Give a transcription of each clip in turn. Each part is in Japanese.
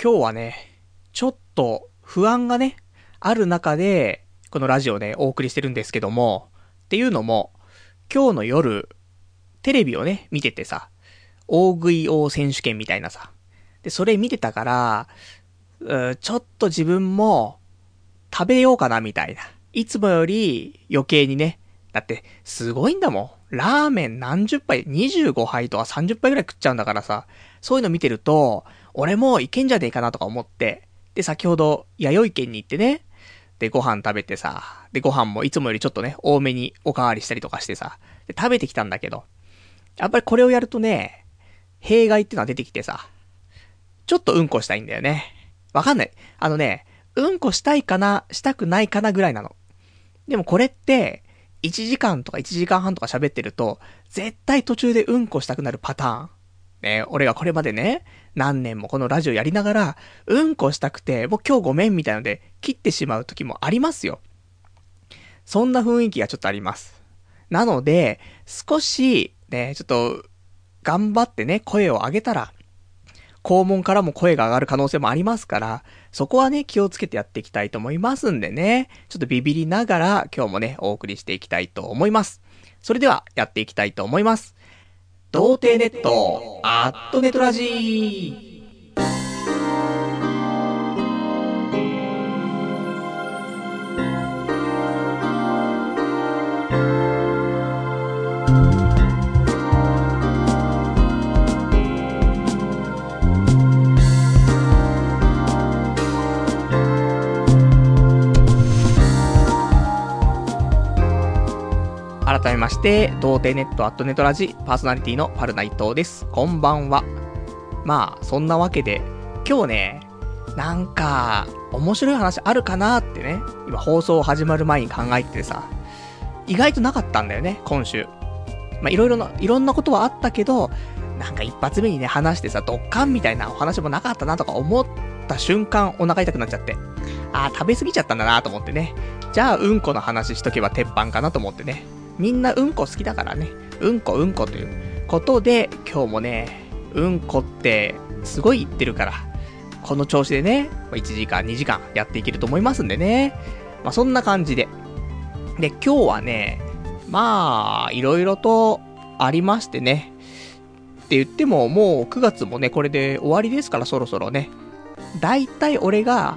今日はね、ちょっと不安がね、ある中で、このラジオね、お送りしてるんですけども、っていうのも、今日の夜、テレビをね、見ててさ、大食い王選手権みたいなさ。で、それ見てたから、うちょっと自分も、食べようかなみたいな。いつもより余計にね。だって、すごいんだもん。ラーメン何十杯、25杯とか30杯ぐらい食っちゃうんだからさ、そういうの見てると、俺もいけんじゃねえかなとか思って、で、先ほど、弥生県に行ってね、で、ご飯食べてさ、で、ご飯もいつもよりちょっとね、多めにおかわりしたりとかしてさ、で、食べてきたんだけど、やっぱりこれをやるとね、弊害ってのは出てきてさ、ちょっとうんこしたいんだよね。わかんない。あのね、うんこしたいかな、したくないかなぐらいなの。でもこれって、1時間とか1時間半とか喋ってると、絶対途中でうんこしたくなるパターン。ね、俺がこれまでね、何年もこのラジオやりながら、うんこしたくて、もう今日ごめんみたいので、切ってしまう時もありますよ。そんな雰囲気がちょっとあります。なので、少し、ね、ちょっと、頑張ってね、声を上げたら、肛門からも声が上がる可能性もありますから、そこはね、気をつけてやっていきたいと思いますんでね、ちょっとビビりながら今日もね、お送りしていきたいと思います。それでは、やっていきたいと思います。童貞ネット、アットネトラジー。改めまして、童貞ネットアットネトラジパーソナリティのパルナイトです。こんばんは。まあ、そんなわけで、今日ね、なんか、面白い話あるかなってね、今放送始まる前に考えててさ、意外となかったんだよね、今週。まあ、いろいろな、いろんなことはあったけど、なんか一発目にね、話してさ、ドッカンみたいなお話もなかったなとか思った瞬間、お腹痛くなっちゃって。あー、食べ過ぎちゃったんだなと思ってね。じゃあ、うんこの話しとけば鉄板かなと思ってね。みんなうんこ好きだからね。うんこうんこということで、今日もね、うんこってすごい言ってるから、この調子でね、1時間2時間やっていけると思いますんでね。まあそんな感じで。で、今日はね、まあ、いろいろとありましてね。って言っても、もう9月もね、これで終わりですから、そろそろね。だいたい俺が、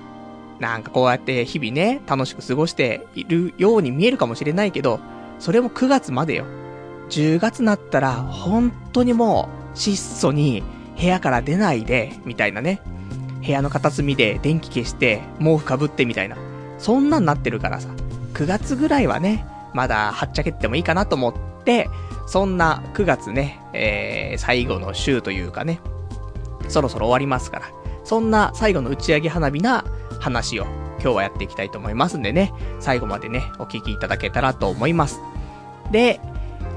なんかこうやって日々ね、楽しく過ごしているように見えるかもしれないけど、それも9月までよ。10月になったら、本当にもう、質素に部屋から出ないで、みたいなね。部屋の片隅で電気消して、毛布かぶってみたいな。そんなんなってるからさ。9月ぐらいはね、まだはっちゃけってもいいかなと思って、そんな9月ね、えー、最後の週というかね、そろそろ終わりますから、そんな最後の打ち上げ花火な話を今日はやっていきたいと思いますんでね、最後までね、お聞きいただけたらと思います。で、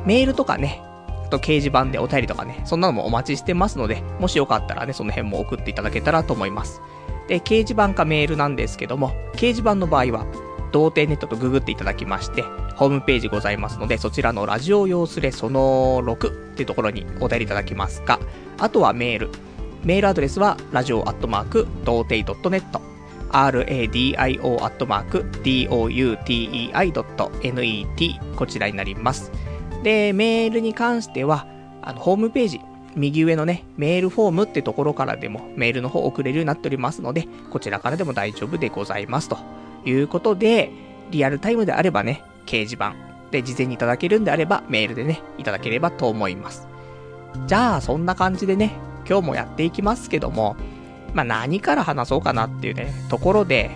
メールとかね、あと掲示板でお便りとかね、そんなのもお待ちしてますので、もしよかったらね、その辺も送っていただけたらと思います。で、掲示板かメールなんですけども、掲示板の場合は、童貞ネットとググっていただきまして、ホームページございますので、そちらのラジオ用スレその6っていうところにお便りいただきますか、あとはメール。メールアドレスは、ラジオアットマーク、童貞 .net、radio.doutei.net、こちらになります。で、メールに関しては、あの、ホームページ、右上のね、メールフォームってところからでもメールの方送れるようになっておりますので、こちらからでも大丈夫でございますということで、リアルタイムであればね、掲示板で事前にいただけるんであればメールでね、いただければと思います。じゃあ、そんな感じでね、今日もやっていきますけども、まあ、何から話そうかなっていうね、ところで、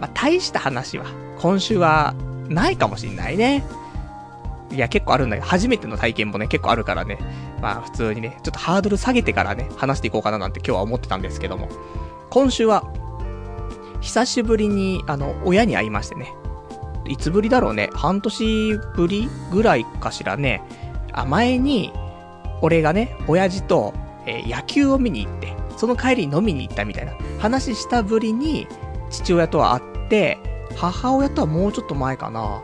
まあ、大した話は、今週は、ないかもしんないね。いや、結構あるんだけど、初めての体験もね、結構あるからね。まあ、普通にね、ちょっとハードル下げてからね、話していこうかななんて今日は思ってたんですけども。今週は、久しぶりに、あの、親に会いましてね。いつぶりだろうね？半年ぶりぐらいかしらね。あ、前に、俺がね、親父と、えー、野球を見に行って、その帰りに飲みに行ったみたいな話したぶりに、父親とは会って、母親とはもうちょっと前かな。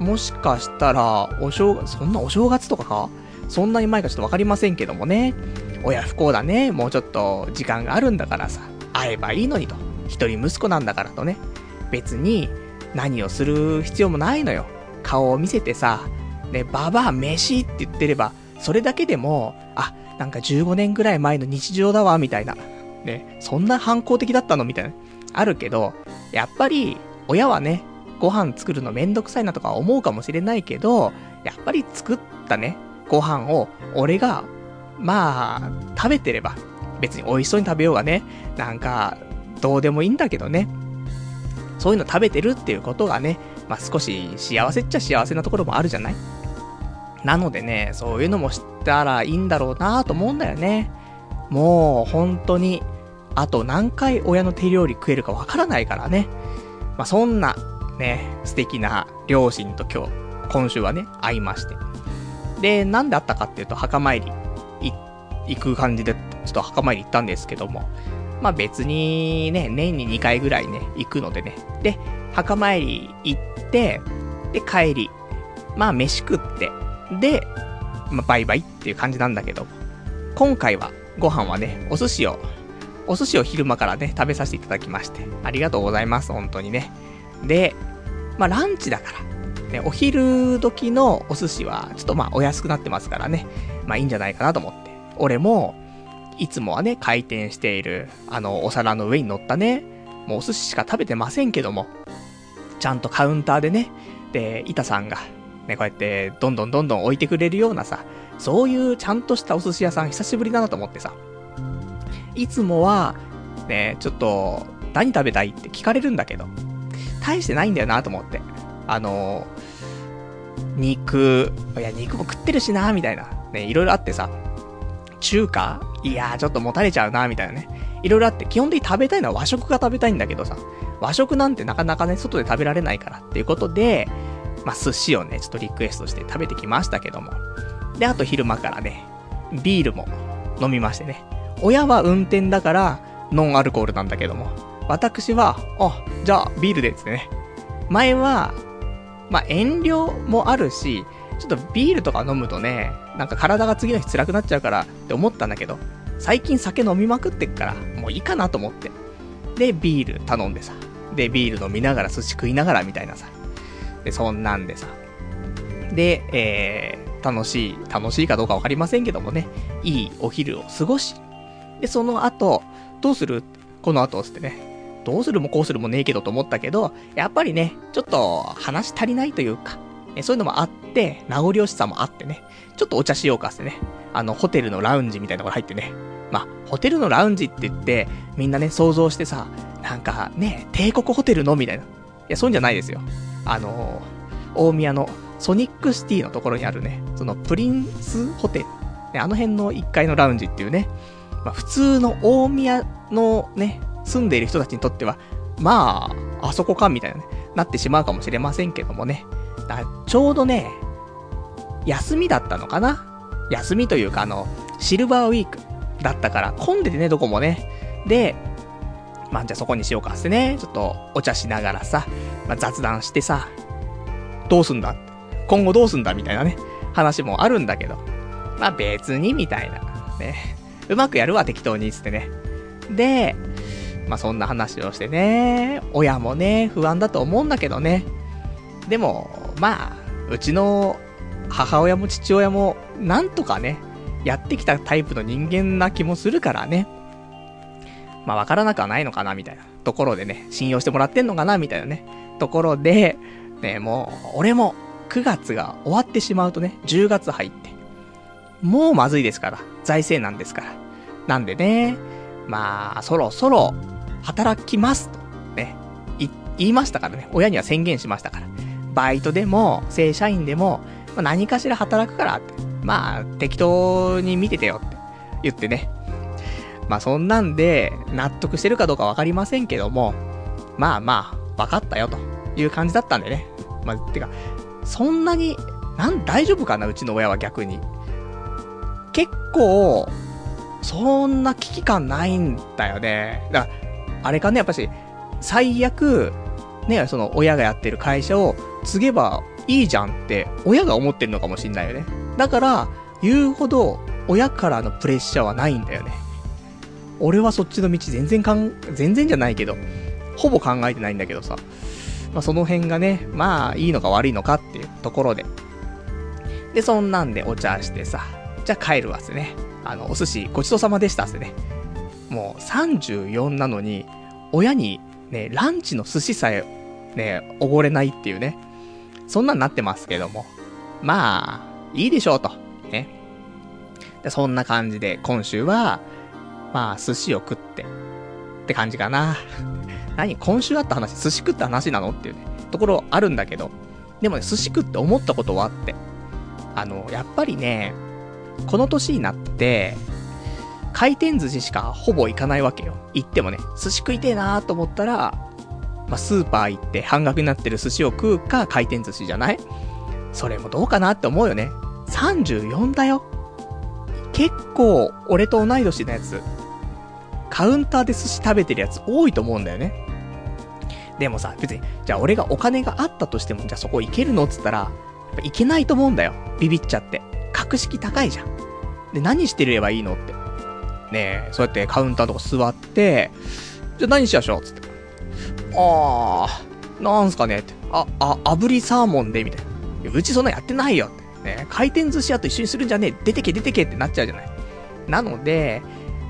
もしかしたら、お正月、そんなお正月とかか？そんなに前かちょっとわかりませんけどもね。親不幸だね。もうちょっと時間があるんだからさ。会えばいいのにと。一人息子なんだからとね。別に、何をする必要もないのよ。顔を見せてさ、ね、ババア飯って言ってれば、それだけでも、あ、なんか15年ぐらい前の日常だわ、みたいな。ね、そんな反抗的だったの？みたいな。あるけど、やっぱり、親はね、ご飯作るのめんどくさいなとか思うかもしれないけど、やっぱり作ったね、ご飯を、俺が、まあ、食べてれば、別に美味しそうに食べようがね、なんか、どうでもいいんだけどね。そういうの食べてるっていうことがね、まあ少し幸せっちゃ幸せなところもあるじゃない？なのでね、そういうのも知ったらいいんだろうなと思うんだよね。もう、本当に、あと何回親の手料理食えるかわからないからね。まあそんな、ね、素敵な両親と今日、今週はね、会いまして。で、なんで会ったかっていうと、墓参り、行く感じで、ちょっと墓参り行ったんですけども、まあ別にね、年に2回ぐらいね、行くのでね。で、墓参り行って、で、帰り、まあ飯食って、で、まあバイバイっていう感じなんだけど、今回は、ご飯はね、お寿司を、お寿司を昼間からね、食べさせていただきまして、ありがとうございます、本当にね。で、まあランチだから、ね、お昼時のお寿司は、ちょっとまあお安くなってますからね、まあいいんじゃないかなと思って。俺も、いつもはね、回転している、あの、お皿の上に乗ったね、もうお寿司しか食べてませんけども、ちゃんとカウンターでね、で、板さんが、ね、こうやって、どんどんどんどん置いてくれるようなさ、そういうちゃんとしたお寿司屋さん久しぶりだなと思ってさ、いつもは、ね、ちょっと、何食べたいって聞かれるんだけど、大してないんだよなと思って。あの肉、いや、肉も食ってるしな、みたいな。ね、いろいろあってさ、中華いやちょっともたれちゃうな、みたいなね。いろいろあって、基本的に食べたいのは和食が食べたいんだけどさ、和食なんてなかなかね、外で食べられないからっていうことで、まあ、寿司をね、ちょっとリクエストして食べてきましたけども。で、あと昼間からね、ビールも飲みましてね。親は運転だから、ノンアルコールなんだけども。私は、あ、じゃあ、ビールでですね。前は、まあ、遠慮もあるし、ちょっとビールとか飲むとね、なんか体が次の日辛くなっちゃうからって思ったんだけど、最近酒飲みまくってっから、もういいかなと思って。で、ビール頼んでさ。で、ビール飲みながら寿司食いながらみたいなさ。で、そんなんでさ。で、えー、楽しい、楽しいかどうかわかりませんけどもね、いいお昼を過ごし。で、その後、どうする？この後、つってね。どうするもこうするもねえけどと思ったけど、やっぱりね、ちょっと話足りないというか、そういうのもあって、名残惜しさもあってね、ちょっとお茶しようかってね、あの、ホテルのラウンジみたいなところ入ってね、まあ、ホテルのラウンジって言って、みんなね、想像してさ、なんかね、帝国ホテルの？みたいな。いや、そうじゃないですよ。あの、大宮のソニックシティのところにあるね、そのプリンスホテル。ね、あの辺の1階のラウンジっていうね、まあ、普通の大宮のね、住んでいる人たちにとっては、まあ、あそこかみたいなね、なってしまうかもしれませんけどもね。だちょうどね、休みだったのかな休みというか、あの、シルバーウィークだったから、混んでてね、どこもね。で、まあ、じゃあそこにしようかってね、ちょっとお茶しながらさ、まあ、雑談してさ、どうすんだ？今後どうすんだみたいなね、話もあるんだけど、まあ別にみたいな、ね。うまくやるわ、適当に、つってね。で、まあそんな話をしてね、親もね、不安だと思うんだけどね。でも、まあ、うちの母親も父親も、なんとかね、やってきたタイプの人間な気もするからね。まあ、わからなくはないのかな、みたいなところでね、信用してもらってんのかな、みたいなね、ところで、ね、もう、俺も、9月が終わってしまうとね、10月入って、もうまずいですから、財政なんですから。なんでね、まあ、そろそろ、働きますと、ね、言いましたからね、親には宣言しましたから。バイトでも、正社員でも、まあ、何かしら働くからって。まあ、適当に見ててよって言ってね。まあそんなんで、納得してるかどうかわかりませんけども、まあまあ、わかったよという感じだったんでね。まあ、てか、そんなに、なん、大丈夫かなうちの親は逆に。結構、そんな危機感ないんだよね。だから、あれかね、やっぱし、最悪、ね、その親がやってる会社を継げばいいじゃんって親が思ってるのかもしんないよね。だから、言うほど親からのプレッシャーはないんだよね。俺はそっちの道全然かん、全然じゃないけど、ほぼ考えてないんだけどさ。まあ、その辺がね、まあ、いいのか悪いのかっていうところで。で、そんなんでお茶してさ、じゃあ帰るわってね。あの、お寿司ごちそうさまでしたってね。もう34なのに、親にね、ランチの寿司さえ、ね、おごれないっていうね。そんなんなってますけども。まあ、いいでしょうと。ね。でそんな感じで、今週は、まあ、寿司を食って、って感じかな。何？今週あった話、寿司食った話なの？っていうね、ところあるんだけど。でもね、寿司食って思ったことはあって。あの、やっぱりね、この年になって、回転寿司しかほぼ行かないわけよ。行ってもね、寿司食いてえなーと思ったら、まあ、スーパー行って半額になってる寿司を食うか回転寿司じゃない？それもどうかなって思うよね。34だよ。結構、俺と同い年のやつ、カウンターで寿司食べてるやつ多いと思うんだよね。でもさ、別に、じゃあ俺がお金があったとしても、じゃあそこ行けるのっつったら、やっぱ行けないと思うんだよ。ビビっちゃって。格式高いじゃん。で、何してればいいのって。ねえ、そうやってカウンターとか座って、じゃあ何しましょうつって。あー、なんすかねって。あ、あ、炙りサーモンでみたいな。うちそんなやってないよって。ね回転寿司屋と一緒にするんじゃねえ。出てけ出てけってなっちゃうじゃない。なので、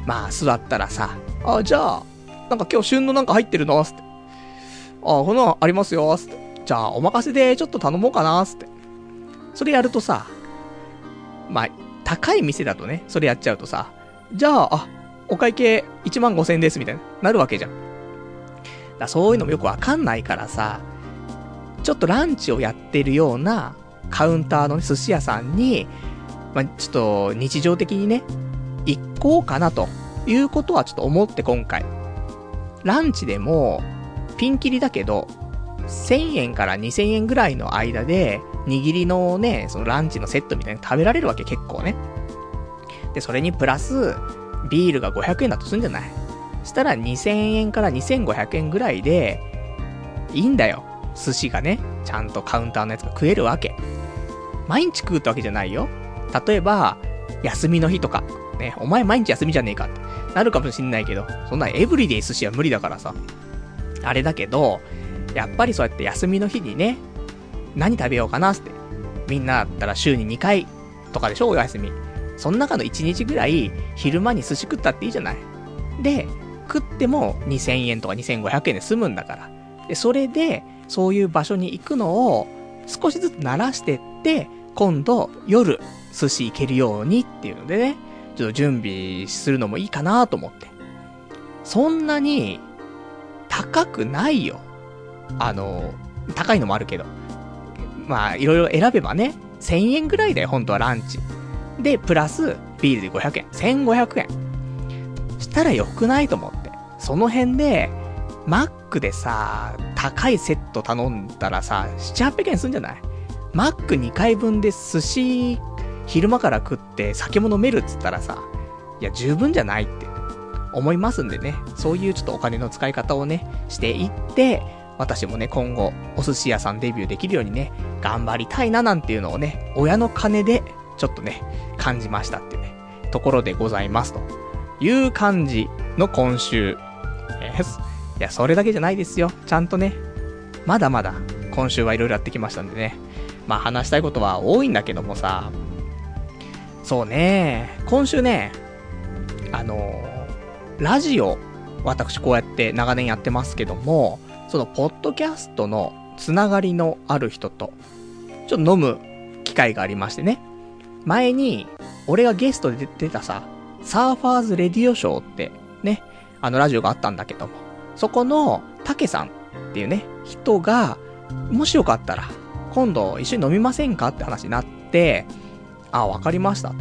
まあ座ったらさ、あ、じゃあ、なんか今日旬のなんか入ってるの？つって。あ、このありますよつって。じゃあお任せでちょっと頼もうかなつって。それやるとさ、まあ、高い店だとね、それやっちゃうとさ、じゃあ、あ、お会計1万5千円ですみたいな、なるわけじゃん。だそういうのもよくわかんないからさ、ちょっとランチをやってるようなカウンターの、ね、寿司屋さんに、まあ、ちょっと日常的にね、行こうかなということはちょっと思って今回。ランチでも、ピンキリだけど、1000円から2000円ぐらいの間で、握りのね、そのランチのセットみたいに食べられるわけ結構ね。で、それにプラス、ビールが500円だとすんじゃない？したら2000円から2500円ぐらいで、いいんだよ。寿司がね、ちゃんとカウンターのやつが食えるわけ。毎日食うってわけじゃないよ。例えば、休みの日とか、ね、お前毎日休みじゃねえかってなるかもしんないけど、そんなエブリデイ寿司は無理だからさ。あれだけど、やっぱりそうやって休みの日にね、何食べようかなって。みんなだったら週に2回とかでしょ？お休み。その中の1日ぐらい、昼間に寿司食ったっていいじゃない。で、食っても2000円とか2500円で済むんだから。で、それで、そういう場所に行くのを、少しずつ慣らしてって、今度、夜、寿司行けるようにっていうのでね、ちょっと準備するのもいいかなと思って。そんなに、高くないよ。あの、高いのもあるけど。まあ、いろいろ選べばね、1000円ぐらいだよ、本当はランチ。で、プラス、ビールで500円。1500円。したらよくないと思って。その辺で、マックでさ、高いセット頼んだらさ、7、800円すんじゃない？マック2回分で寿司、昼間から食って酒も飲めるっつったらさ、いや、十分じゃないって思いますんでね、そういうちょっとお金の使い方をね、していって、私もね、今後、お寿司屋さんデビューできるようにね、頑張りたいななんていうのをね、親の金で、ちょっとね、感じましたっていうね、ところでございますという感じの今週。いや、それだけじゃないですよ。ちゃんとね、まだまだ今週はいろいろやってきましたんでね。まあ話したいことは多いんだけどもさ、そうね、今週ね、あのラジオ、私こうやって長年やってますけども、そのポッドキャストのつながりのある人と、ちょっと飲む機会がありましてね。前に、俺がゲストで出たさ、サーファーズレディオショーってね、あのラジオがあったんだけども、そこの、たけさんっていうね、人が、もしよかったら、今度一緒に飲みませんかって話になって、あ、わかりました。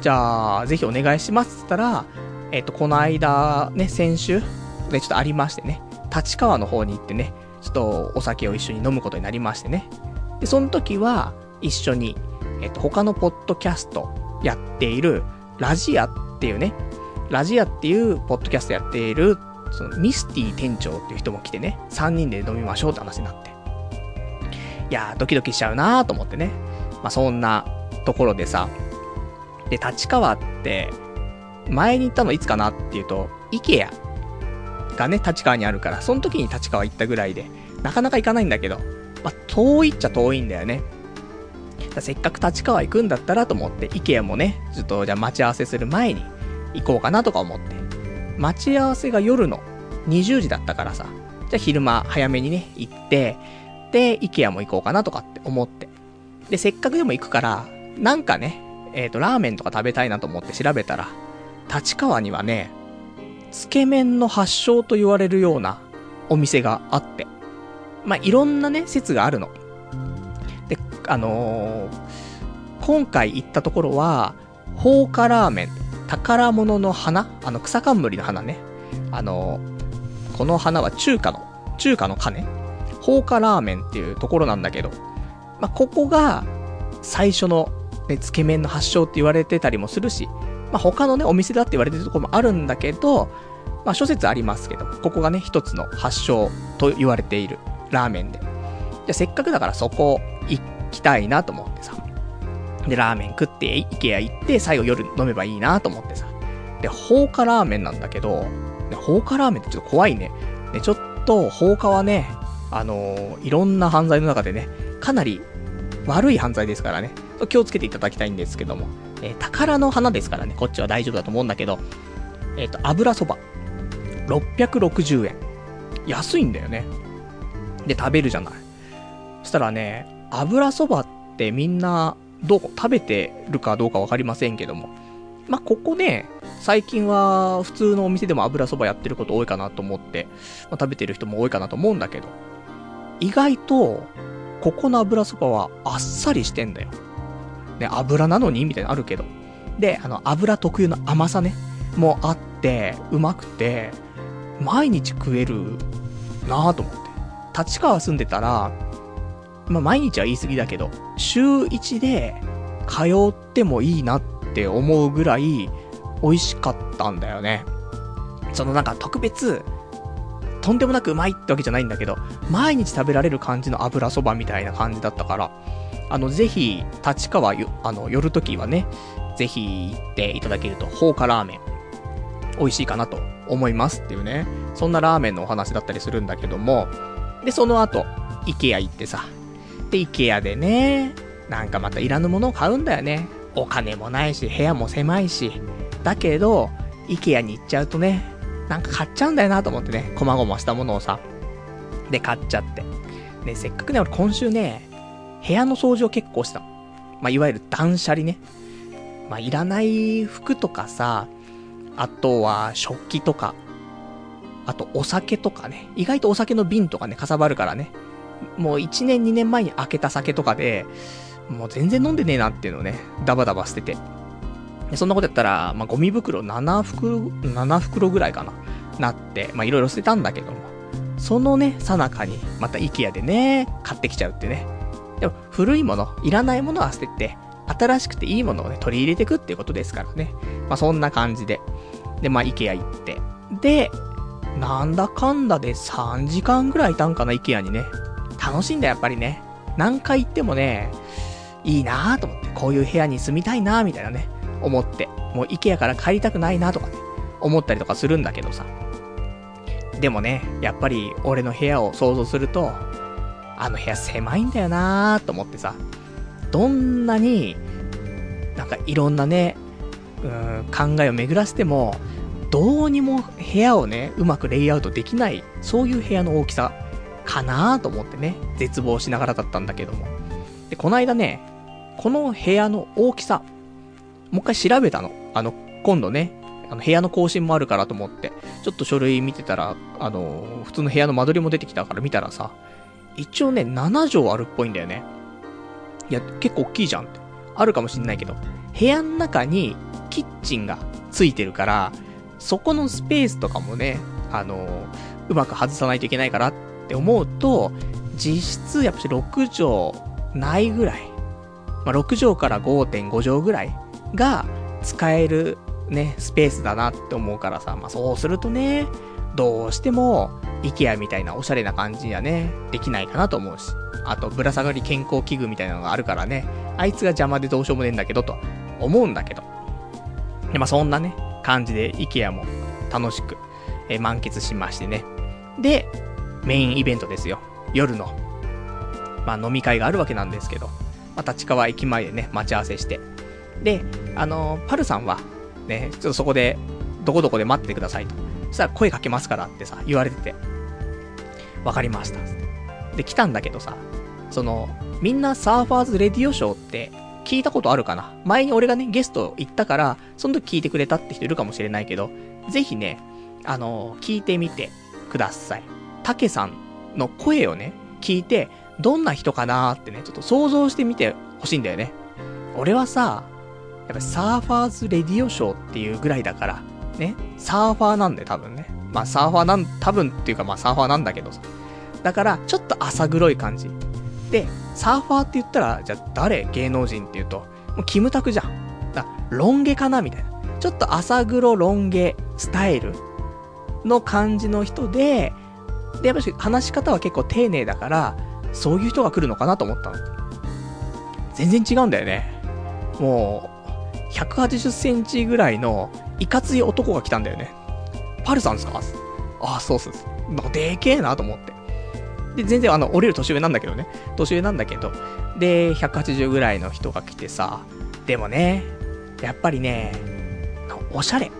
じゃあ、ぜひお願いしますって言ったら、えっ、と、この間、ね、先週、でちょっとありましてね、立川の方に行ってね、ちょっとお酒を一緒に飲むことになりましてね。で、その時は、一緒に、えっと、他のポッドキャストやっている、ラジアっていうね、ラジアっていうポッドキャストやっている、そのミスティ店長っていう人も来てね、3人で飲みましょうって話になって。いやー、ドキドキしちゃうなーと思ってね。まあ、そんなところでさ、で、立川って、前に行ったのいつかなっていうと、IKEA がね、立川にあるから、その時に立川行ったぐらいで、なかなか行かないんだけど、まあ、遠いっちゃ遠いんだよね。せっかく立川行くんだったらと思って、IKEA もね、ちょっとじゃあ待ち合わせする前に行こうかなとか思って。待ち合わせが夜の20時だったからさ、じゃあ昼間早めにね、行って、で、IKEA も行こうかなとかって思って。で、せっかくでも行くから、なんかね、えっ、ー、と、ラーメンとか食べたいなと思って調べたら、立川にはね、つけ麺の発祥と言われるようなお店があって。まあ、いろんなね、説があるの。で、あのー、今回行ったところは、放火ラーメン、宝物の花あの、草冠の花ね。あのー、この花は中華の、中華の鐘放火ラーメンっていうところなんだけど、まあ、ここが、最初の、ね、つけ麺の発祥って言われてたりもするし、まあ、他のね、お店だって言われてるとこもあるんだけど、まあ、諸説ありますけど、ここがね、一つの発祥と言われているラーメンで。じゃあ、せっかくだからそこ行きたいなと思ってさ。で、ラーメン食って、イケア行って、最後夜飲めばいいなと思ってさ。で、放火ラーメンなんだけど、放火ラーメンってちょっと怖いね。で、ちょっと放火はね、あのー、いろんな犯罪の中でね、かなり悪い犯罪ですからね、気をつけていただきたいんですけども、えー、宝の花ですからね、こっちは大丈夫だと思うんだけど、えっ、ー、と、油そば、660円。安いんだよね。で、食べるじゃない。そしたらね、油そばってみんな、どう、食べてるかどうかわかりませんけども。まあ、ここね、最近は普通のお店でも油そばやってること多いかなと思って、まあ、食べてる人も多いかなと思うんだけど、意外と、ここの油そばはあっさりしてんだよ。ね、油なのに？みたいなのあるけど。で、あの、油特有の甘さね、もあって、うまくて、毎日食えるなぁと思って。立川住んでたら、まあ、毎日は言い過ぎだけど、週1で通ってもいいなって思うぐらい美味しかったんだよね。そのなんか特別、とんでもなくうまいってわけじゃないんだけど、毎日食べられる感じの油そばみたいな感じだったから、あの、ぜひ、立川よあの、寄るときはね、ぜひ行っていただけると、放火ラーメン、美味しいかなと思いますっていうね、そんなラーメンのお話だったりするんだけども、で、その後、イケア行ってさ、で、イケアでね、なんかまたいらぬものを買うんだよね。お金もないし、部屋も狭いし。だけど、イケアに行っちゃうとね、なんか買っちゃうんだよなと思ってね、こまごましたものをさ。で、買っちゃって。で、せっかくね、俺今週ね、部屋の掃除を結構した。まあ、いわゆる断捨離ね。まあ、いらない服とかさ、あとは食器とか、あとお酒とかね。意外とお酒の瓶とかね、かさばるからね。もう1年2年前に開けた酒とかで、もう全然飲んでねえなっていうのをね、ダバダバ捨てて。でそんなことやったら、まあ、ゴミ袋7袋、7袋ぐらいかな。なって、まあ、いろいろ捨てたんだけども。そのね、さなかに、また IKEA でね、買ってきちゃうってね。でも、古いもの、いらないものは捨てて、新しくていいものをね、取り入れていくっていうことですからね。まあ、そんな感じで。で、まあ、IKEA 行って。で、なんだかんだで3時間ぐらいいたんかな、IKEA にね。楽しいんだ、やっぱりね。何回行ってもね、いいなぁと思って、こういう部屋に住みたいなぁみたいなね、思って、もう IKEA から帰りたくないなとかね、思ったりとかするんだけどさ。でもね、やっぱり俺の部屋を想像すると、あの部屋狭いんだよなぁと思ってさ、どんなに、なんかいろんなね、うん、考えを巡らせても、どうにも部屋をね、うまくレイアウトできない、そういう部屋の大きさかなと思ってね、絶望しながらだったんだけども。で、この間ね、この部屋の大きさ、もう一回調べたの。あの、今度ね、あの、部屋の更新もあるからと思って、ちょっと書類見てたら、あの、普通の部屋の間取りも出てきたから見たらさ、一応ね、7畳あるっぽいんだよね。いや、結構大きいじゃんって。あるかもしんないけど、部屋の中にキッチンがついてるから、そこのスペースとかもね、あの、うまく外さないといけないからって思うと、実質やっぱし6畳ないぐらい。まあ、6畳から5.5畳ぐらいが使えるね、スペースだなって思うからさ、まあそうするとね、どうしても、IKEA みたいなおしゃれな感じにはね、できないかなと思うし。あと、ぶら下がり健康器具みたいなのがあるからね、あいつが邪魔でどうしようもねえんだけど、と思うんだけど。で、まあそんなね、感じで IKEA も楽しくえー、満喫しましてね。で、メインイベントですよ。夜の。まあ飲み会があるわけなんですけど、まあ、立川駅前でね、待ち合わせして。で、あのー、パルさんは、ね、ちょっとそこで、どこどこで待っててくださいと。そしたら声かけますからってさ、言われてて。わかりました。で、来たんだけどさ、その、みんなサーファーズレディオショーって聞いたことあるかな？前に俺がね、ゲスト行ったから、その時聞いてくれたって人いるかもしれないけど、ぜひね、あの、聞いてみてください。たけさんの声をね、聞いて、どんな人かなーってね、ちょっと想像してみてほしいんだよね。俺はさ、やっぱ Surfers Radio Show っていうぐらいだから、ね、サーファーなんだよ、多分ね。まあサーファーなん、多分っていうかまあサーファーなんだけどさ。だから、ちょっと浅黒い感じ。で、サーファーって言ったら、じゃあ誰？芸能人って言うと、もうキムタクじゃん。だロン毛かなみたいな。ちょっと浅黒ロン毛スタイルの感じの人で、で、やっぱり話し方は結構丁寧だから、そういう人が来るのかなと思ったの。全然違うんだよね。もう、180センチぐらいの、いかつい男が来たんだよね。パルさんですか？あ、そうっす。なんかでけえなと思って。で、全然あの、降りる年上なんだけどね。年上なんだけど。で、180ぐらいの人が来てさ。でもね、やっぱりね、おしゃれ。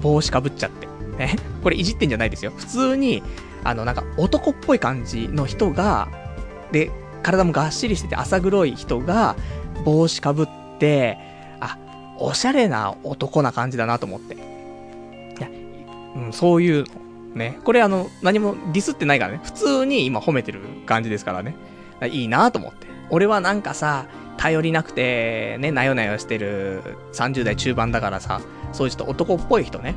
帽子かぶっちゃって。ね。これいじってんじゃないですよ。普通に、あの、なんか男っぽい感じの人が、で、体もがっしりしてて浅黒い人が、帽子かぶって、おしゃれな男な感じだなと思って。いや、うん、そういうの。ね。これあの、何もディスってないからね。普通に今褒めてる感じですからね。いいなと思って。俺はなんかさ、頼りなくて、ね、なよなよしてる30代中盤だからさ、そういうちょっと男っぽい人ね。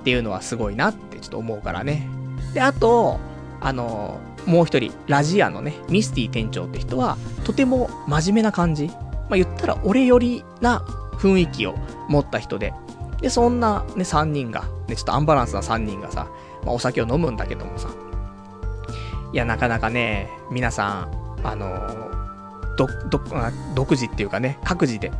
っていうのはすごいなってちょっと思うからね。で、あと、あの、もう一人、ラジアのね、ミスティ店長って人は、とても真面目な感じ。まあ、言ったら俺寄りな雰囲気を持った人で。で、そんなね、3人が、ね、ちょっとアンバランスな3人がさ、まあ、お酒を飲むんだけどもさ。いや、なかなかね、皆さん、あのど、ど、独自っていうかね、各自で、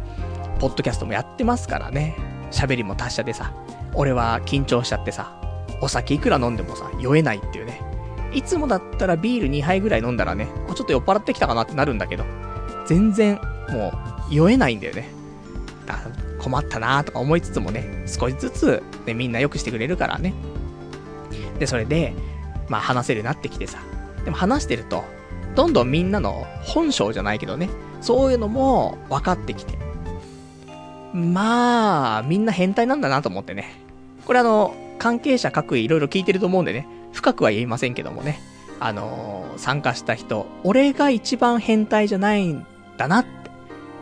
ポッドキャストもやってますからね。喋りも達者でさ、俺は緊張しちゃってさ、お酒いくら飲んでもさ、酔えないっていうね。いつもだったらビール2杯ぐらい飲んだらね、ちょっと酔っ払ってきたかなってなるんだけど、全然、もう、酔えないんだよね。だ困ったなーとか思いつつもね、少しずつ、ね、みんな良くしてくれるからね。で、それで、まあ話せるようになってきてさ。でも話してると、どんどんみんなの本性じゃないけどね、そういうのも分かってきて。まあ、みんな変態なんだなと思ってね。これあの、関係者各位いろいろ聞いてると思うんでね、深くは言いませんけどもね。あのー、参加した人、俺が一番変態じゃないんだなって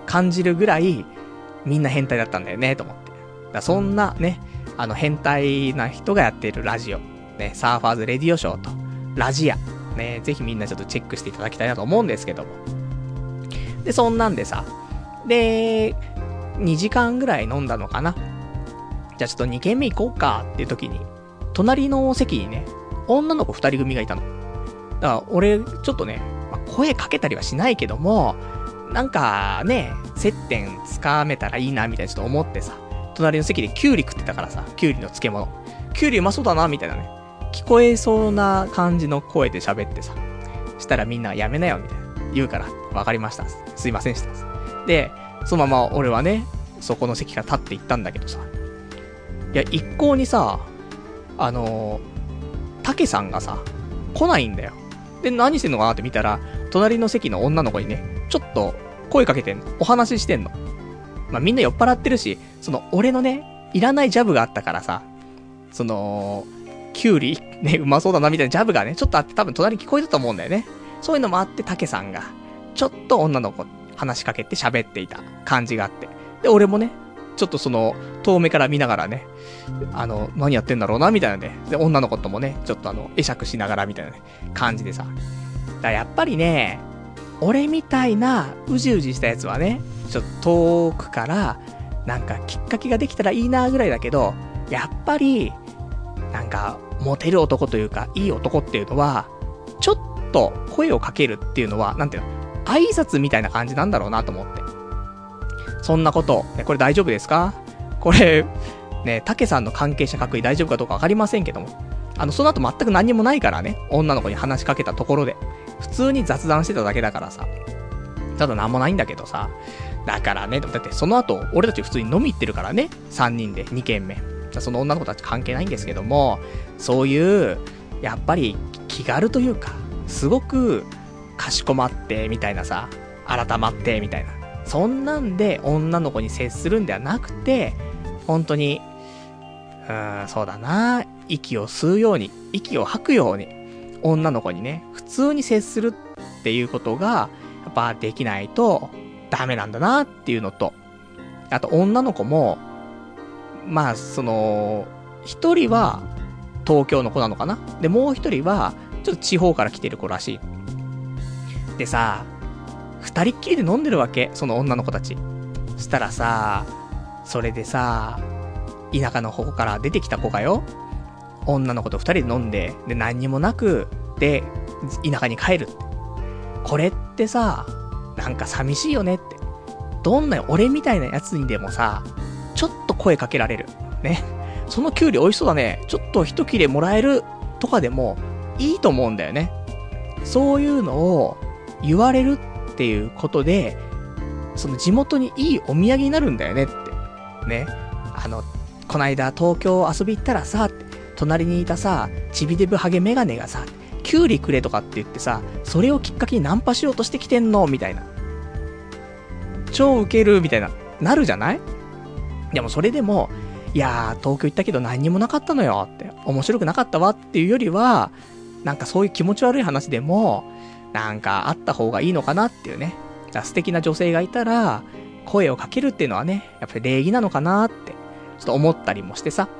感じるぐらい、みんな変態だったんだよね、と思って。だそんなね、あの変態な人がやってるラジオ、ね、サーファーズレディオショーと、ラジア、ね、ぜひみんなちょっとチェックしていただきたいなと思うんですけども。で、そんなんでさ、で、2時間ぐらい飲んだのかな。じゃあちょっと2軒目行こうかっていう時に、隣の席にね、女の子2人組がいたの。だから俺、ちょっとね、まあ、声かけたりはしないけども、なんかね、接点つかめたらいいなみたいなちょっと思ってさ、隣の席でキュウリ食ってたからさ、キュウリの漬物。キュウリうまそうだな、みたいなね。聞こえそうな感じの声で喋ってさ。したらみんなやめなよ、みたいな。言うから、わかりました。すいませんした。で、そのまま俺はね、そこの席から立って行ったんだけどさ。いや、一向にさ、あのー、たけさんがさ、来ないんだよ。で、何してんのかなって見たら、隣の席の女の子にね、ちょっと声かけてんの。お話ししてんの。まあ、みんな酔っ払ってるし、その、俺のね、いらないジャブがあったからさ、その、キュウリ ね、うまそうだなみたいなジャブがね、ちょっとあって多分隣聞こえたと思うんだよね。そういうのもあって、たけさんが、ちょっと女の子話しかけて喋っていた感じがあって。で、俺もね、ちょっとその、遠目から見ながらね、あの、何やってんだろうな、みたいなね。で、女の子ともね、ちょっとあの、会釈しながらみたいなね、感じでさ。だやっぱりね、俺みたいな、うじうじしたやつはね、ちょっと遠くから、なんかきっかけができたらいいなぐらいだけど、やっぱり、なんか、モテる男というか、いい男っていうのは、ちょっと声をかけるっていうのは、なんていうの、挨拶みたいな感じなんだろうなと思って。そんなこと、ね、これ大丈夫ですか？これ、ね、竹さんの関係者各位大丈夫かどうかわかりませんけども、あの、その後全く何にもないからね、女の子に話しかけたところで、普通に雑談してただけだからさ、ただ何もないんだけどさ、だからね、だってその後、俺たち普通に飲み行ってるからね、3人で、2軒目。その女の子たち関係ないんですけども、そういう、やっぱり気軽というか、すごく、かしこまって、みたいなさ、改まって、みたいな。そんなんで女の子に接するんではなくて、本当に、うん、そうだな、息を吸うように、息を吐くように、女の子にね、普通に接するっていうことが、やっぱできないとダメなんだなっていうのと、あと女の子も、まあ、その、一人は東京の子なのかな？で、もう一人は、ちょっと地方から来てる子らしい。でさ、二人っきりで飲んでるわけ、その女の子たち。したらさ、それでさ、田舎の方から出てきた子がよ、女の子と二人で飲んで、で、何にもなく、で、田舎に帰るって。これってさ、なんか寂しいよねって。どんな俺みたいなやつにでもさ、ちょっと声かけられる。ね。そのキュウリ美味しそうだね。ちょっと一切れもらえるとかでもいいと思うんだよね。そういうのを言われるっていうことで、その地元にいいお土産になるんだよねって。ね。あの、こないだ東京遊び行ったらさ、って隣にいたさ、ちびデブハゲメガネがさ、キュウリくれとかって言ってさ、それをきっかけにナンパしようとしてきてんのみたいな。超ウケるみたいな、なるじゃない？でもそれでも、いやー、東京行ったけど何にもなかったのよって、面白くなかったわっていうよりは、なんかそういう気持ち悪い話でも、なんかあった方がいいのかなっていうね。素敵な女性がいたら、声をかけるっていうのはね、やっぱり礼儀なのかなって、ちょっと思ったりもしてさ。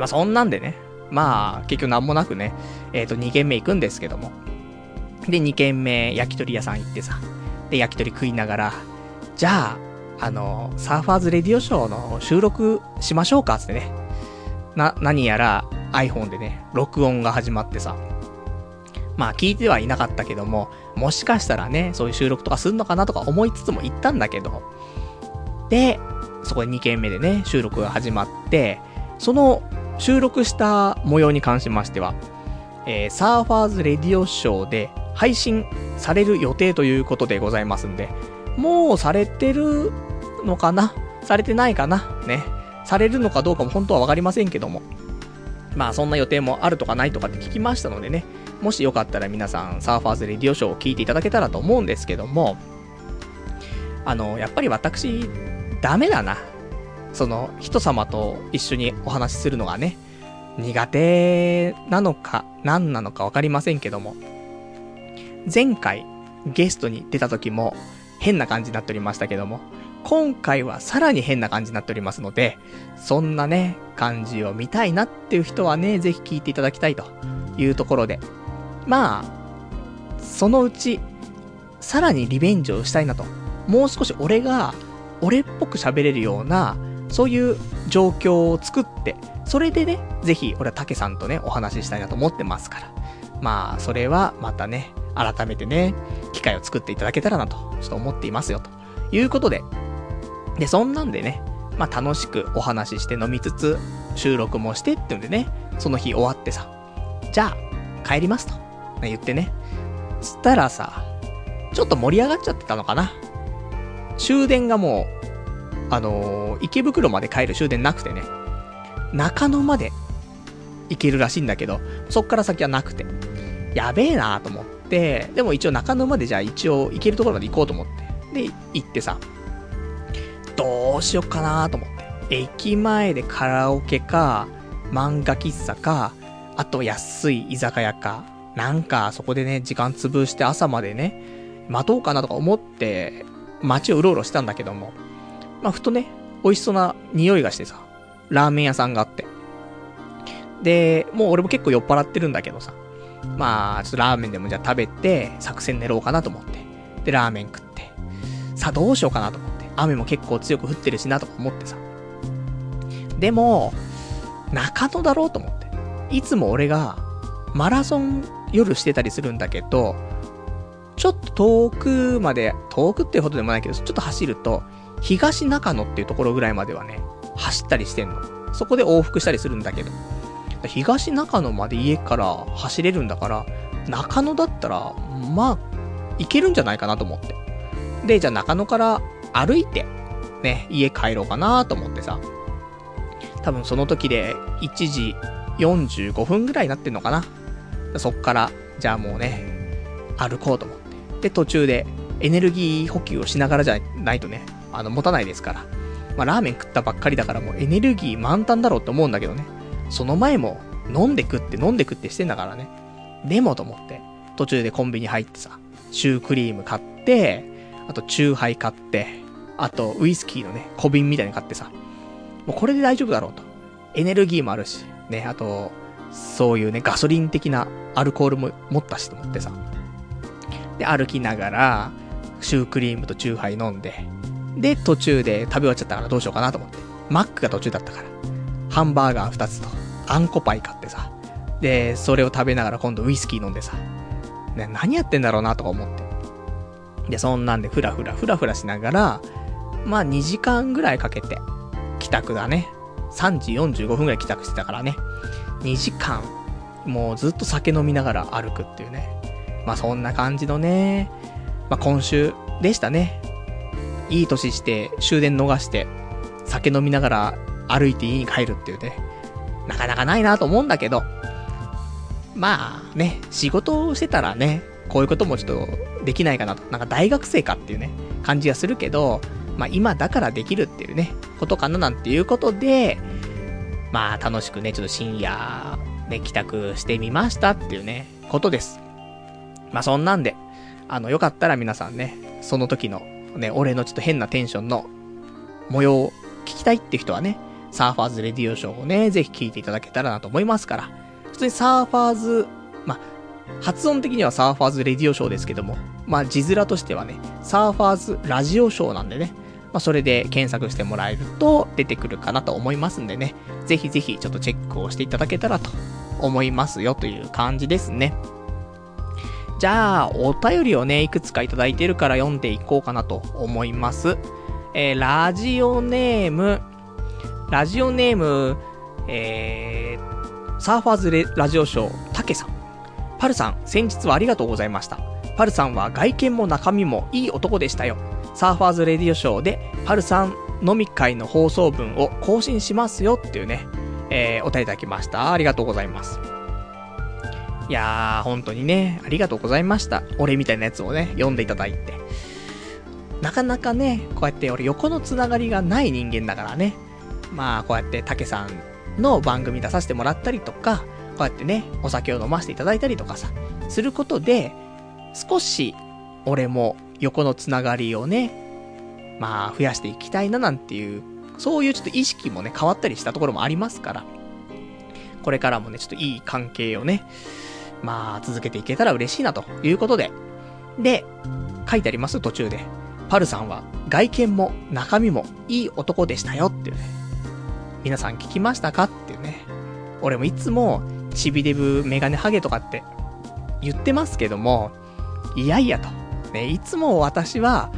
まあそんなんでね、まあ結局なんもなくね、えっ、ー、と2軒目行くんですけども。で、2軒目焼き鳥屋さん行ってさ。で、焼き鳥食いながら、じゃあ、あの、サーファーズレディオショーの収録しましょうかってね。な、何やら iPhone でね、録音が始まってさ。まあ聞いてはいなかったけども、もしかしたらね、そういう収録とかすんのかなとか思いつつも行ったんだけど。で、そこで2軒目でね、収録が始まって、その収録した模様に関しましては、えー、サーファーズレディオショーで配信される予定ということでございますんで、もうされてるのかな？されてないかな？ね。されるのかどうかも本当はわかりませんけども。まあそんな予定もあるとかないとかって聞きましたのでね。もしよかったら皆さん、サーファーズレディオショーを聞いていただけたらと思うんですけども、あの、やっぱり私、ダメだな。その、人様と一緒にお話しするのがね、苦手なのか、何なのかわかりませんけども、前回、ゲストに出た時も、変な感じになっておりましたけども、今回はさらに変な感じになっておりますので、そんなね、感じを見たいなっていう人はね、ぜひ聞いていただきたいというところで、まあ、そのうち、さらにリベンジをしたいなと。もう少し俺が、俺っぽく喋れるような、そういう状況を作って、それでね、ぜひ俺は竹さんとね、お話ししたいなと思ってますから。まあ、それはまたね、改めてね、機会を作っていただけたらなと、ちょっと思っていますよ、ということで。で、そんなんでね、まあ楽しくお話しして飲みつつ、収録もしてってんでね、その日終わってさ、じゃあ、帰りますと、言ってね。つったらさ、ちょっと盛り上がっちゃってたのかな。終電がもう、あのー、池袋まで帰る終電なくてね、中野まで行けるらしいんだけど、そっから先はなくて、やべえなーと思って、でも一応中野までじゃあ一応行けるところまで行こうと思って。で、行ってさ、どうしよっかなと思って。駅前でカラオケか、漫画喫茶か、あと安い居酒屋か、なんかそこでね、時間潰して朝までね、待とうかなとか思って、街をうろうろしたんだけども、まあ、ふとね、美味しそうな匂いがしてさ、ラーメン屋さんがあって。で、もう俺も結構酔っ払ってるんだけどさ、まあ、ちょっとラーメンでもじゃあ食べて、作戦練ろうかなと思って。で、ラーメン食って。さあ、どうしようかなと思って。雨も結構強く降ってるしなとか思ってさ。でも、中野だろうと思って。いつも俺が、マラソン夜してたりするんだけど、ちょっと遠くまで、遠くっていうほどでもないけど、ちょっと走ると、東中野っていうところぐらいまではね、走ったりしてんの。そこで往復したりするんだけど。東中野まで家から走れるんだから、中野だったら、まあ、行けるんじゃないかなと思って。で、じゃあ中野から歩いて、ね、家帰ろうかなと思ってさ。多分その時で1時45分ぐらいになってんのかな。そっから、じゃあもうね、歩こうと思って。で、途中でエネルギー補給をしながらじゃないとね、あの、持たないですから。まあ、ラーメン食ったばっかりだからもうエネルギー満タンだろうと思うんだけどね。その前も飲んで食って飲んで食ってしてんだからね。でもと思って、途中でコンビニ入ってさ、シュークリーム買って、あとチューハイ買って、あとウイスキーのね、小瓶みたいに買ってさ、もうこれで大丈夫だろうと。エネルギーもあるし、ね、あと、そういうね、ガソリン的なアルコールも持ったしと思ってさ。で、歩きながら、シュークリームとチューハイ飲んで、で、途中で食べ終わっちゃったからどうしようかなと思って。マックが途中だったから。ハンバーガー2つと、あんこパイ買ってさ。で、それを食べながら今度ウイスキー飲んでさ。ね、何やってんだろうなとか思って。で、そんなんでふらふらふらふらしながら、まあ2時間ぐらいかけて、帰宅だね。3時45分ぐらい帰宅してたからね。2時間、もうずっと酒飲みながら歩くっていうね。まあそんな感じのね、まあ今週でしたね。いい年して終電逃して、酒飲みながら歩いて家に帰るっていうね。なかなかないなと思うんだけど、まあね、仕事をしてたらね、こういうこともちょっとできないかなと。なんか大学生かっていうね、感じがするけど、まあ今だからできるっていうね、ことかななんていうことで、まあ楽しくね、ちょっと深夜、ね、帰宅してみましたっていうね、ことです。まあそんなんで、あの、よかったら皆さんね、その時の、ね、俺のちょっと変なテンションの模様を聞きたいって人はね、サーファーズレディオショーをね、ぜひ聞いていただけたらなと思いますから、普通にサーファーズ、ま、発音的にはサーファーズレディオショーですけども、まあ、字面としてはね、サーファーズラジオショーなんでね、まあ、それで検索してもらえると出てくるかなと思いますんでね、ぜひぜひちょっとチェックをしていただけたらと思いますよという感じですね。じゃあ、お便りをね、いくつかいただいてるから読んでいこうかなと思います。えー、ラジオネーム、ラジオネーム、えー、サーファーズレディオショー、たけさん。パルさん、先日はありがとうございました。パルさんは外見も中身もいい男でしたよ。サーファーズレディオショーで、パルさん飲み会の放送分を更新しますよっていうね、えー、お便りいただきました。ありがとうございます。いやー、本当にね、ありがとうございました。俺みたいなやつをね、読んでいただいて。なかなかね、こうやって俺横のつながりがない人間だからね。まあ、こうやって竹さんの番組出させてもらったりとか、こうやってね、お酒を飲ませていただいたりとかさ、することで、少し、俺も横のつながりをね、まあ、増やしていきたいななんていう、そういうちょっと意識もね、変わったりしたところもありますから、これからもね、ちょっといい関係をね、まあ、続けていけたら嬉しいなということで、で、書いてあります途中で。パルさんは外見も中身もいい男でしたよっていうね。皆さん聞きましたかっていうね。俺もいつもチビデブメガネハゲとかって言ってますけども、いやいやと。ね、いつも私は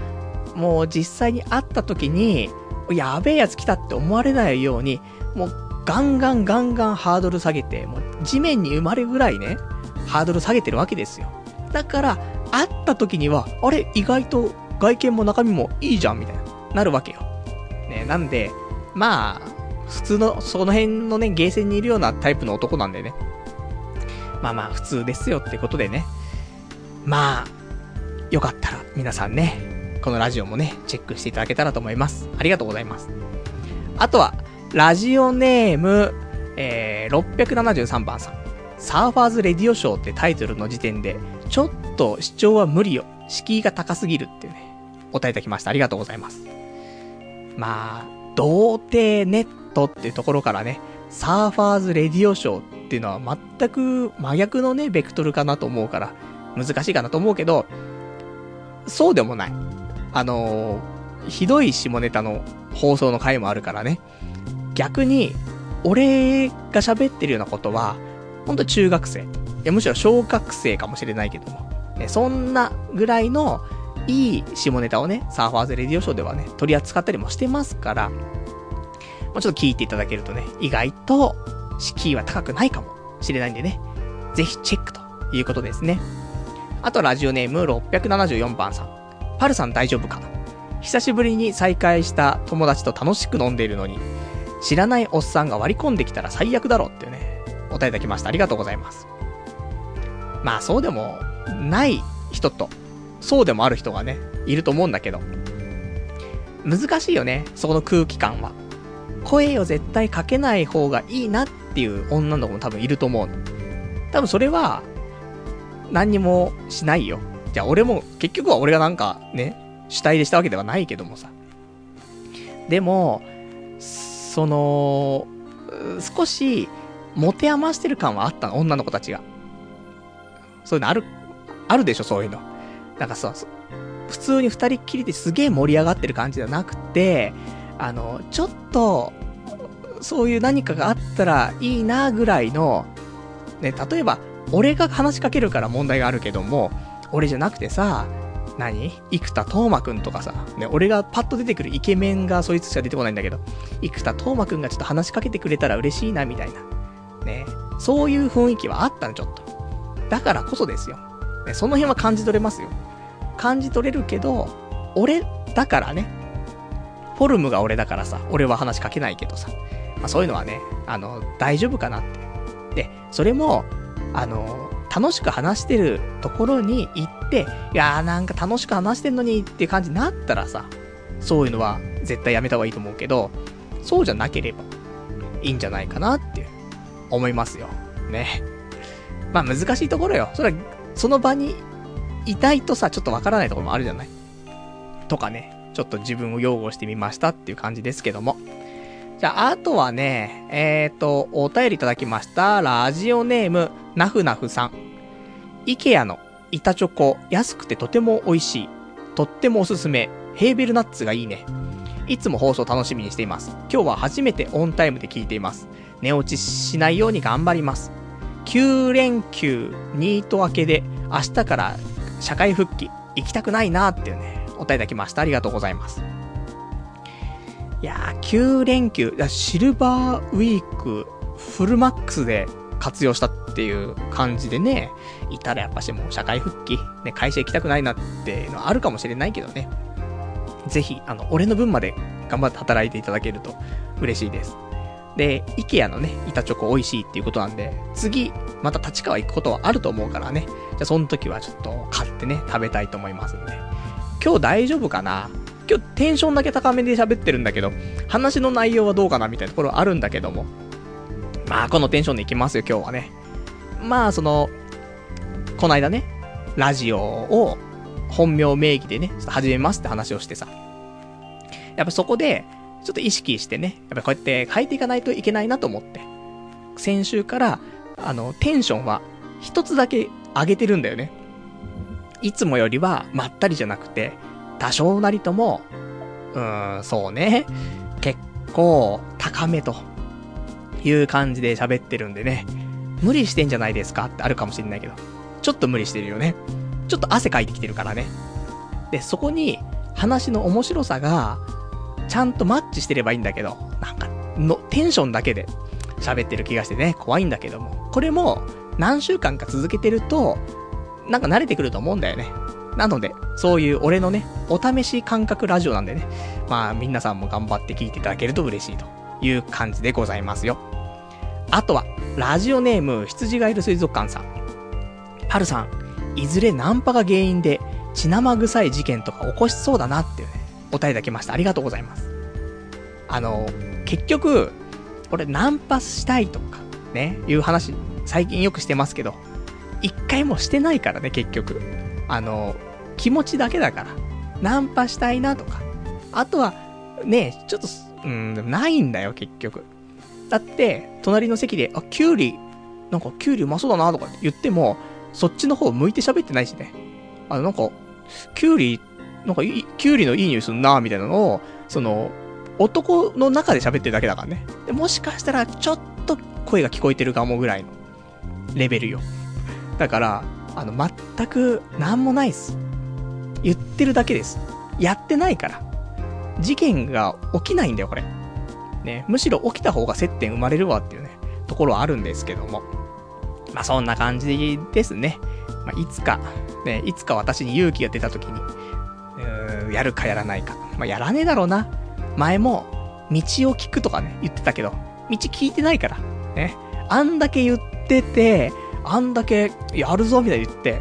もう実際に会った時に、やべえやつ来たって思われないように、もうガンガンガンガンハードル下げて、もう地面に埋まるぐらいね、ハードル下げてるわけですよ。だから、会った時には、あれ、意外と外見も中身もいいじゃん、みたいな、なるわけよ。ね、なんで、まあ、普通の、その辺のね、ゲーセンにいるようなタイプの男なんでね。まあまあ、普通ですよってことでね。まあ、よかったら、皆さんね、このラジオもね、チェックしていただけたらと思います。ありがとうございます。あとは、ラジオネーム、えー、673番さん。サーファーズレディオショーってタイトルの時点で、ちょっと主張は無理よ。敷居が高すぎるってね、答えいただきました。ありがとうございます。まあ、童貞ネットっていうところからね、サーファーズレディオショーっていうのは全く真逆のね、ベクトルかなと思うから、難しいかなと思うけど、そうでもない。あのー、ひどい下ネタの放送の回もあるからね。逆に、俺が喋ってるようなことは、ほんと中学生。いや、むしろ小学生かもしれないけども。ね、そんなぐらいのいい下ネタをね、サーファーズレディオショーではね、取り扱ったりもしてますから、まあ、ちょっと聞いていただけるとね、意外と敷居は高くないかもしれないんでね、ぜひチェックということですね。あとラジオネーム674番さん。パルさん大丈夫かな？久しぶりに再会した友達と楽しく飲んでいるのに、知らないおっさんが割り込んできたら最悪だろうっていうね、お答えいただきました。ありがとうございます。まあそうでもない人と、そうでもある人がね、いると思うんだけど、難しいよね、そこの空気感は。声を絶対かけない方がいいなっていう女の子も多分いると思う。多分それは、何にもしないよ。じゃあ俺も、結局は俺がなんかね、主体でしたわけではないけどもさ。でも、その、少し、持て余してる感はあったの、女の子たちが。そういうのある、あるでしょ、そういうの。なんかさ、普通に二人っきりですげえ盛り上がってる感じじゃなくて、あの、ちょっと、そういう何かがあったらいいなぐらいの、ね、例えば、俺が話しかけるから問題があるけども、俺じゃなくてさ、何？生田斗真くんとかさ、ね、俺がパッと出てくるイケメンがそいつしか出てこないんだけど、生田斗真くんがちょっと話しかけてくれたら嬉しいな、みたいな。ね、そういう雰囲気はあったの、ちょっと。だからこそですよ。ね、その辺は感じ取れますよ。感じ取れるけど、俺だからね。フォルムが俺だからさ、俺は話しかけないけどさ。まあそういうのはね、あの、大丈夫かなって。で、それも、あの、楽しく話してるところに行って、いやーなんか楽しく話してんのにっていう感じになったらさ、そういうのは絶対やめた方がいいと思うけど、そうじゃなければいいんじゃないかなって思いますよ。ね。まあ難しいところよ。それは、その場にいたいとさ、ちょっとわからないところもあるじゃない？とかね、ちょっと自分を擁護してみましたっていう感じですけども。じゃあ、あとはね、えっ、ー、と、お便りいただきました。ラジオネーム、なふなふさん。イケアの板チョコ、安くてとても美味しい。とってもおすすめ。ヘーベルナッツがいいね。いつも放送楽しみにしています。今日は初めてオンタイムで聞いています。寝落ちしないように頑張ります。9連休、ニート明けで、明日から社会復帰、行きたくないなーっていうね、お便りいただきました。ありがとうございます。いやー、9連休、シルバーウィーク、フルマックスで活用したっていう感じでね、いたらやっぱしもう社会復帰、ね、会社行きたくないなっていうのはあるかもしれないけどね。ぜひ、あの、俺の分まで頑張って働いていただけると嬉しいです。で、イケアのね、板チョコ美味しいっていうことなんで、次、また立川行くことはあると思うからね。じゃあその時はちょっと買ってね、食べたいと思いますんで。今日大丈夫かな？今日テンションだけ高めで喋ってるんだけど、話の内容はどうかなみたいなところあるんだけども。まあ、このテンションでいきますよ、今日はね。まあ、その、こないだね、ラジオを本名名義でね、ちょっと始めますって話をしてさ。やっぱそこで、ちょっと意識してね、やっぱこうやって変えていかないといけないなと思って。先週から、あの、テンションは一つだけ上げてるんだよね。いつもよりはまったりじゃなくて、多少なりとも、うーん、そうね。結構高めという感じで喋ってるんでね。無理してんじゃないですかってあるかもしれないけど。ちょっと無理してるよね。ちょっと汗かいてきてるからね。で、そこに話の面白さが、ちゃんとマッチしてればいいんだけど、なんか、の、テンションだけで喋ってる気がしてね、怖いんだけども。これも、何週間か続けてると、なんか慣れてくると思うんだよね。なので、そういう俺のね、お試し感覚ラジオなんでね、まあ皆さんも頑張って聞いていただけると嬉しいという感じでございますよ。あとは、ラジオネーム、羊がいる水族館さん。はるさん、いずれナンパが原因で血生臭い事件とか起こしそうだなっていうね、お便りだきました。ありがとうございます。あの、結局、俺ナンパしたいとか、ね、いう話、最近よくしてますけど、一回もしてないからね、結局。あの、気持ちだけだから。ナンパしたいなとか。あとは、ね、ちょっと、うん、ないんだよ、結局。だって、隣の席で、あ、キュウリ、なんかキュウリうまそうだなとか言っても、そっちの方向いて喋ってないしね。あの、なんか、キュウリ、なんかい、キュウリのいい匂いすんなみたいなのを、その、男の中で喋ってるだけだからね。でもしかしたら、ちょっと声が聞こえてるかもぐらいのレベルよ。だから、あの、全く、なんもないっす。言ってるだけです。やってないから。事件が起きないんだよ、これ。ね、むしろ起きた方が接点生まれるわっていうね、ところはあるんですけども。まあそんな感じですね。まあいつか、ね、いつか私に勇気が出た時に、やるかやらないか。まあやらねえだろうな。前も、道を聞くとかね、言ってたけど、道聞いてないから。ね。あんだけ言ってて、あんだけやるぞみたいに言って、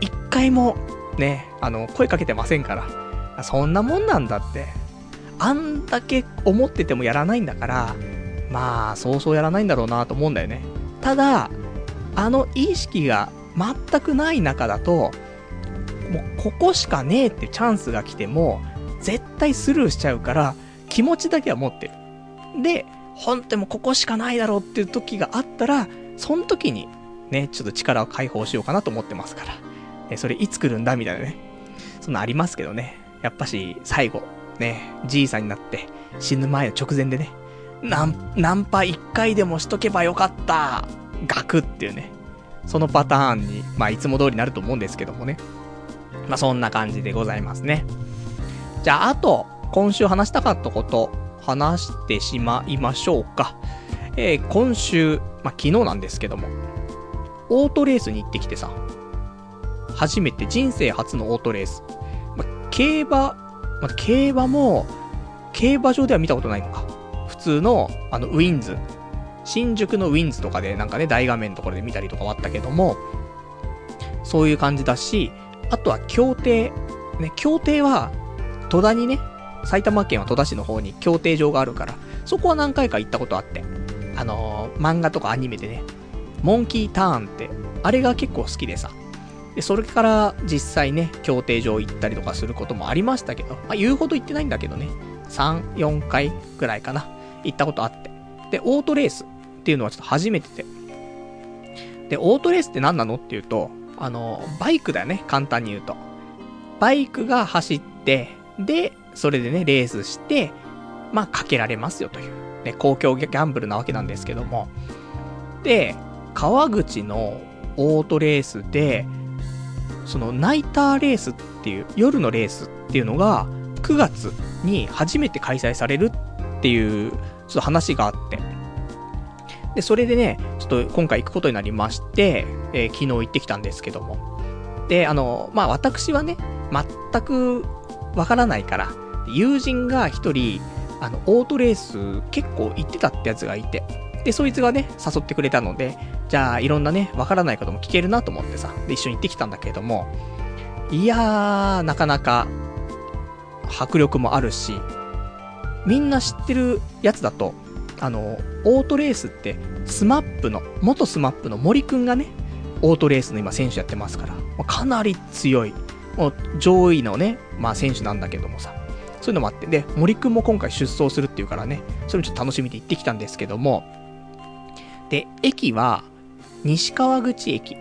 一回も、ね、あの、声かけてませんから。そんなもんなんだって。あんだけ思っててもやらないんだから、まあ、そうそうやらないんだろうなと思うんだよね。ただ、あの意識が全くない中だと、もうここしかねえってチャンスが来ても、絶対スルーしちゃうから、気持ちだけは持ってる。で、本当にもここしかないだろうっていう時があったら、その時に、ね、ちょっと力を解放しようかなと思ってますから。え、それいつ来るんだみたいなね。そんなありますけどね。やっぱし、最後、ね、じいさんになって、死ぬ前の直前でね、ナン、ナンパ一回でもしとけばよかったガクっていうね、そのパターンに、まあ、いつも通りになると思うんですけどもね。まあ、そんな感じでございますね。じゃあ、あと、今週話したかったこと、話してしまいましょうか。えー、今週、まあ、昨日なんですけども、オートレースに行ってきてさ、初めて人生初のオートレース。まあ、競馬、まあ、競馬も、競馬場では見たことないのか。普通の、あの、ウィンズ。新宿のウィンズとかでなんかね、大画面のところで見たりとかもあったけども、そういう感じだし、あとは協定。ね、協定は、戸田にね、埼玉県は戸田市の方に協定場があるから、そこは何回か行ったことあって。あのー、漫画とかアニメでね、モンキーターンって、あれが結構好きでさ。で、それから実際ね、協定場行ったりとかすることもありましたけど、まあ、言うほど行ってないんだけどね、3、4回ぐらいかな、行ったことあって。で、オートレースっていうのはちょっと初めてで。で、オートレースって何なのっていうと、あの、バイクだよね、簡単に言うと。バイクが走って、で、それでね、レースして、まあ、かけられますよという、ね、公共ギャンブルなわけなんですけども。で、川口のオートレースで、そのナイターレースっていう、夜のレースっていうのが、9月に初めて開催されるっていう、ちょっと話があって。で、それでね、ちょっと今回行くことになりまして、えー、昨日行ってきたんですけども。で、あの、まあ、私はね、全くわからないから、友人が一人、あの、オートレース結構行ってたってやつがいて、で、そいつがね、誘ってくれたので、じゃあ、いろんなね、わからないことも聞けるなと思ってさ、で、一緒に行ってきたんだけども、いやー、なかなか、迫力もあるし、みんな知ってるやつだと、あの、オートレースって、スマップの、元スマップの森くんがね、オートレースの今選手やってますから、かなり強い、もう上位のね、まあ選手なんだけどもさ、そういうのもあって、で、森くんも今回出走するっていうからね、それもちょっと楽しみで行ってきたんですけども、で、駅は、西川口駅。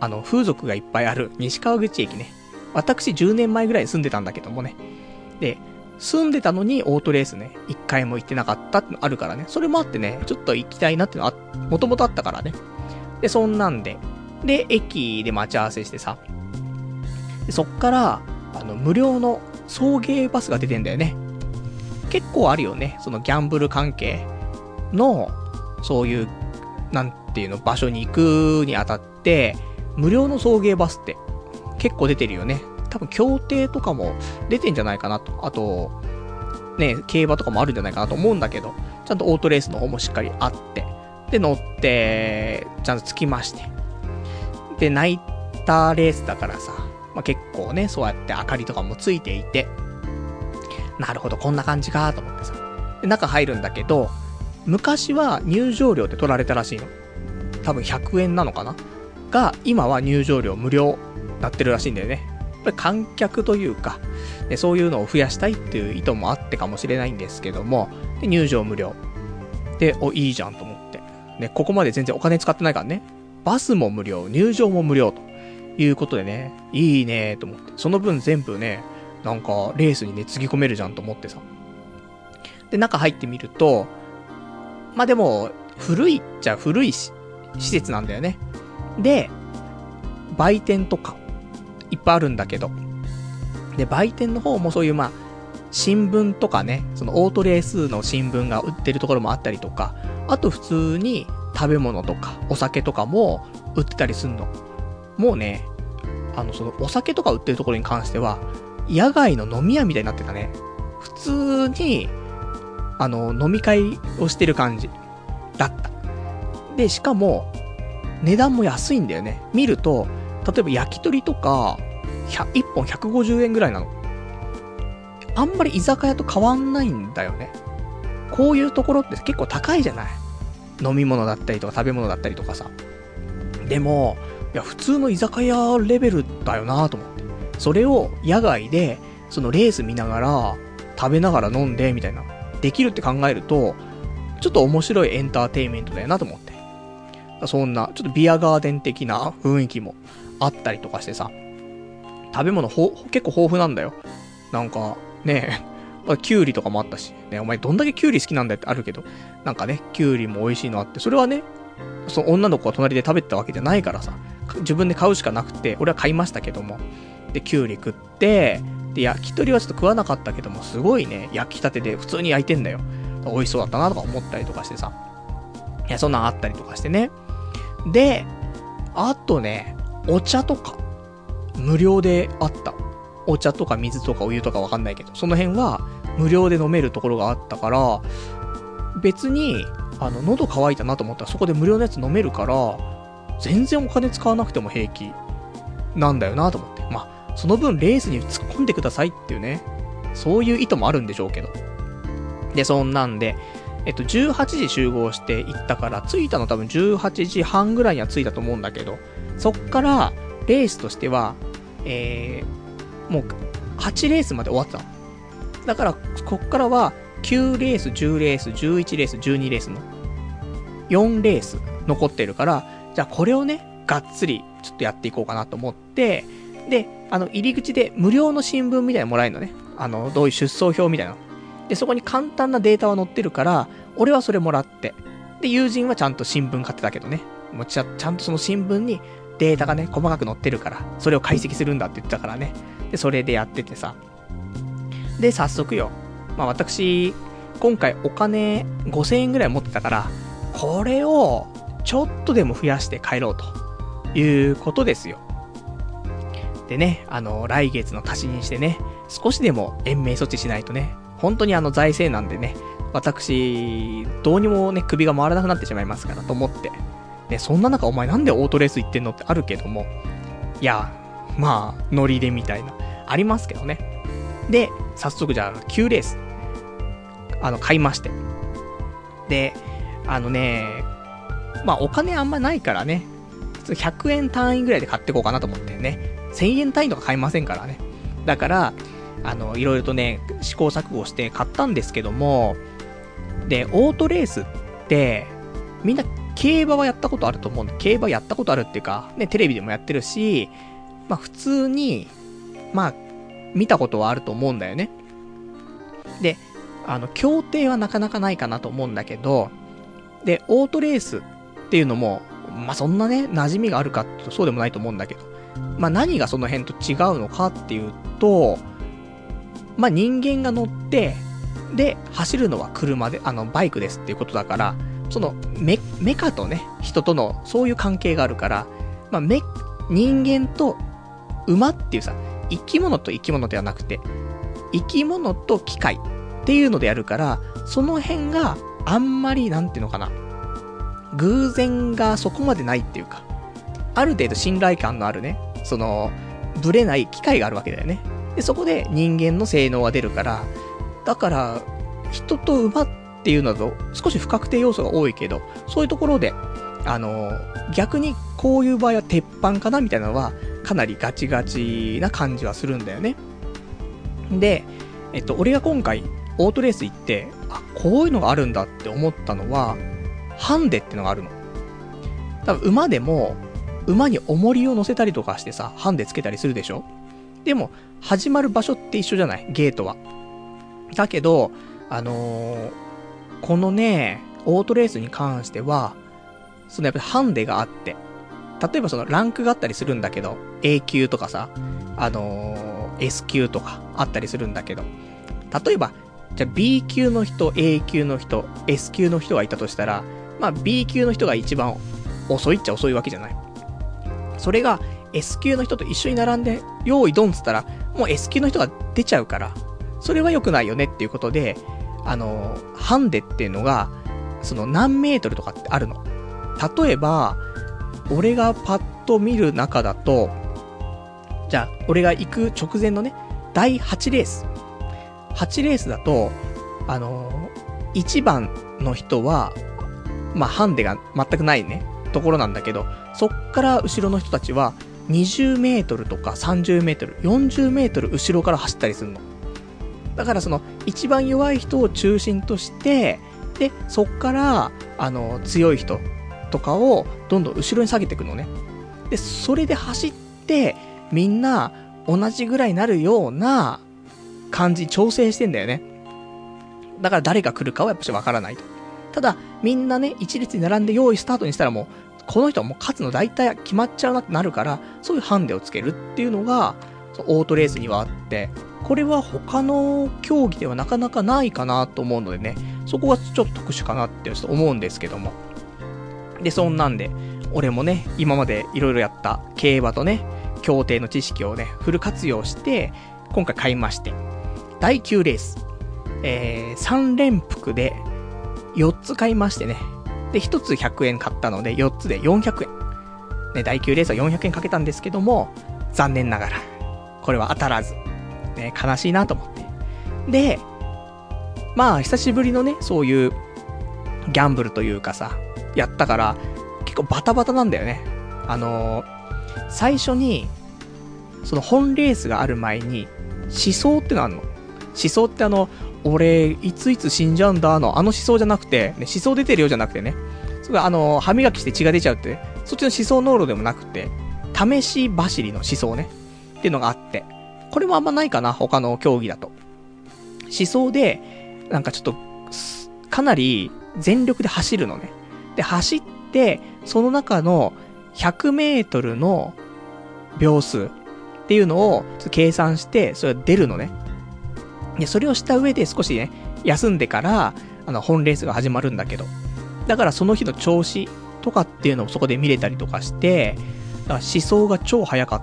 あの、風俗がいっぱいある西川口駅ね。私10年前ぐらいに住んでたんだけどもね。で、住んでたのにオートレースね、一回も行ってなかったってのあるからね。それもあってね、ちょっと行きたいなってのは、もともとあったからね。で、そんなんで。で、駅で待ち合わせしてさ。でそっから、あの、無料の送迎バスが出てんだよね。結構あるよね。そのギャンブル関係の、そういうなんていうの、場所に行くにあたって、無料の送迎バスって結構出てるよね。多分協定とかも出てんじゃないかなと。あと、ね、競馬とかもあるんじゃないかなと思うんだけど、ちゃんとオートレースの方もしっかりあって、で、乗って、ちゃんと着きまして。で、ナイターレースだからさ、まあ、結構ね、そうやって明かりとかもついていて、なるほど、こんな感じかと思ってさ。で、中入るんだけど、昔は入場料って取られたらしいの。多分100円なのかな？が、今は入場料無料なってるらしいんだよね。やっぱり観客というか、ね、そういうのを増やしたいっていう意図もあってかもしれないんですけども、で入場無料。で、お、いいじゃんと思って。ね、ここまで全然お金使ってないからね。バスも無料、入場も無料ということでね、いいねと思って。その分全部ね、なんかレースにね、つぎ込めるじゃんと思ってさ。で、中入ってみると、まあでも、古いっちゃ古いし施設なんだよね。で、売店とか、いっぱいあるんだけど。で、売店の方もそういうまあ、新聞とかね、そのオートレースの新聞が売ってるところもあったりとか、あと普通に食べ物とかお酒とかも売ってたりすんの。もうね、あの、そのお酒とか売ってるところに関しては、野外の飲み屋みたいになってたね。普通に、あの、飲み会をしてる感じだった。で、しかも、値段も安いんだよね。見ると、例えば焼き鳥とか、1本150円ぐらいなの。あんまり居酒屋と変わんないんだよね。こういうところって結構高いじゃない飲み物だったりとか食べ物だったりとかさ。でも、いや、普通の居酒屋レベルだよなと思って。それを野外で、そのレース見ながら、食べながら飲んで、みたいな。できるって考えると、ちょっと面白いエンターテインメントだよなと思って。そんな、ちょっとビアガーデン的な雰囲気もあったりとかしてさ。食べ物ほ、結構豊富なんだよ。なんか、ね え、キュウリとかもあったし、ね、お前どんだけキュウリ好きなんだよってあるけど、なんかね、キュウリも美味しいのあって、それはね、その女の子が隣で食べてたわけじゃないからさ、自分で買うしかなくて、俺は買いましたけども。で、キュウリ食って、で、焼き鳥はちょっと食わなかったけども、すごいね、焼きたてで普通に焼いてんだよ。美味しそうだったなとか思ったりとかしてさ。いや、そんなんあったりとかしてね。で、あとね、お茶とか、無料であった。お茶とか水とかお湯とかわかんないけど、その辺は無料で飲めるところがあったから、別に、あの、喉乾いたなと思ったらそこで無料のやつ飲めるから、全然お金使わなくても平気なんだよなと思って。まあ、その分レースに突っ込んでくださいっていうね、そういう意図もあるんでしょうけど。で、そんなんで、えっと、18時集合して行ったから、着いたの多分18時半ぐらいには着いたと思うんだけど、そっから、レースとしては、えー、もう、8レースまで終わってたの。だから、こっからは、9レース、10レース、11レース、12レースの、4レース残ってるから、じゃあこれをね、がっつりちょっとやっていこうかなと思って、で、あの、入り口で無料の新聞みたいなのもらえるのね。あの、どういう出走表みたいな。で、そこに簡単なデータは載ってるから、俺はそれもらって。で、友人はちゃんと新聞買ってたけどね。もうちゃ、ちゃんとその新聞にデータがね、細かく載ってるから、それを解析するんだって言ってたからね。で、それでやっててさ。で、早速よ。まあ私、今回お金5000円ぐらい持ってたから、これをちょっとでも増やして帰ろうということですよ。でね、あの、来月の足しにしてね、少しでも延命措置しないとね、本当にあの財政なんでね、私、どうにもね、首が回らなくなってしまいますからと思って。ね、そんな中お前なんでオートレース行ってんのってあるけども、いや、まあ、ノリでみたいな、ありますけどね。で、早速じゃあ、9レース、あの、買いまして。で、あのね、まあ、お金あんまないからね、100円単位ぐらいで買ってこうかなと思ってね。1000円単位とか買いませんからね。だから、あの、いろいろとね、試行錯誤して買ったんですけども、で、オートレースって、みんな競馬はやったことあると思うんで、競馬やったことあるっていうか、ね、テレビでもやってるし、まあ普通に、まあ、見たことはあると思うんだよね。で、あの、協定はなかなかないかなと思うんだけど、で、オートレースっていうのも、まあそんなね、馴染みがあるかってそうでもないと思うんだけど、まあ何がその辺と違うのかっていうと、まあ人間が乗って、で、走るのは車で、あの、バイクですっていうことだから、その、メ、メカとね、人との、そういう関係があるから、まあ、メ、人間と馬っていうさ、生き物と生き物ではなくて、生き物と機械っていうのでやるから、その辺があんまり、なんていうのかな、偶然がそこまでないっていうか、ある程度信頼感のあるね、その、ブレない機械があるわけだよね。で、そこで人間の性能が出るから、だから、人と馬っっていうのだと少し不確定要素が多いけど、そういうところで、あの、逆にこういう場合は鉄板かなみたいなのは、かなりガチガチな感じはするんだよね。で、えっと、俺が今回、オートレース行って、あ、こういうのがあるんだって思ったのは、ハンデってのがあるの。多分馬でも、馬に重りを乗せたりとかしてさ、ハンデつけたりするでしょでも、始まる場所って一緒じゃない？ゲートは。だけど、あのー、このね、オートレースに関しては、そのやっぱりハンデがあって、例えばそのランクがあったりするんだけど、A 級とかさ、あのー、S 級とかあったりするんだけど、例えば、じゃあ B 級の人、A 級の人、S 級の人がいたとしたら、まあ B 級の人が一番遅いっちゃ遅いわけじゃない。それが S 級の人と一緒に並んで、用意ドンっつったら、もう S 級の人が出ちゃうから、それは良くないよねっていうことで、あの、ハンデっていうのが、その何メートルとかってあるの。例えば、俺がパッと見る中だと、じゃあ、俺が行く直前のね、第8レース。8レースだと、あのー、1番の人は、まあ、ハンデが全くないね、ところなんだけど、そっから後ろの人たちは、20メートルとか30メートル、40メートル後ろから走ったりするの。だからその、一番弱い人を中心として、で、そっから、あの、強い人とかをどんどん後ろに下げていくのね。で、それで走って、みんな同じぐらいになるような感じ調整してんだよね。だから誰が来るかはやっぱしわからないと。ただ、みんなね、一列に並んで用意スタートにしたらもう、この人はもう勝つの大体決まっちゃうなってなるから、そういうハンデをつけるっていうのが、オートレースにはあって、これは他の競技ではなかなかないかなと思うのでね、そこがちょっと特殊かなって思うんですけども。で、そんなんで、俺もね、今までいろいろやった競馬とね、協定の知識をね、フル活用して、今回買いまして、第9レース、えー、3連複で4つ買いましてね、で、1つ100円買ったので、4つで400円。ね、第9レースは400円かけたんですけども、残念ながら、これは当たらず。ね、悲しいなと思って。で、まあ、久しぶりのね、そういうギャンブルというかさ、やったから、結構バタバタなんだよね。あのー、最初に、その本レースがある前に、思想ってのあるの。思想ってあの、俺、いついつ死んじゃうんだの、あの思想じゃなくて、ね、思想出てるよじゃなくてね、それあの、歯磨きして血が出ちゃうって、そっちの思想濃度でもなくて、試し走りの思想ね、っていうのがあって、これもあんまないかな、他の競技だと。思想で、なんかちょっと、かなり全力で走るのね。で、走って、その中の100メートルの秒数っていうのを計算して、それが出るのね。で、それをした上で少しね、休んでから、あの、本レースが始まるんだけど。だからその日の調子とかっていうのをそこで見れたりとかして、だから思想が超速かっ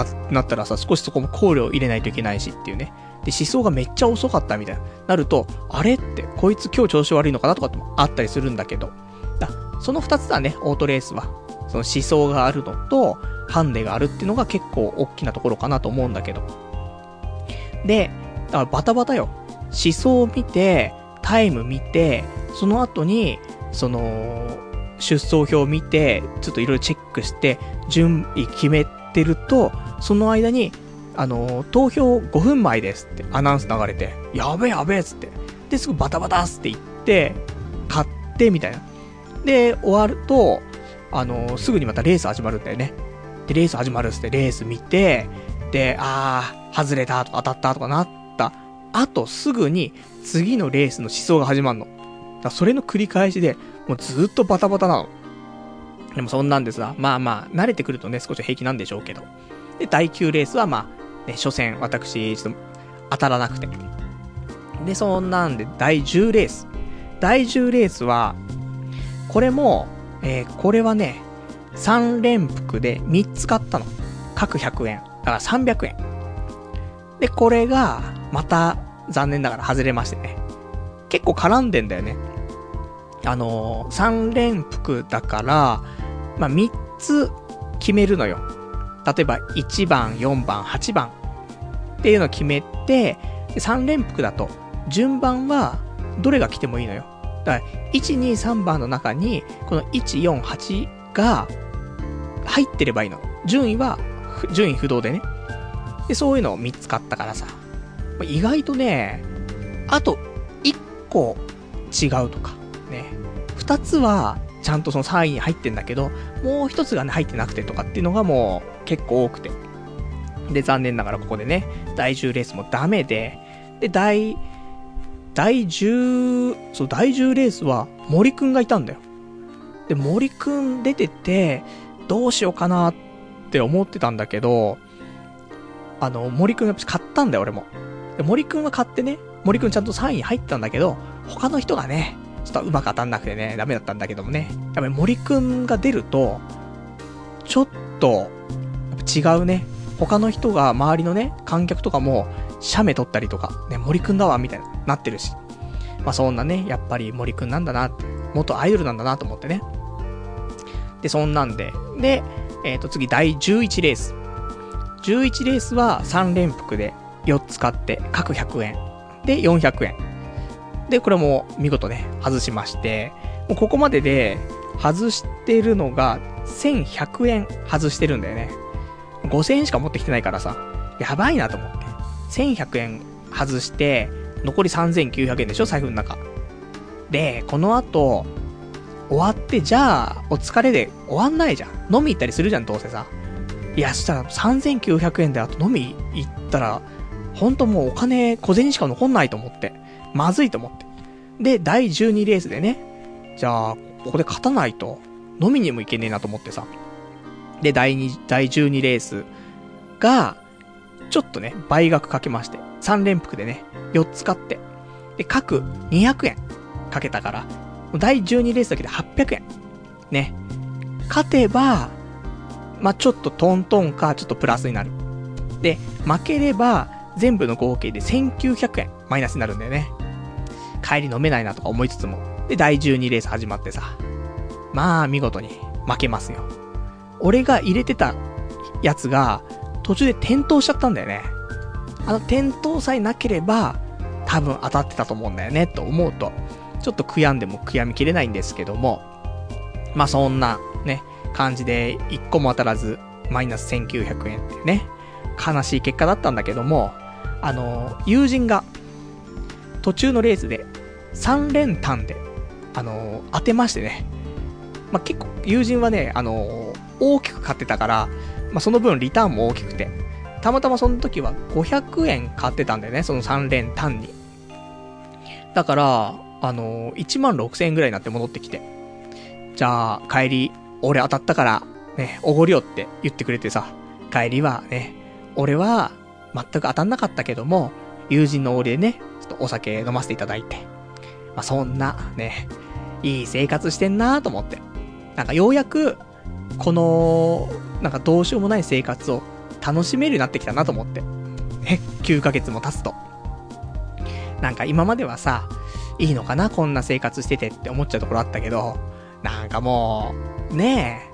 ってなったらさ、少しそこも考慮を入れないといけないしっていうね。で、思想がめっちゃ遅かったみたいな。なると、あれって、こいつ今日調子悪いのかなとかってもあったりするんだけど。だその二つだね、オートレースは。その思想があるのと、ハンデがあるっていうのが結構大きなところかなと思うんだけど。で、だからバタバタよ。思想を見て、タイム見て、その後に、その、出走表を見て、ちょっといろいろチェックして、準備決めてると、その間に、あの、投票5分前ですってアナウンス流れて、やべえやべえっつって。で、すぐバタバタっつって言って、買って、みたいな。で、終わると、あの、すぐにまたレース始まるんだよね。で、レース始まるっつってレース見て、で、あー、外れたとか当たったとかなったあとすぐに次のレースの思想が始まるの。だそれの繰り返しで、もうずっとバタバタなの。でもそんなんでさ、まあまあ、慣れてくるとね、少し平気なんでしょうけど。で、第9レースはまあ、ね、初戦、私、ちょっと当たらなくて。で、そんなんで、第10レース。第10レースは、これも、えー、これはね、3連複で3つ買ったの。各100円。だから300円。で、これが、また、残念ながら外れましてね。結構絡んでんだよね。あのー、3連複だから、まあ、3つ決めるのよ。例えば、1番、4番、8番っていうのを決めて、3連複だと、順番は、どれが来てもいいのよ。だから、1、2、3番の中に、この1、4、8が、入ってればいいの。順位は、順位不動でね。で、そういうのを3つ買ったからさ。意外とね、あと1個違うとか、ね。2つは、ちゃんとその3位に入ってんだけど、もう1つがね、入ってなくてとかっていうのがもう結構多くて。で、残念ながらここでね、第10レースもダメで、で、第、第10、そう、第10レースは森くんがいたんだよ。で、森くん出てて、どうしようかなって思ってたんだけど、あの、森くんが買ったんだよ、俺も。で森くんは買ってね、森くんちゃんと3位に入ったんだけど、他の人がね、ちょっとうまく当たんなくてね、ダメだったんだけどもね。やっぱり森くんが出ると、ちょっと、違うね。他の人が、周りのね、観客とかも、写メ撮ったりとか、ね、森くんだわ、みたいな、なってるし。まあそんなね、やっぱり森くんなんだな、元アイドルなんだなと思ってね。で、そんなんで。で、えっ、ー、と次、第11レース。11レースは3連複で4つ買って、各100円。で、400円。で、これも見事ね、外しまして、もうここまでで外してるのが1100円外してるんだよね。5000円しか持ってきてないからさ、やばいなと思って。1100円外して、残り3900円でしょ財布の中。で、この後、終わって、じゃあ、お疲れで終わんないじゃん。飲み行ったりするじゃん、どうせさ。いや、そしたら3900円であと飲み行ったら、ほんともうお金、小銭しか残んないと思って。まずいと思って。で、第12レースでね、じゃあ、ここで勝たないと、飲みにも行けねえなと思ってさ。で、第2、第12レースが、ちょっとね、倍額かけまして、3連複でね、4つ買って、で、各200円かけたから、第12レースだけで800円。ね。勝てば、まあ、ちょっとトントンか、ちょっとプラスになる。で、負ければ、全部の合計で1900円マイナスになるんだよね。帰り飲めないなとか思いつつも。で、第12レース始まってさ。まあ、見事に負けますよ。俺が入れてたやつが、途中で転倒しちゃったんだよね。あの転倒さえなければ、多分当たってたと思うんだよね、と思うと、ちょっと悔やんでも悔やみきれないんですけども、まあそんな、ね、感じで、一個も当たらず、マイナス1900円っていうね、悲しい結果だったんだけども、あの、友人が、途中のレースで、3連単で、あの、当てましてね。まあ、結構、友人はね、あの、大きく買ってたから、まあ、その分リターンも大きくて、たまたまその時は500円買ってたんだよね、その3連単に。だから、あの、1万6000円ぐらいになって戻ってきて、じゃあ、帰り、俺当たったから、ね、おごりよって言ってくれてさ、帰りはね、俺は、全く当たんなかったけども、友人のお礼でね、ちょっとお酒飲ませていただいて。まあ、そんな、ね、いい生活してんなと思って。なんかようやく、この、なんかどうしようもない生活を楽しめるようになってきたなと思って。え、9ヶ月も経つと。なんか今まではさ、いいのかなこんな生活しててって思っちゃうところあったけど、なんかもう、ね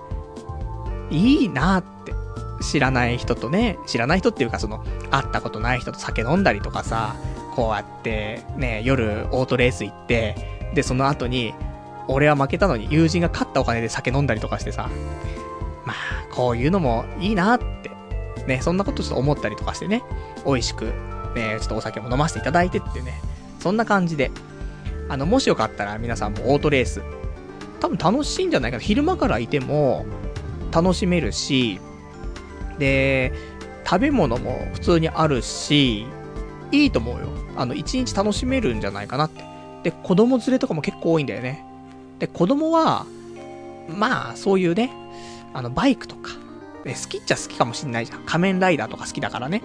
え、いいなって。知らない人とね、知らない人っていうかその、会ったことない人と酒飲んだりとかさ、こうやって、ね、夜オートレース行って、で、その後に、俺は負けたのに友人が勝ったお金で酒飲んだりとかしてさ、まあ、こういうのもいいなって、ね、そんなことちょっと思ったりとかしてね、美味しく、ね、ちょっとお酒も飲ませていただいてってね、そんな感じで、あの、もしよかったら皆さんもオートレース、多分楽しいんじゃないかな。昼間からいても楽しめるし、で、食べ物も普通にあるし、いいと思うよ。あの、一日楽しめるんじゃないかなって。で、子供連れとかも結構多いんだよね。で、子供は、まあ、そういうね、あの、バイクとか、好きっちゃ好きかもしんないじゃん。仮面ライダーとか好きだからね。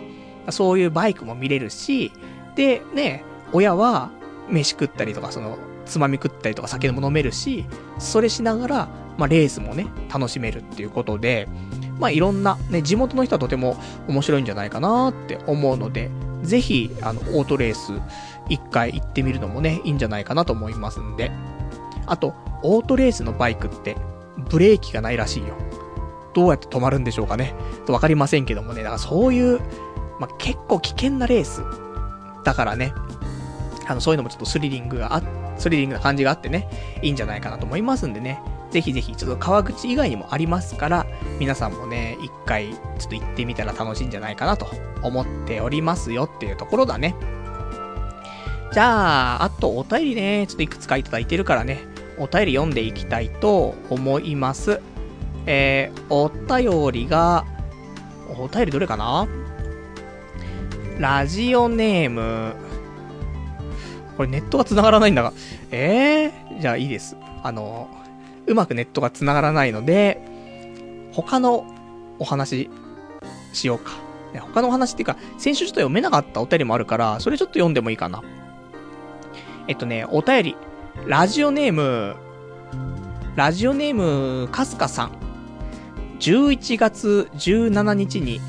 そういうバイクも見れるし、で、ね、親は、飯食ったりとか、その、つまみ食ったりとか酒も飲めるし、それしながら、まあ、レースもね、楽しめるっていうことで、まあ、いろんな、ね、地元の人はとても面白いんじゃないかなって思うので、ぜひ、あの、オートレース、一回行ってみるのもね、いいんじゃないかなと思いますんで。あと、オートレースのバイクって、ブレーキがないらしいよ。どうやって止まるんでしょうかね。とわかりませんけどもね、だからそういう、まあ、結構危険なレース。だからね、あの、そういうのもちょっとスリリングがあ、スリリングな感じがあってね、いいんじゃないかなと思いますんでね。ぜひぜひ、ちょっと川口以外にもありますから、皆さんもね、一回、ちょっと行ってみたら楽しいんじゃないかなと思っておりますよっていうところだね。じゃあ、あとお便りね、ちょっといくつかいただいてるからね、お便り読んでいきたいと思います。えー、お便りが、お便りどれかな？ラジオネーム、これネットが繋がらないんだが、えー、じゃあいいです。あの、うまくネットが繋がらないので、他のお話しようか。他のお話っていうか、先週ちょっと読めなかったお便りもあるから、それちょっと読んでもいいかな。えっとね、お便り、ラジオネーム、ラジオネーム、かすかさん。11月17日に、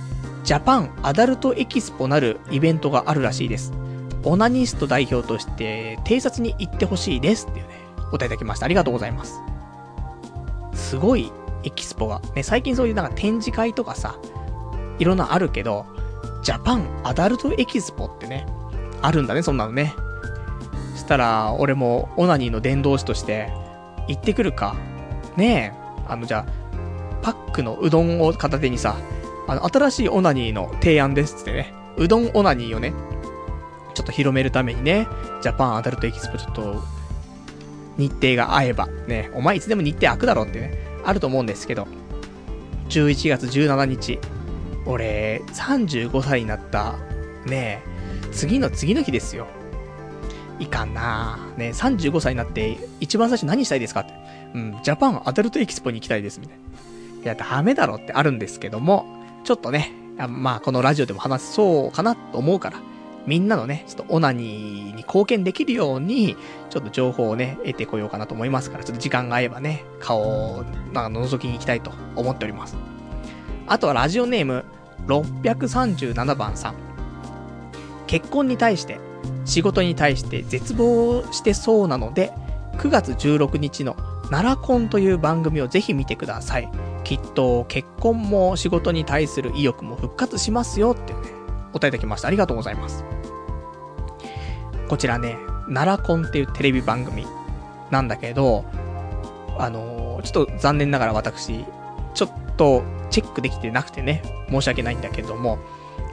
ジャパンアダルトエキスポなるイベントがあるらしいです。オナニスト代表として、偵察に行ってほしいですっていうね、お答えいただきました。ありがとうございます。すごいエキスポが。ね、最近そういうなんか展示会とかさ、いろんなあるけど、ジャパンアダルトエキスポってね、あるんだね、そんなのね。そしたら、俺もオナニーの伝道師として、行ってくるか。ねえ、あの、じゃあ、パックのうどんを片手にさ、あの、新しいオナニーの提案ですってね、うどんオナニーをね、ちょっと広めるためにね、ジャパンアダルトエキスポちょっと、日程が合えば、ね、お前いつでも日程開くだろってね、あると思うんですけど、11月17日、俺、35歳になった、ね、次の次の日ですよ。いかんなね35歳になって、一番最初何したいですかって。うん、ジャパンアダルトエキスポに行きたいです、みたいな。いや、ダメだろってあるんですけども、ちょっとね、まあ、このラジオでも話そうかなと思うから、みんなのね、ちょっとオナニーに貢献できるように、ちょっと情報をね、得てこようかなと思いますから、ちょっと時間が合えばね、顔を、なんか覗きに行きたいと思っております。あとはラジオネーム、637番さん。結婚に対して、仕事に対して絶望してそうなので、9月16日の奈良コンという番組をぜひ見てください。きっと結婚も仕事に対する意欲も復活しますよってね、答えいただきました。ありがとうございます。こちらね、奈良コンっていうテレビ番組なんだけど、あのー、ちょっと残念ながら私、ちょっとチェックできてなくてね、申し訳ないんだけども、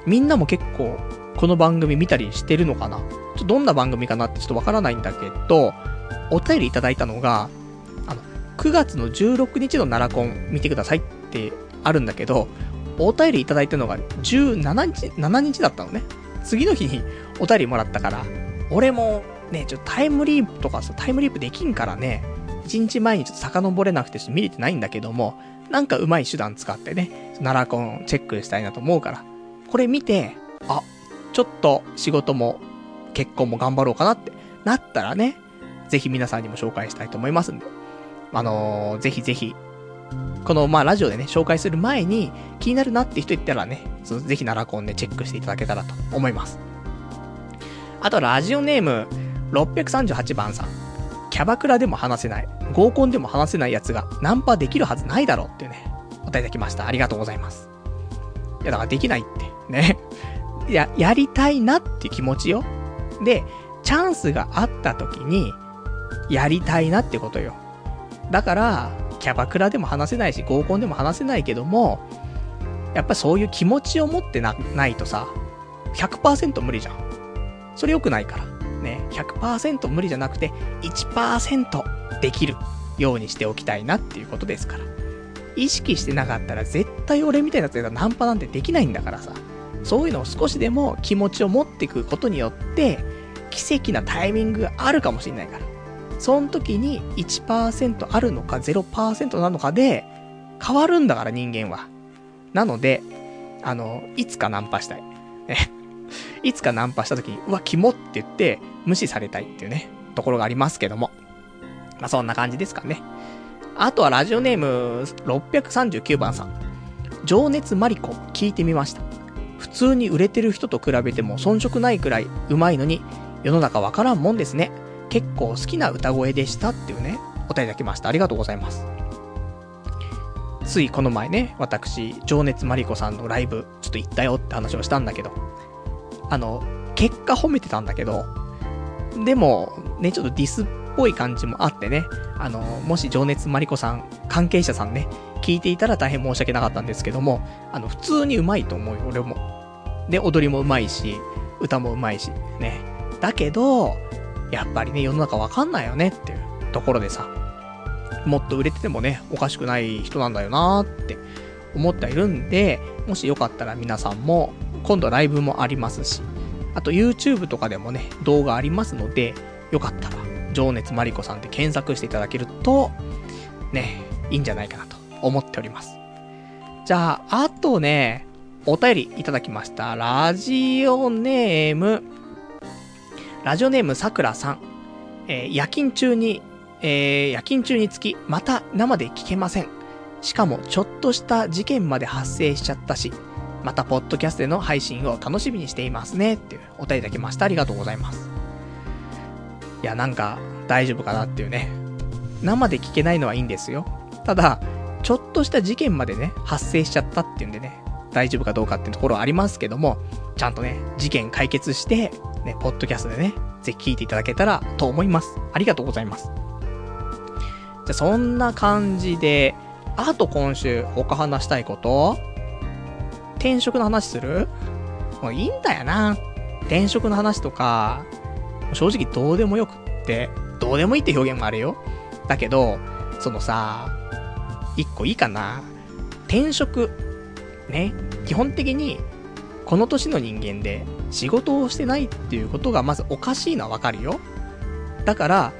みんなも結構、この番組見たりしてるのかな？ちょどんな番組かなってちょっとわからないんだけど、お便りいただいたのが、あの、9月の16日の奈良コン見てくださいってあるんだけど、お便りいただいたのが17日、7日だったのね。次の日にお便りもらったから、俺もね、ちょっとタイムリープとかさ、タイムリープできんからね、1日前にちょっと遡れなくて見れてないんだけども、なんか上手い手段使ってね、奈良コンチェックしたいなと思うから、これ見て、あ、ちょっと仕事も結婚も頑張ろうかなってなったらね、ぜひ皆さんにも紹介したいと思いますんで、あのー、ぜひぜひ、この、まあ、ラジオでね、紹介する前に、気になるなって人言ったらね、そのぜひ奈良コンね、チェックしていただけたらと思います。あと、ラジオネーム、638番さん。キャバクラでも話せない、合コンでも話せないやつがナンパできるはずないだろうっていうね、お答えいただきました。ありがとうございます。いや、だからできないって。ね。い や、やりたいなって気持ちよ。で、チャンスがあった時に、やりたいなってことよ。だから、キャバクラでも話せないし、合コンでも話せないけども、やっぱそういう気持ちを持ってな、ないとさ、100%無理じゃん。それ良くないから。ね、100%無理じゃなくて、1%できるようにしておきたいなっていうことですから。意識してなかったら絶対俺みたいなやつがナンパなんてできないんだからさ。そういうのを少しでも気持ちを持っていくことによって、奇跡なタイミングがあるかもしれないから。その時に1%あるのか0%なのかで変わるんだから人間は。なので、あの、いつかナンパしたい。ね。いつかナンパした時に、うわ、キモって言って無視されたいっていうね、ところがありますけども。まあ、そんな感じですかね。あとはラジオネーム639番さん。情熱マリコ聞いてみました。普通に売れてる人と比べても遜色ないくらい上手いのに、世の中わからんもんですね。結構好きな歌声でしたっていうね、お便りいただきました。ありがとうございます。ついこの前ね、私、情熱マリコさんのライブ、ちょっと行ったよって話をしたんだけど、あの、結果褒めてたんだけど、でも、ね、ちょっとディスっぽい感じもあってね、あの、もし情熱マリコさん、関係者さんね、聞いていたら大変申し訳なかったんですけども、あの、普通にうまいと思うよ、俺も。で、踊りもうまいし、歌もうまいし、ね。だけど、やっぱりね、世の中わかんないよねっていうところでさ、もっと売れててもね、おかしくない人なんだよなーって思っているんで、もしよかったら皆さんも今度ライブもありますし、あと YouTube とかでもね、動画ありますので、よかったら、情熱マリコさんで検索していただけると、ね、いいんじゃないかなと思っております。じゃあ、あとね、お便りいただきました。ラジオネーム、ラジオネームさくらさん。えー夜勤中に、えー夜勤中につき、また生で聞けません。しかも、ちょっとした事件まで発生しちゃったし、また、ポッドキャストでの配信を楽しみにしていますね。っていう、お便りいただきました。ありがとうございます。いや、なんか、大丈夫かなっていうね。生で聞けないのはいいんですよ。ただ、ちょっとした事件までね、発生しちゃったっていうんでね、大丈夫かどうかっていうところはありますけども、ちゃんとね、事件解決して、ね、ポッドキャストでね、ぜひ聞いていただけたらと思います。ありがとうございます。じゃ、そんな感じで、あと今週、他話したいこと転職の話する？もういいんだよな。転職の話とか、正直どうでもよくって、どうでもいいって表現もあるよ。だけど、そのさ、一個いいかな。転職、ね、基本的に、この年の人間で仕事をしてないっていうことがまずおかしいのはわかるよ。だから、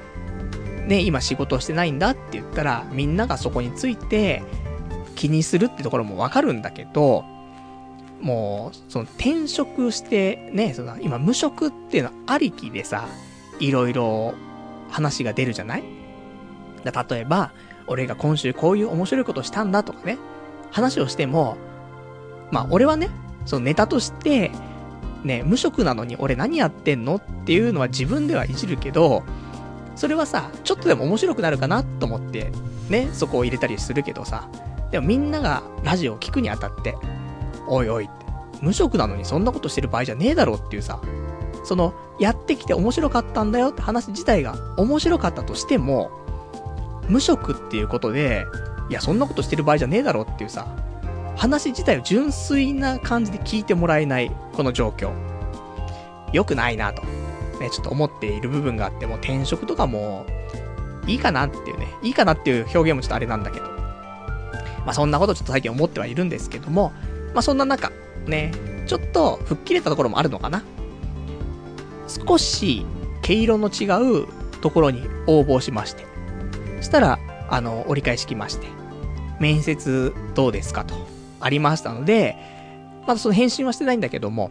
ね、今仕事してないんだって言ったら、みんながそこについて気にするってところもわかるんだけど、もう、その転職して、ね、その今無職っていうのありきでさ、いろいろ話が出るじゃない？だ例えば、俺が今週こういう面白いことしたんだとかね、話をしても、まあ俺はね、そのネタとして、ね、無職なのに俺何やってんのっていうのは自分ではいじるけど、それはさ、ちょっとでも面白くなるかなと思って、ね、そこを入れたりするけどさ、でもみんながラジオを聞くにあたって、おいおい、無職なのにそんなことしてる場合じゃねえだろうっていうさ、その、やってきて面白かったんだよって話自体が面白かったとしても、無職っていうことで、いや、そんなことしてる場合じゃねえだろっていうさ、話自体を純粋な感じで聞いてもらえない、この状況。良くないなと、ね、ちょっと思っている部分があって、もう転職とかも、いいかなっていうね、いいかなっていう表現もちょっとあれなんだけど。まあそんなことちょっと最近思ってはいるんですけども、まあそんな中、ね、ちょっと吹っ切れたところもあるのかな。少し毛色の違うところに応募しまして。そしたら、あの、折り返し来まして、面接どうですかと、ありましたので、まだその返信はしてないんだけども、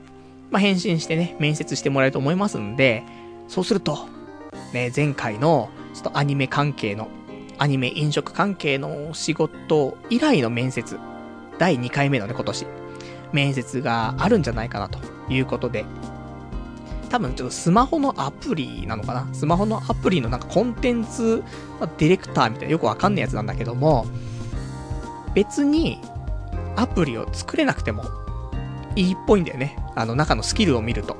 まあ、返信してね、面接してもらえると思いますんで、そうすると、ね、前回の、ちょっとアニメ関係の、アニメ飲食関係の仕事以来の面接、第2回目のね、今年、面接があるんじゃないかなということで、多分ちょっとスマホのアプリなのかな？スマホのアプリのなんかコンテンツディレクターみたいなよくわかんないやつなんだけども、別にアプリを作れなくてもいいっぽいんだよね。あの中のスキルを見ると。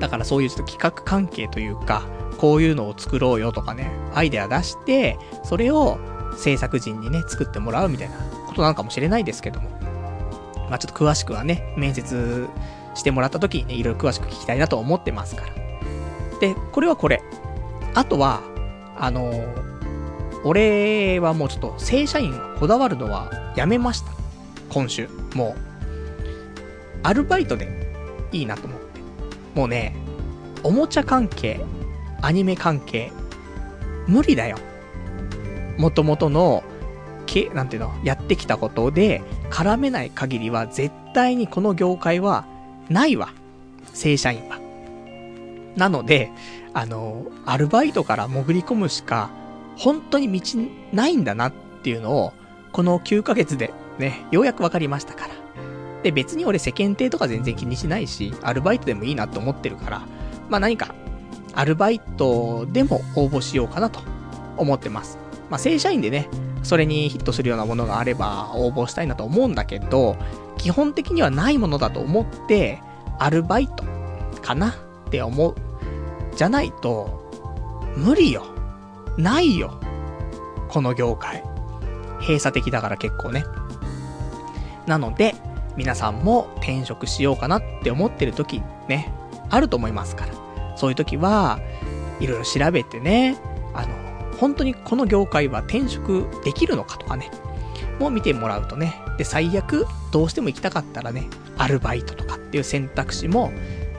だからそういうちょっと企画関係というか、こういうのを作ろうよとかね、アイデア出して、それを制作陣にね、作ってもらうみたいなことなのかもしれないですけども。まあちょっと詳しくはね、面接してもらった時にね、いろいろ詳しく聞きたいなと思ってますから。で、これはこれ。あとは、あのー俺はもうちょっと正社員こだわるのはやめました。今週。もう、アルバイトでいいなと思って。もうね、おもちゃ関係、アニメ関係、無理だよ。元々の、け、なんていうの、やってきたことで絡めない限りは絶対にこの業界はないわ。正社員は。なので、あの、アルバイトから潜り込むしか、本当に道ないんだなっていうのを、この9ヶ月でね、ようやくわかりましたから。で、別に俺世間体とか全然気にしないし、アルバイトでもいいなと思ってるから、まあ何か、アルバイトでも応募しようかなと思ってます。まあ正社員でね、それにヒットするようなものがあれば応募したいなと思うんだけど、基本的にはないものだと思って、アルバイトかなって思う。じゃないと、無理よ。ないよ。この業界。閉鎖的だから結構ね。なので、皆さんも転職しようかなって思ってる時ね、あると思いますから。そういう時は、いろいろ調べてね、あの、本当にこの業界は転職できるのかとかね、も見てもらうとね、で、最悪、どうしても行きたかったらね、アルバイトとかっていう選択肢も、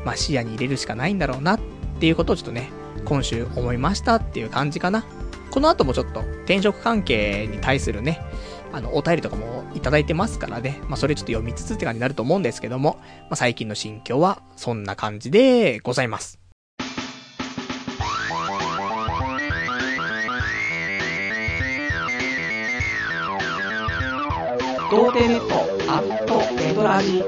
まあ視野に入れるしかないんだろうなっていうことをちょっとね、今週思いましたっていう感じかな。この後もちょっと転職関係に対するね、あの、お便りとかもいただいてますからね、まあ、それちょっと読みつつって感じになると思うんですけども、まあ、最近の心境はそんな感じでございます。童貞ネットアットエドラジ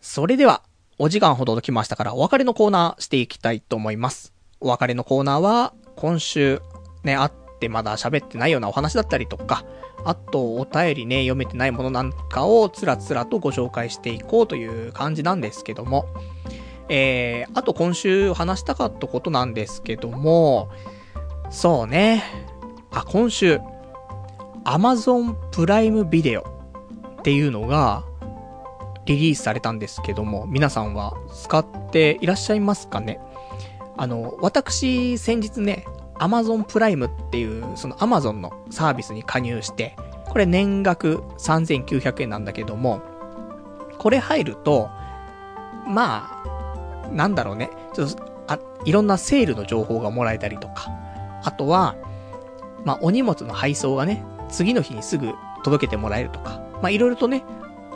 それではお時間ほどときましたから、お別れのコーナーしていきたいと思います。お別れのコーナーは、今週、ね、あってまだ喋ってないようなお話だったりとか、あと、お便りね、読めてないものなんかをつらつらとご紹介していこうという感じなんですけども、えー、あと今週話したかったことなんですけども、そうね、あ、今週、Amazon プライムビデオっていうのがリリースされたんですけども、皆さんは使っていらっしゃいますかね？あの、私、先日ね、Amazon プライムっていう、その Amazon のサービスに加入して、これ年額3900円なんだけども、これ入ると、まあ、なんだろうね、ちょっと、あ、いろんなセールの情報がもらえたりとか、あとは、まあ、お荷物の配送がね、次の日にすぐ届けてもらえるとか、まあ、いろいろとね、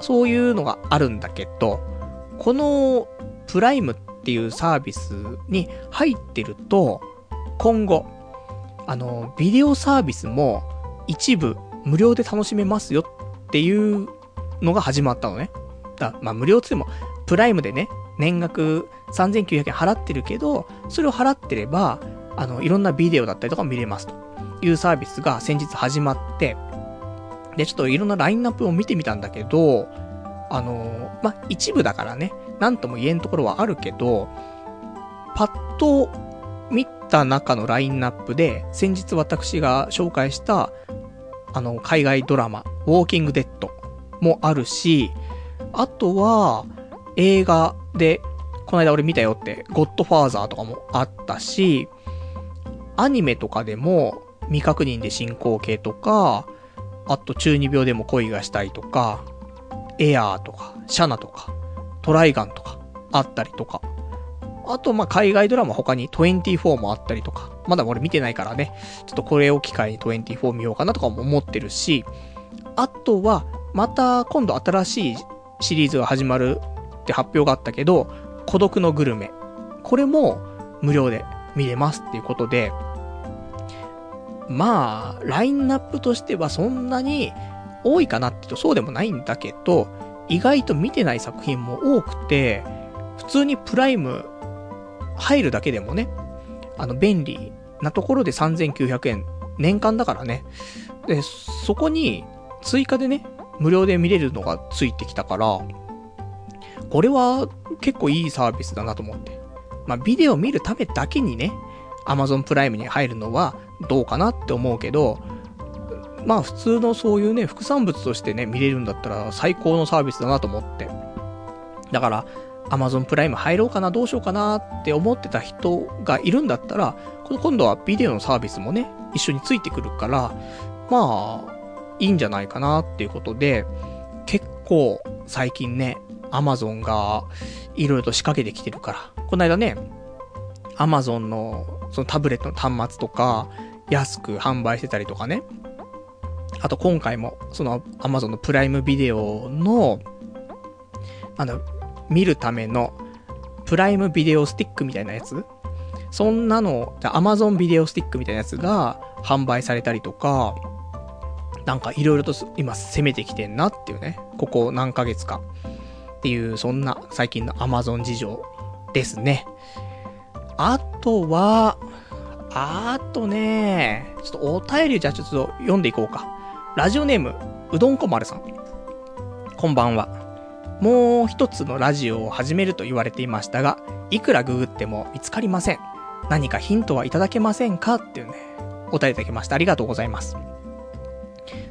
そういうのがあるんだけど、このプライムっていうサービスに入ってると、今後、あの、ビデオサービスも一部無料で楽しめますよっていうのが始まったのね。だまあ無料って言っても、プライムでね、年額3900円払ってるけど、それを払ってれば、あの、いろんなビデオだったりとか見れますというサービスが先日始まって、で、ちょっといろんなラインナップを見てみたんだけど、あの、まあ、一部だからね、なんとも言えんところはあるけど、パッと見た中のラインナップで、先日私が紹介した、あの、海外ドラマ、ウォーキングデッドもあるし、あとは、映画で、この間俺見たよって、ゴッドファーザーとかもあったし、アニメとかでも、未確認で進行形とか、あと中二病でも恋がしたいとか、エアーとか、シャナとか、トライガンとか、あったりとか、あと、ま、海外ドラマ他に24もあったりとか、まだ俺見てないからね、ちょっとこれを機会に24見ようかなとかも思ってるし、あとは、また今度新しいシリーズが始まるって発表があったけど、孤独のグルメ。これも無料で見れますっていうことで、まあ、ラインナップとしてはそんなに多いかなってとそうでもないんだけど、意外と見てない作品も多くて、普通にプライム入るだけでもね、あの、便利なところで3900円、年間だからね。で、そこに追加でね、無料で見れるのがついてきたから、これは結構いいサービスだなと思って。まあ、ビデオ見るためだけにね、Amazon プライムに入るのはどうかなって思うけど、まあ普通のそういうね、副産物としてね、見れるんだったら最高のサービスだなと思って。だから、Amazon プライム入ろうかな、どうしようかなって思ってた人がいるんだったら、今度はビデオのサービスもね、一緒についてくるから、まあ、いいんじゃないかなっていうことで、結構最近ね、Amazon がいろいろと仕掛けてきてるから、この間ね、Amazon のそのタブレットの端末とか、安く販売してたりとかね。あと今回も、その Amazon のプライムビデオの、なんだ、見るための、プライムビデオスティックみたいなやつ？そんなの、じゃ Amazon ビデオスティックみたいなやつが販売されたりとか、なんかいろいろと今攻めてきてんなっていうね。ここ何ヶ月か。っていう、そんな最近の Amazon 事情ですね。あとは、あとね、ちょっとお便りじゃちょっと読んでいこうか。ラジオネーム、うどんこ丸さん。こんばんは。もう一つのラジオを始めると言われていましたが、いくらググっても見つかりません。何かヒントはいただけませんかっていうね、お便りいただきました。ありがとうございます。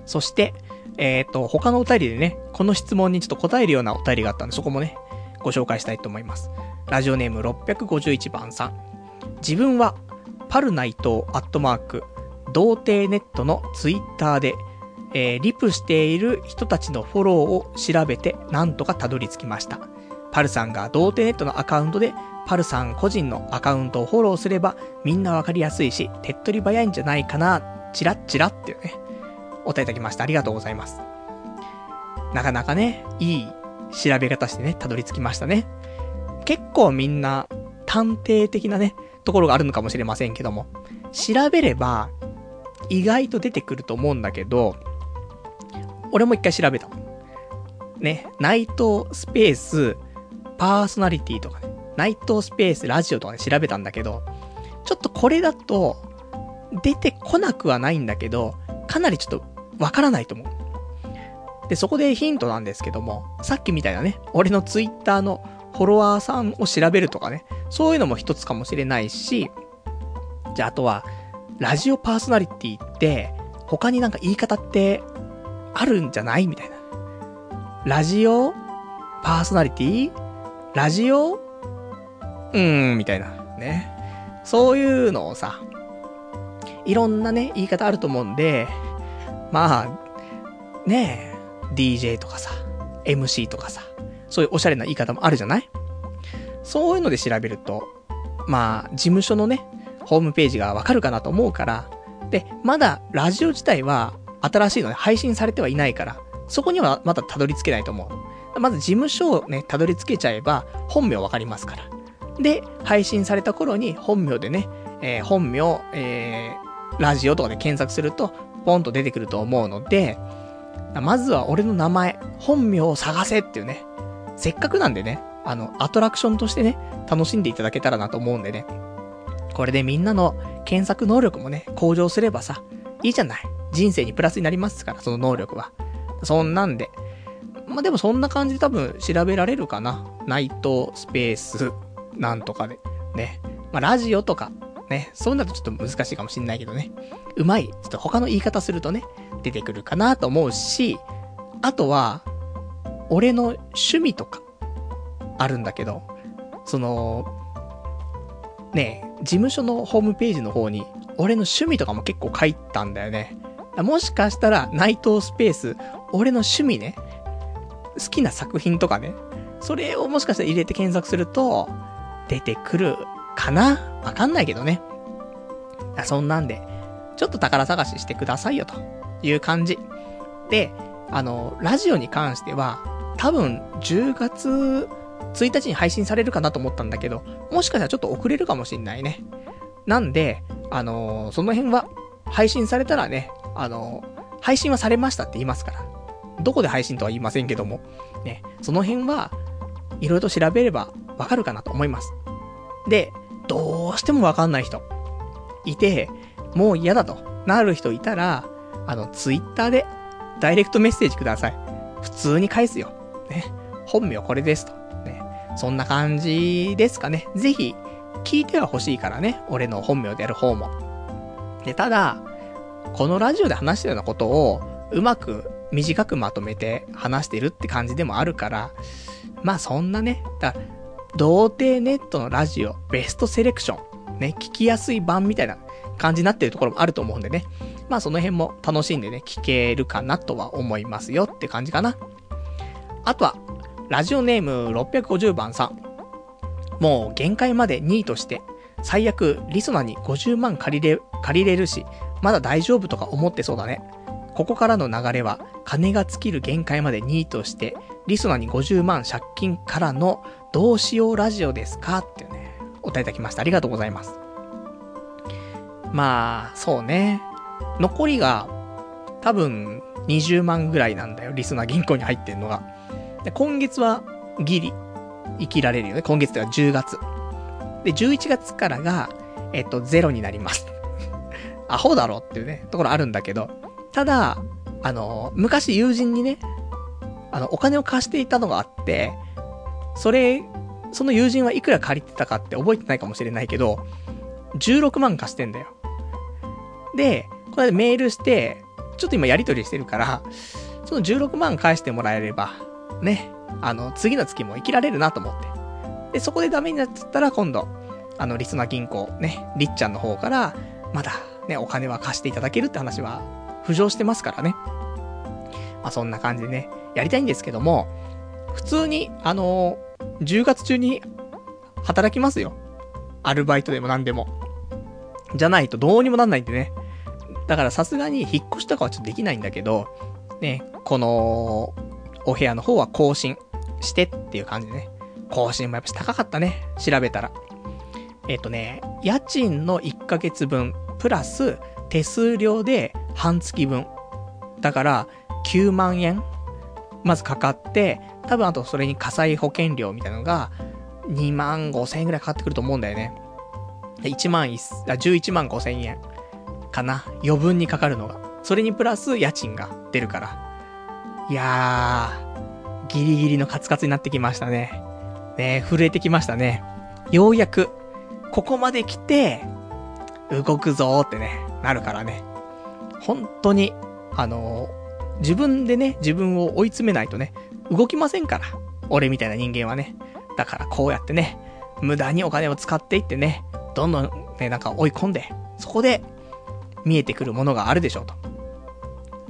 そして、えっ、ー、と、他のお便りでね、この質問にちょっと答えるようなお便りがあったんで、そこもね、ご紹介したいと思います。ラジオネーム651番さん。自分はパルナイトアットマーク、童貞ネットのツイッターで、えー、リプしている人たちのフォローを調べて、なんとかたどり着きました。パルさんが童貞ネットのアカウントで、パルさん個人のアカウントをフォローすれば、みんなわかりやすいし、手っ取り早いんじゃないかな、チラッチラっていうね、お答えいただきました。ありがとうございます。なかなかね、いい調べ方してね、たどり着きましたね。結構みんな、探偵的なね、ところがあるのかもしれませんけども、調べれば、意外と出てくると思うんだけど、俺も一回調べた。ね、ナイトスペース、パーソナリティとかね、ナイトスペースラジオとかで調べたんだけど、ちょっとこれだと、出てこなくはないんだけど、かなりちょっとわからないと思う。で、そこでヒントなんですけども、さっきみたいなね、俺のツイッターのフォロワーさんを調べるとかね、そういうのも一つかもしれないし、じゃああとは、ラジオパーソナリティって、他になんか言い方ってあるんじゃないみたいな。ラジオパーソナリティ？ラジオ？うーん、みたいな。ね。そういうのをさ、いろんなね、言い方あると思うんで、まあ、ねえ、DJ とかさ、MC とかさ、そういうおしゃれな言い方もあるじゃない？そういうので調べると、まあ、事務所のね、ホームページがわかるかなと思うから、で、まだラジオ自体は新しいので配信されてはいないから、そこにはまだたどり着けないと思う。まず事務所をね、たどり着けちゃえば、本名わかりますから。で、配信された頃に本名でね、えー、本名、えー、ラジオとかで検索すると、ポンと出てくると思うので、まずは俺の名前、本名を探せっていうね、せっかくなんでね、あの、アトラクションとしてね、楽しんでいただけたらなと思うんでね。これでみんなの検索能力もね、向上すればさ、いいじゃない。人生にプラスになりますから、その能力は。そんなんで。まあ、でもそんな感じで多分調べられるかな。ナイトスペースなんとかで。ね。まあ、ラジオとか、ね。そうなるとちょっと難しいかもしんないけどね。うまい。ちょっと他の言い方するとね、出てくるかなと思うし、あとは、俺の趣味とか、あるんだけど、その、ね事務所のホームページの方に、俺の趣味とかも結構書いたんだよね。もしかしたら、ナイトスペース、俺の趣味ね、好きな作品とかね、それをもしかしたら入れて検索すると、出てくるかな？わかんないけどね。そんなんで、ちょっと宝探ししてくださいよ、という感じ。で、あの、ラジオに関しては、多分、10月1日に配信されるかなと思ったんだけど、もしかしたらちょっと遅れるかもしんないね。なんで、あのー、その辺は、配信されたらね、あのー、配信はされましたって言いますから。どこで配信とは言いませんけども、ね、その辺は、いろいろと調べればわかるかなと思います。で、どうしてもわかんない人、いて、もう嫌だとなる人いたら、あの、ツイッターで、ダイレクトメッセージください。普通に返すよ。ね。本名これですと。ね。そんな感じですかね。ぜひ、聞いては欲しいからね。俺の本名でやる方も。で、ただ、このラジオで話したようなことを、うまく短くまとめて話してるって感じでもあるから、まあそんなね、だ童貞ネットのラジオベストセレクション、ね、聞きやすい版みたいな感じになってるところもあると思うんでね。まあその辺も楽しんでね、聞けるかなとは思いますよって感じかな。あとは、ラジオネーム650番さん。もう限界まで2位として、最悪リソナに50万借りれ、借りれるし、まだ大丈夫とか思ってそうだね。ここからの流れは、金が尽きる限界まで2位として、リソナに50万借金からのどうしようラジオですかっていうね、お答えいただきました。ありがとうございます。まあ、そうね。残りが、多分、20万ぐらいなんだよ。リスナー銀行に入ってんのが。で、今月は、ギリ、生きられるよね。今月では10月。で、11月からが、えっと、ゼロになります。アホだろっていうね、ところあるんだけど、ただ、あの、昔友人にね、あの、お金を貸していたのがあって、それ、その友人はいくら借りてたかって覚えてないかもしれないけど、16万貸してんだよ。で、これメールして、ちょっと今やりとりしてるから、その16万返してもらえれば、ね、あの、次の月も生きられるなと思って。で、そこでダメになっちゃったら今度、あの、リスナー銀行、ね、りっちゃんの方から、まだ、ね、お金は貸していただけるって話は浮上してますからね。まあ、そんな感じでね、やりたいんですけども、普通に、あのー、10月中に働きますよ。アルバイトでも何でも。じゃないとどうにもなんないんでね。だからさすがに引っ越しとかはちょっとできないんだけど、ね、この、お部屋の方は更新してっていう感じでね。更新もやっぱ高かったね。調べたら。えっ、とね、家賃の1ヶ月分、プラス手数料で半月分。だから、9万円まずかかって、多分あとそれに火災保険料みたいなのが、2万5千円ぐらいかかってくると思うんだよね。1万1、あ、11万5千円かな。余分にかかるのが。それにプラス家賃が出るから。いやー、ギリギリのカツカツになってきましたね。ね震えてきましたね。ようやく、ここまで来て、動くぞーってね、なるからね。本当に、あのー自分でね、自分を追い詰めないとね、動きませんから。俺みたいな人間はね。だからこうやってね、無駄にお金を使っていってね、どんどんね、なんか追い込んで、そこで見えてくるものがあるでしょうと。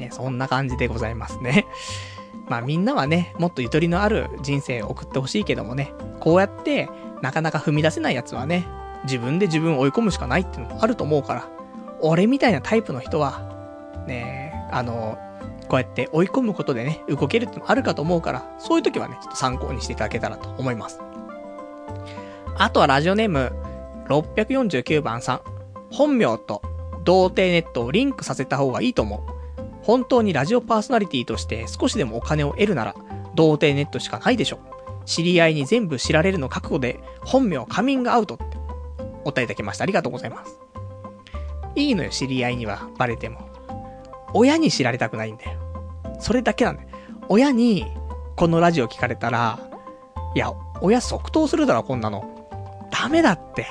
ね、そんな感じでございますね。まあみんなはね、もっとゆとりのある人生を送ってほしいけどもね、こうやってなかなか踏み出せない奴はね、自分で自分を追い込むしかないっていうのもあると思うから、俺みたいなタイプの人は、ね、あの、こうやって追い込むことでね、動けるってのもあるかと思うから、そういう時はね、ちょっと参考にしていただけたらと思います。あとはラジオネーム、649番さん。本名と童貞ネットをリンクさせた方がいいと思う。本当にラジオパーソナリティとして少しでもお金を得るなら、童貞ネットしかないでしょ。知り合いに全部知られるの覚悟で、本名カミングアウトって、お答えいただきました。ありがとうございます。いいのよ、知り合いにはバレても。親に知られたくないんだよ。それだけなんだよ。親に、このラジオ聞かれたら、いや、親即答するだろ、こんなの。ダメだって。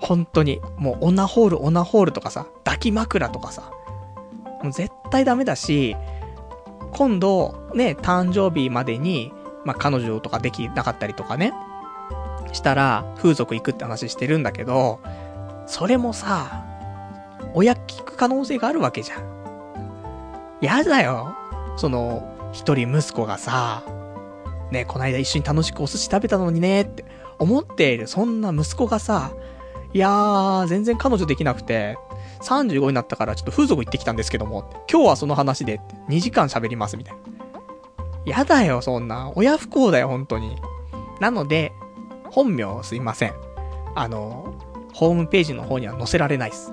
本当に。もう、オナホール、オナホールとかさ、抱き枕とかさ。もう絶対ダメだし、今度、ね、誕生日までに、まあ、彼女とかできなかったりとかね、したら、風俗行くって話してるんだけど、それもさ、親聞く可能性があるわけじゃん。やだよ。その、一人息子がさ、ね、こないだ一緒に楽しくお寿司食べたのにね、って思っている、そんな息子がさ、いやー、全然彼女できなくて、35になったからちょっと風俗行ってきたんですけども、今日はその話で、2時間喋ります、みたいな。やだよ、そんな。親不幸だよ、本当に。なので、本名すいません。あの、ホームページの方には載せられないです。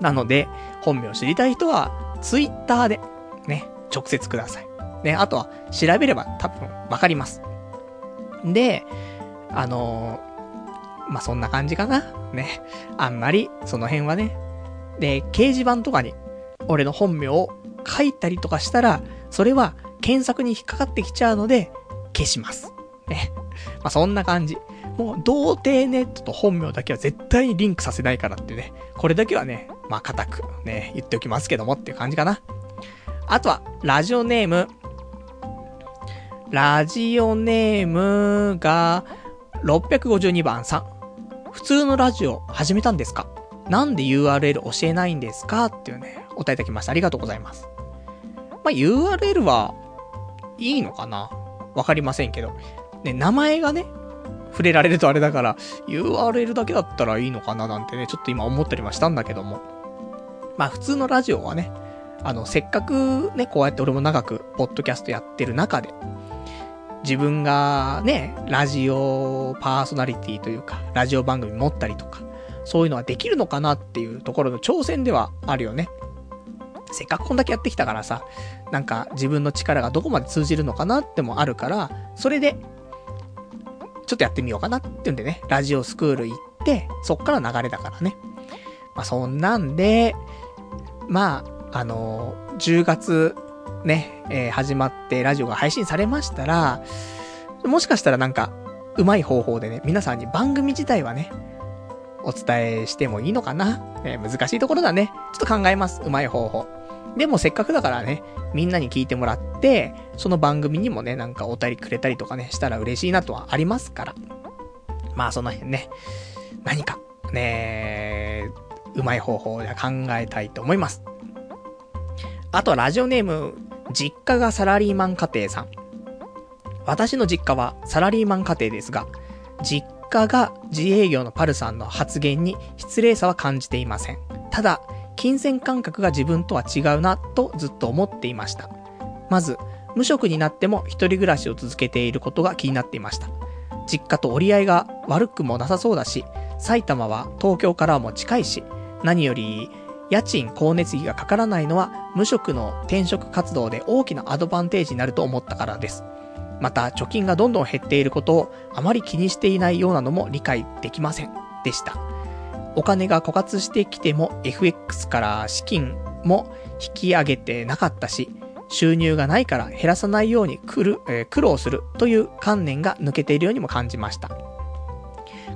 なので、本名知りたい人は、ツイッターで、ね、直接ください。ね、あとは、調べれば多分わかります。で、あのまあ、そんな感じかな。ね。あんまり、その辺はね。で、掲示板とかに、俺の本名を書いたりとかしたら、それは検索に引っかかってきちゃうので、消します。ね。まあ、そんな感じ。もう、童貞ネットと本名だけは絶対にリンクさせないからってね。これだけはね、まあ、固くね、言っておきますけどもっていう感じかな。あとは、ラジオネーム。ラジオネームが、652番さん。普通のラジオ始めたんですか？なんで URL 教えないんですか？っていうね、お答えいただきました。ありがとうございます。まあ、URL はいいのかな？わかりませんけど。ね、名前がね、触れられるとあれだから、URL だけだったらいいのかな？なんてね、ちょっと今思ったりはしたんだけども。まあ普通のラジオはね、あの、せっかくね、こうやって俺も長く、ポッドキャストやってる中で、自分がね、ラジオパーソナリティというか、ラジオ番組持ったりとか、そういうのはできるのかなっていうところの挑戦ではあるよね。せっかくこんだけやってきたからさ、なんか自分の力がどこまで通じるのかなってもあるから、それで、ちょっとやってみようかなっていうんでね、ラジオスクール行って、そっから流れだからね。まあそんなんで、まあ、あの10月ね、えー始まってラジオが配信されましたら、もしかしたらなんか、うまい方法でね、皆さんに番組自体はね、お伝えしてもいいのかな、えー難しいところだね。ちょっと考えます。うまい方法。でもせっかくだからね、みんなに聞いてもらって、その番組にもね、なんかお便りくれたりとかね、したら嬉しいなとはありますから。まあその辺ね、何か、ね、うまい方法で考えたいと思います。あとはラジオネーム、実家がサラリーマン家庭さん。私の実家はサラリーマン家庭ですが、実家が自営業のパルさんの発言に失礼さは感じていません。ただ、金銭感覚が自分とは違うなとずっと思っていました。まず、無職になっても一人暮らしを続けていることが気になっていました。実家と折り合いが悪くもなさそうだし、埼玉は東京からも近いし、何より家賃、光熱費がかからないのは無職の転職活動で大きなアドバンテージになると思ったからです。また、貯金がどんどん減っていることをあまり気にしていないようなのも理解できません。でした。お金が枯渇してきても FX から資金も引き上げてなかったし、収入がないから減らさないように苦る、えー、苦労するという観念が抜けているようにも感じました。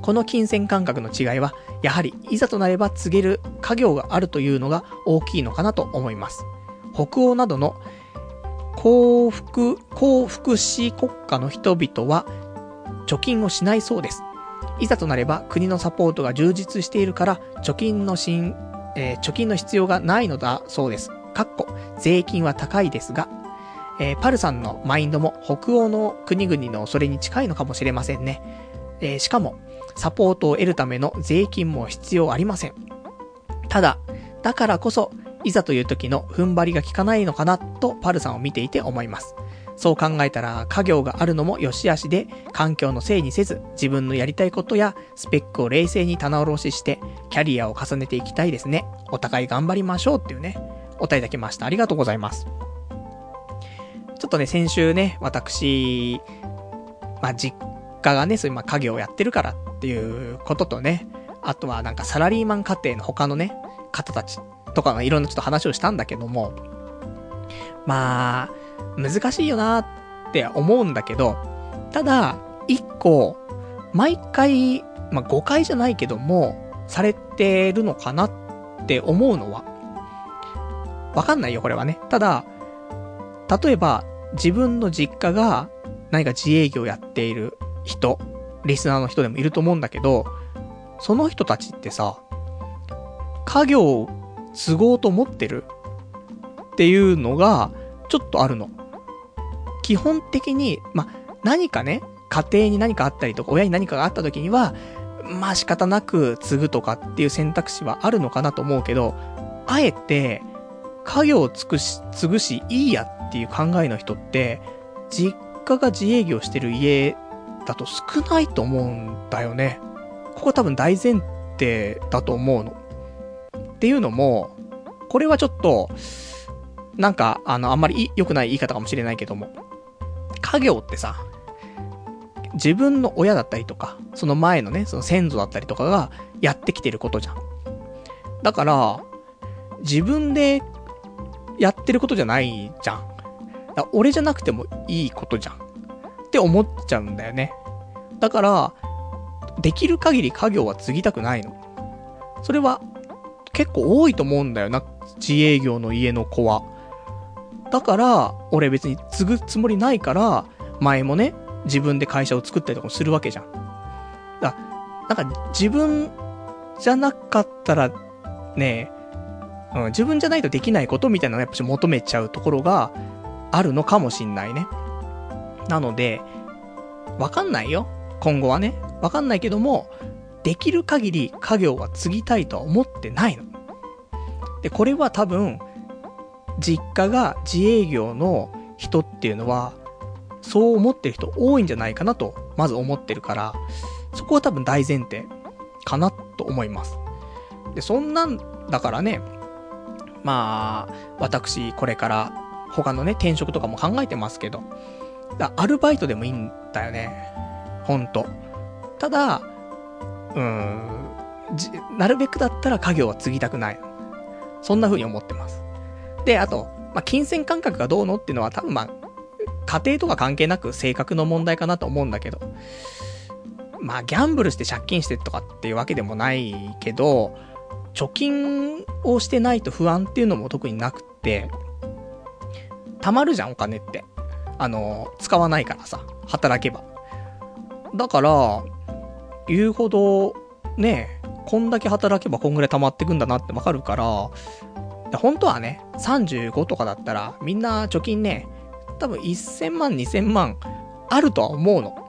この金銭感覚の違いは、やはりいざとなれば告げる家業があるというのが大きいのかなと思います。北欧などの幸福、幸福祉国家の人々は貯金をしないそうです。いざとなれば国のサポートが充実しているから貯金のしん、えー、貯金の必要がないのだそうです。かっこ、税金は高いですが、えー、パルさんのマインドも北欧の国々のそれに近いのかもしれませんね。えー、しかも、サポートを得るための税金も必要ありません。ただ、だからこそ、いざという時の踏ん張りが効かないのかなとパルさんを見ていて思います。そう考えたら、家業があるのも良し悪しで、環境のせいにせず、自分のやりたいことや、スペックを冷静に棚卸しして、キャリアを重ねていきたいですね。お互い頑張りましょうっていうね、お答えいただきました。ありがとうございます。ちょっとね、先週ね、私、まあ、実家がね、そういうまあ家業をやってるからっていうこととね、あとはなんかサラリーマン家庭の他のね、方たちとかのいろんなちょっと話をしたんだけども、まあ、難しいよなって思うんだけど、ただ、一個、毎回、まあ、誤解じゃないけども、されてるのかなって思うのは、わかんないよ、これはね。ただ、例えば、自分の実家が何か自営業やっている人、リスナーの人でもいると思うんだけど、その人たちってさ、家業を継ごうと思ってるっていうのが、ちょっとあるの。基本的に、ま、何かね、家庭に何かあったりとか、親に何かがあった時には、まあ仕方なく継ぐとかっていう選択肢はあるのかなと思うけど、あえて、家業を継ぐし、継ぐし、いいやっていう考えの人って、実家が自営業してる家だと少ないと思うんだよね。ここ多分大前提だと思うの。っていうのも、これはちょっと、なんか、あの、あんまり良くない言い方かもしれないけども、家業ってさ、自分の親だったりとか、その前のね、その先祖だったりとかがやってきてることじゃん。だから、自分でやってることじゃないじゃん。俺じゃなくてもいいことじゃん。って思っちゃうんだよね。だから、できる限り家業は継ぎたくないの。それは結構多いと思うんだよな、自営業の家の子は。だから、俺別に継ぐつもりないから、前もね、自分で会社を作ったりとかもするわけじゃん。だなんか自分じゃなかったら、ね、うん、自分じゃないとできないことみたいなのをやっぱ求めちゃうところがあるのかもしんないね。なので、わかんないよ。今後はね。わかんないけども、できる限り家業は継ぎたいとは思ってないの。で、これは多分、実家が自営業の人っていうのは、そう思ってる人多いんじゃないかなと、まず思ってるから、そこは多分大前提かなと思います。で、そんなんだからね、まあ、私、これから他のね、転職とかも考えてますけど、アルバイトでもいいんだよね。ほんと。ただ、うーん、なるべくだったら家業は継ぎたくない。そんな風に思ってます。で、あと、まあ、金銭感覚がどうのっていうのは多分まあ、家庭とか関係なく性格の問題かなと思うんだけど、まあ、ギャンブルして借金してとかっていうわけでもないけど、貯金をしてないと不安っていうのも特になくって、貯まるじゃん、お金って。あの、使わないからさ、働けば。だから、言うほど、ね、こんだけ働けばこんぐらい溜まってくんだなってわかるから、本当はね、35とかだったら、みんな貯金ね、多分1000万、2000万あるとは思うの。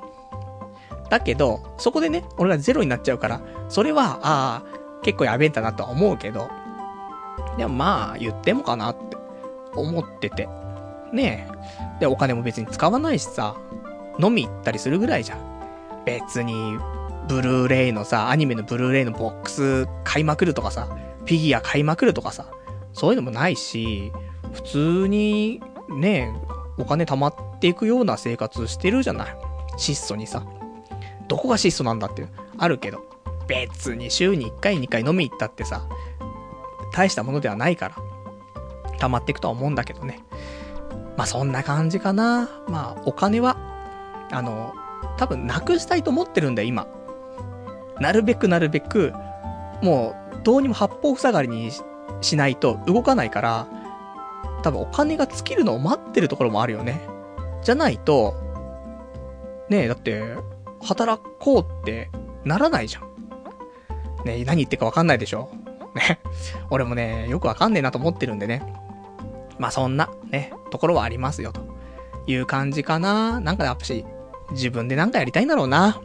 だけど、そこでね、俺がゼロになっちゃうから、それは、ああ、結構やべえんだなとは思うけど、でもまあ、言ってもかなって思ってて。ねえ。で、お金も別に使わないしさ、飲み行ったりするぐらいじゃん。別に、ブルーレイのさ、アニメのブルーレイのボックス買いまくるとかさ、フィギュア買いまくるとかさ、そういうのもないし、普通に、ね、お金貯まっていくような生活してるじゃない。質素にさ。どこが質素なんだって、あるけど。別に週に1回2回飲み行ったってさ、大したものではないから、溜まっていくとは思うんだけどね。まあそんな感じかな。まあお金は、あの、多分なくしたいと思ってるんだよ、今。なるべくなるべく、もう、どうにも八方塞がりにしないと動かないから、多分お金が尽きるのを待ってるところもあるよね。じゃないと、ねえ、だって、働こうってならないじゃん。ねえ、何言ってるかわかんないでしょね。俺もね、よくわかんねえなと思ってるんでね。まあそんな、ね、ところはありますよ、という感じかな。なんかやっぱし、自分でなんかやりたいんだろうな。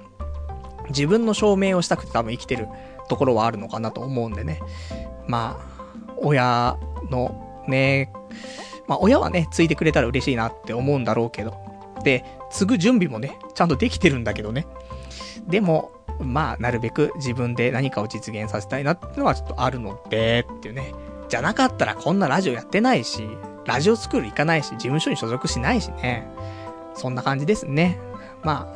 自分の証明をしたくて多分生きてるところはあるのかなと思うんでね。まあ、親のね、まあ親はね、継いでくれたら嬉しいなって思うんだろうけど。で、継ぐ準備もね、ちゃんとできてるんだけどね。でも、まあ、なるべく自分で何かを実現させたいなってのはちょっとあるので、っていうね。じゃなかったらこんなラジオやってないし、ラジオスクール行かないし、事務所に所属しないしね。そんな感じですね。ま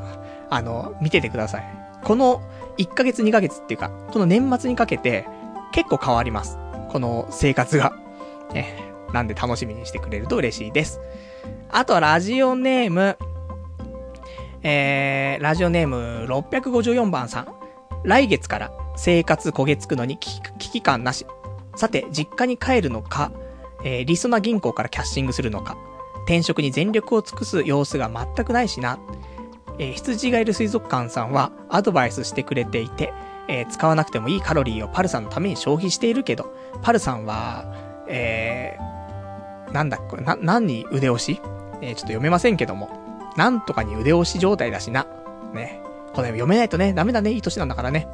あ、あの、見ててください。この1ヶ月2ヶ月っていうか、この年末にかけて結構変わります。この生活が。ね。なんで楽しみにしてくれると嬉しいです。あとはラジオネーム、えー、ラジオネーム654番さん。来月から生活焦げつくのに危機感なし。さて、実家に帰るのか、えー、リソナ銀行からキャッシングするのか、転職に全力を尽くす様子が全くないしな。えー、羊がいる水族館さんはアドバイスしてくれていて、えー、使わなくてもいいカロリーをパルさんのために消費しているけど、パルさんは、えー、なんだこれ、な、何に腕押し？えー、ちょっと読めませんけども。なんとかに腕押し状態だしな。ね。これ読めないとね、ダメだね、いい年なんだからね。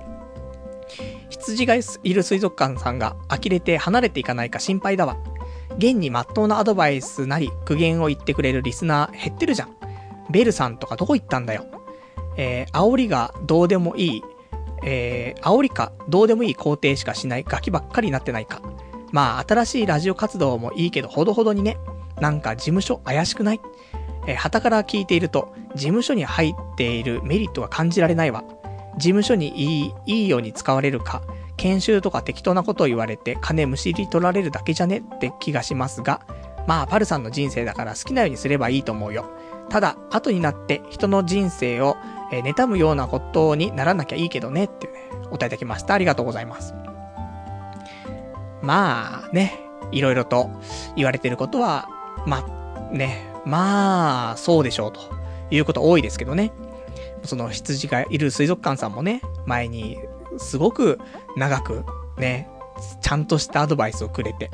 羊がいる水族館さんが呆れて離れていかないか心配だわ。現に真っ当なアドバイスなり苦言を言ってくれるリスナー減ってるじゃん。ベルさんとかどこ行ったんだよ。えー、煽りがどうでもいい、えー、煽りかどうでもいい肯定しかしないガキばっかりになってないか。まあ、新しいラジオ活動もいいけど、ほどほどにね、なんか事務所怪しくない？えー、旗から聞いていると、事務所に入っているメリットが感じられないわ。事務所にいい、いいように使われるか、研修とか適当なことを言われて金むしり取られるだけじゃねって気がしますが、まあ、パルさんの人生だから好きなようにすればいいと思うよ。ただ、後になって人の人生を、えー、妬むようなことにならなきゃいいけどねっていうね、お答えいただきました。ありがとうございます。まあね、いろいろと言われてることは、まあね、まあ、そうでしょうということ多いですけどね。その羊がいる水族館さんもね、前にすごく長くね、ちゃんとしたアドバイスをくれて、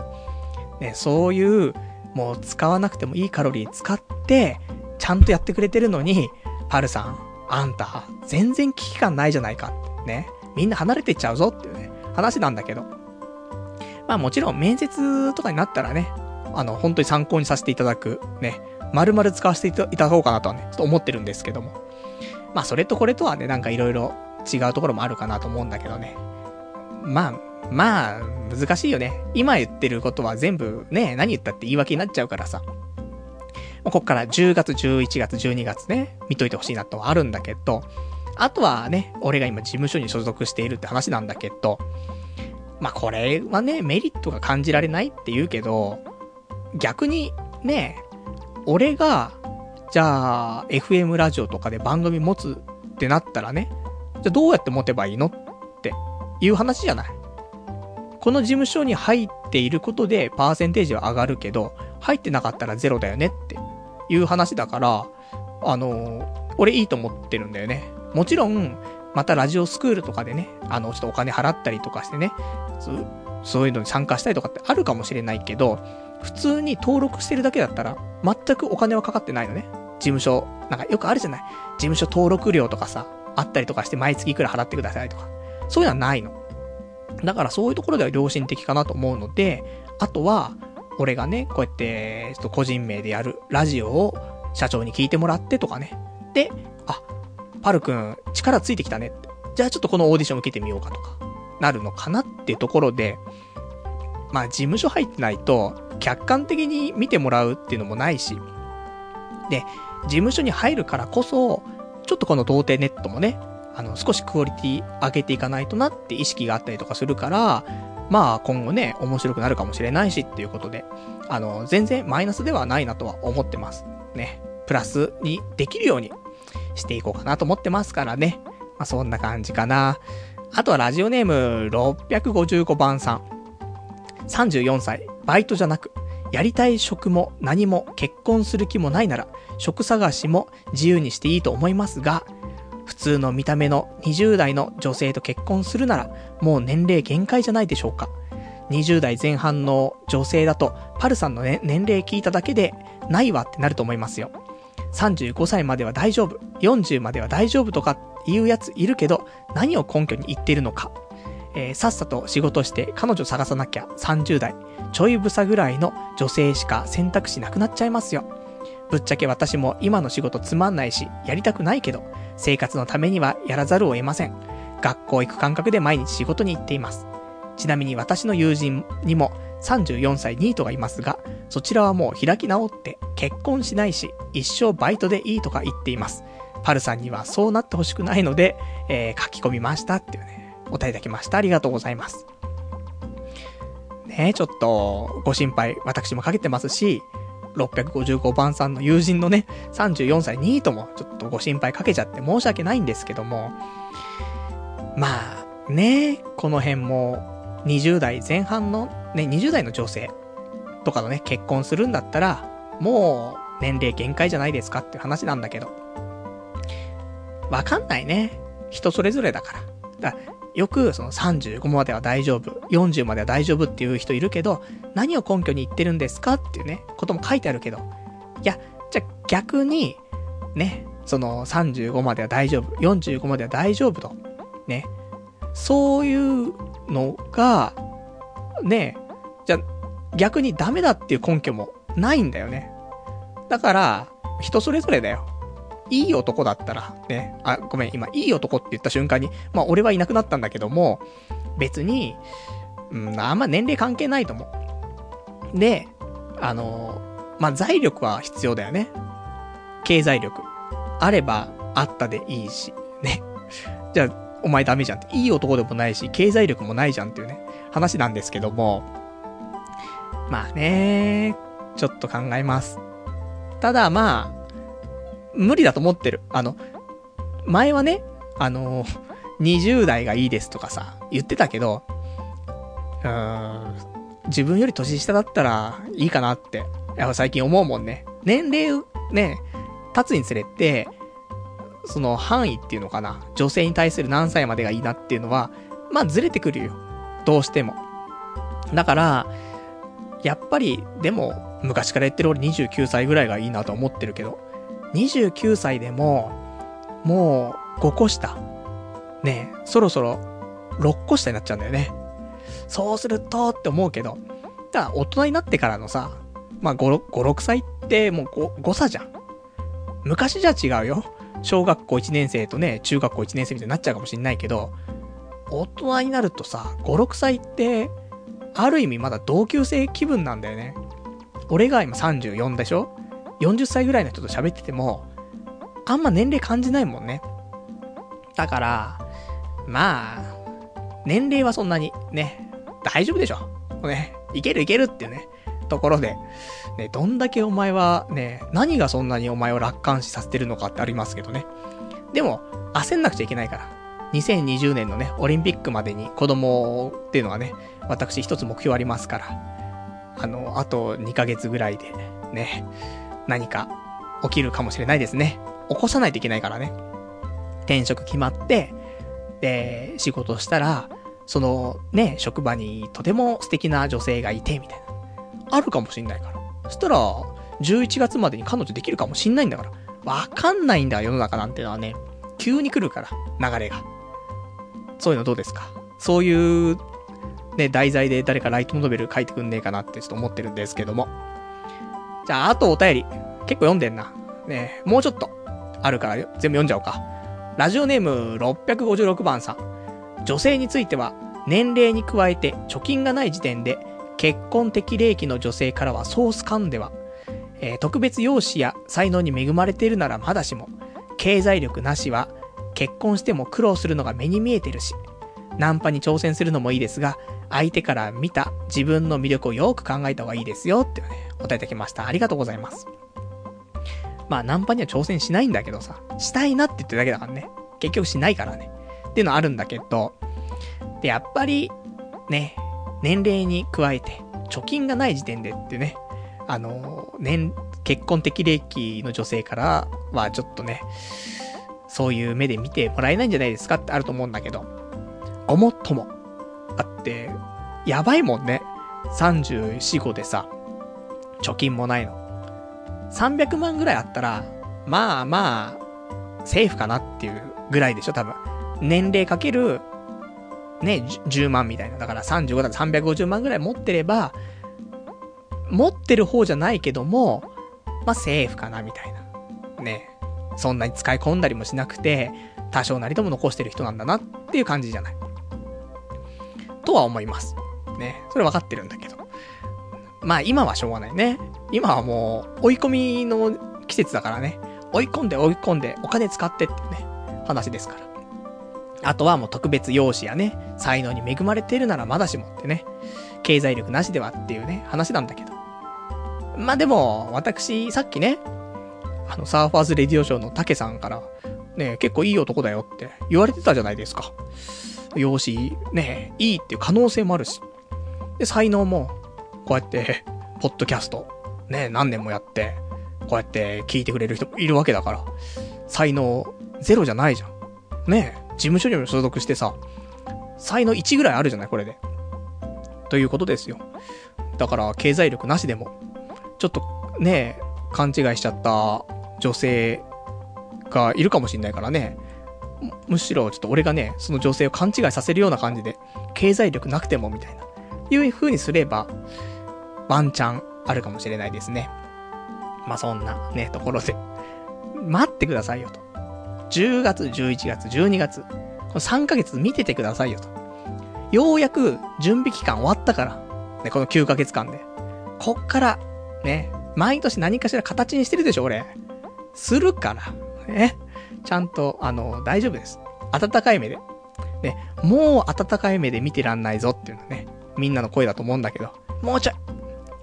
ね、そういう、もう使わなくてもいいカロリー使って、ちゃんとやってくれてるのに、パルさん、あんた、全然危機感ないじゃないか。ね。みんな離れてっちゃうぞっていうね、話なんだけど。まあもちろん面接とかになったらね、あの、本当に参考にさせていただく、ね、丸々使わせていただこうかなとはね、ちょっと思ってるんですけども。まあそれとこれとはね、なんか色々違うところもあるかなと思うんだけどね。まあ、まあ、難しいよね。今言ってることは全部ね、何言ったって言い訳になっちゃうからさ。ここから10月、11月、12月ね、見といてほしいなとはあるんだけど、あとはね、俺が今事務所に所属しているって話なんだけど、まあこれはね、メリットが感じられないって言うけど、逆にね、俺が、じゃあ、FM ラジオとかで番組持つってなったらね、じゃあどうやって持てばいいのっていう話じゃない。この事務所に入っていることでパーセンテージは上がるけど、入ってなかったらゼロだよねっていう話だから、あの俺いいと思ってるんだよね。もちろん、またラジオスクールとかでね、あの、ちょっとお金払ったりとかしてね、そういうのに参加したりとかってあるかもしれないけど、普通に登録してるだけだったら、全くお金はかかってないのね。事務所、なんかよくあるじゃない？事務所登録料とかさ、あったりとかして毎月いくら払ってくださいとか。そういうのはないの。だからそういうところでは良心的かなと思うので、あとは、俺がね、こうやって、ちょっと個人名でやるラジオを社長に聞いてもらってとかね。で、あ、パルくん、力ついてきたねって。じゃあちょっとこのオーディション受けてみようかとか、なるのかなっていうところで、まあ事務所入ってないと、客観的に見てもらうっていうのもないし、で、事務所に入るからこそ、ちょっとこの童貞ネットもね、あの、少しクオリティ上げていかないとなって意識があったりとかするから、まあ今後ね、面白くなるかもしれないしっていうことで、あの、全然マイナスではないなとは思ってます。ね。プラスにできるようにしていこうかなと思ってますからね。まあそんな感じかな。あとはラジオネーム655番さん。34歳、バイトじゃなく、やりたい職も何も結婚する気もないなら、職探しも自由にしていいと思いますが、普通の見た目の20代の女性と結婚するなら、もう年齢限界じゃないでしょうか。20代前半の女性だと、パルさんの、ね、年齢聞いただけで、ないわってなると思いますよ。35歳までは大丈夫、40までは大丈夫とか言うやついるけど、何を根拠に言ってるのか。えー、さっさと仕事して彼女探さなきゃ30代、ちょいぶさぐらいの女性しか選択肢なくなっちゃいますよ。ぶっちゃけ私も今の仕事つまんないし、やりたくないけど、生活のためにはやらざるを得ません。学校行く感覚で毎日仕事に行っています。ちなみに私の友人にも34歳ニートがいますが、そちらはもう開き直って結婚しないし、一生バイトでいいとか言っています。パルさんにはそうなってほしくないので、えー、書き込みましたっていうね、お答えいただきました。ありがとうございます。ねえちょっと、ご心配、私もかけてますし、655番さんの友人のね、34歳ニートもちょっとご心配かけちゃって申し訳ないんですけども、まあ、ねこの辺も、20代前半の、ね、20代の女性とかのね、結婚するんだったら、もう、年齢限界じゃないですかって話なんだけど。わかんないね。人それぞれだから。だからよく、その35までは大丈夫、40までは大丈夫っていう人いるけど、何を根拠に言ってるんですかっていうね、ことも書いてあるけど。いや、じゃあ逆に、ね、その35までは大丈夫、45までは大丈夫と。ね。そういうのが、ね、じゃあ逆にダメだっていう根拠もないんだよね。だから、人それぞれだよ。いい男だったら、ね、あ、ごめん、今、いい男って言った瞬間に、まあ、俺はいなくなったんだけども、別に、うん、あんま年齢関係ないと思う。で、あの、まあ、財力は必要だよね。経済力。あれば、あったでいいし、ね。じゃあ、お前ダメじゃんって。いい男でもないし、経済力もないじゃんっていうね、話なんですけども。まあね、ちょっと考えます。ただまあ、無理だと思ってる。あの、前はね、あの20代がいいですとかさ、言ってたけど、うーん、自分より年下だったらいいかなって、やっぱ最近思うもんね。年齢、ね、経つにつれて、その範囲っていうのかな、女性に対する何歳までがいいなっていうのは、まあずれてくるよ。どうしても。だから、やっぱり、でも、昔から言ってる俺29歳ぐらいがいいなと思ってるけど、29歳でも、もう5個下。ねそろそろ6個下になっちゃうんだよね。そうするとって思うけど、だ大人になってからのさ、まあ5、5 6歳ってもう 5, 5差じゃん。昔じゃ違うよ。小学校1年生とね、中学校1年生みたいになっちゃうかもしんないけど、大人になるとさ、5、6歳って、ある意味まだ同級生気分なんだよね。俺が今34でしょ？40歳ぐらいの人と喋ってても、あんま年齢感じないもんね。だから、まあ、年齢はそんなにね、大丈夫でしょ。ね、いけるいけるっていうね、ところで、ね、どんだけお前はね、何がそんなにお前を楽観視させてるのかってありますけどね。でも、焦んなくちゃいけないから。2020年のね、オリンピックまでに子供っていうのがね、私一つ目標ありますから。あの、あと2ヶ月ぐらいで、ね、何か起きるかもしれないですね。起こさないといけないからね。転職決まって、で、仕事したら、そのね、職場にとても素敵な女性がいて、みたいな。あるかもしんないから。そしたら、11月までに彼女できるかもしんないんだから。わかんないんだ、世の中なんてのはね。急に来るから、流れが。そういうのどうですか？そういう、ね、題材で誰かライトノベル書いてくんねえかなってちょっと思ってるんですけども。じゃあ、あとお便り。結構読んでんな。ねもうちょっと。あるから全部読んじゃおうか。ラジオネーム656番さん。女性については、年齢に加えて貯金がない時点で、結婚適齢期の女性からはソース感では、えー、特別容姿や才能に恵まれているならまだしも、経済力なしは、結婚しても苦労するのが目に見えてるし、ナンパに挑戦するのもいいですが、相手から見た自分の魅力をよく考えた方がいいですよってね、答えいただきました。ありがとうございます。まあ、ナンパには挑戦しないんだけどさ、したいなって言ってるだけだからね。結局しないからね。っていうのはあるんだけど、で、やっぱり、ね、年齢に加えて、貯金がない時点でってね、あの、年、結婚適齢期の女性からはちょっとね、そういう目で見てもらえないんじゃないですかってあると思うんだけど、ごもっとも。だって、やばいもんね。34、5でさ、貯金もないの。300万ぐらいあったら、まあまあ、セーフかなっていうぐらいでしょ、多分。年齢かける、ね、10万みたいな。だから35だと350万ぐらい持ってれば、持ってる方じゃないけども、まあセーフかな、みたいな。ね。そんなに使い込んだりもしなくて、多少なりとも残してる人なんだなっていう感じじゃない。とは思います。ね。それ分かってるんだけど。まあ今はしょうがないね。今はもう追い込みの季節だからね。追い込んで追い込んでお金使ってってね、話ですから。あとはもう特別容姿やね、才能に恵まれてるならまだしもってね、経済力なしではっていうね、話なんだけど。まあでも、私、さっきね、あの、サーファーズレディオショーの竹さんから、ね、結構いい男だよって言われてたじゃないですか。容姿、ね、いいっていう可能性もあるし。で、才能も、こうやって、ポッドキャスト、ね、何年もやって、こうやって聞いてくれる人もいるわけだから、才能ゼロじゃないじゃん。ね事務所にも所属してさ、才能1ぐらいあるじゃないこれで。ということですよ。だから、経済力なしでも、ちょっと、ね勘違いしちゃった女性がいるかもしんないからね。むしろ、ちょっと俺がね、その女性を勘違いさせるような感じで、経済力なくても、みたいな。いう風にすれば、ワンチャンあるかもしれないですね。まあ、そんなね、ところで。待ってくださいよと。10月、11月、12月。この3ヶ月見ててくださいよと。ようやく準備期間終わったから。ね、この9ヶ月間で。こっから、ね、毎年何かしら形にしてるでしょ、俺。するから。ね。ちゃんと、あの、大丈夫です。温かい目で。ね、もう温かい目で見てらんないぞっていうのはね、みんなの声だと思うんだけど、もうちょい。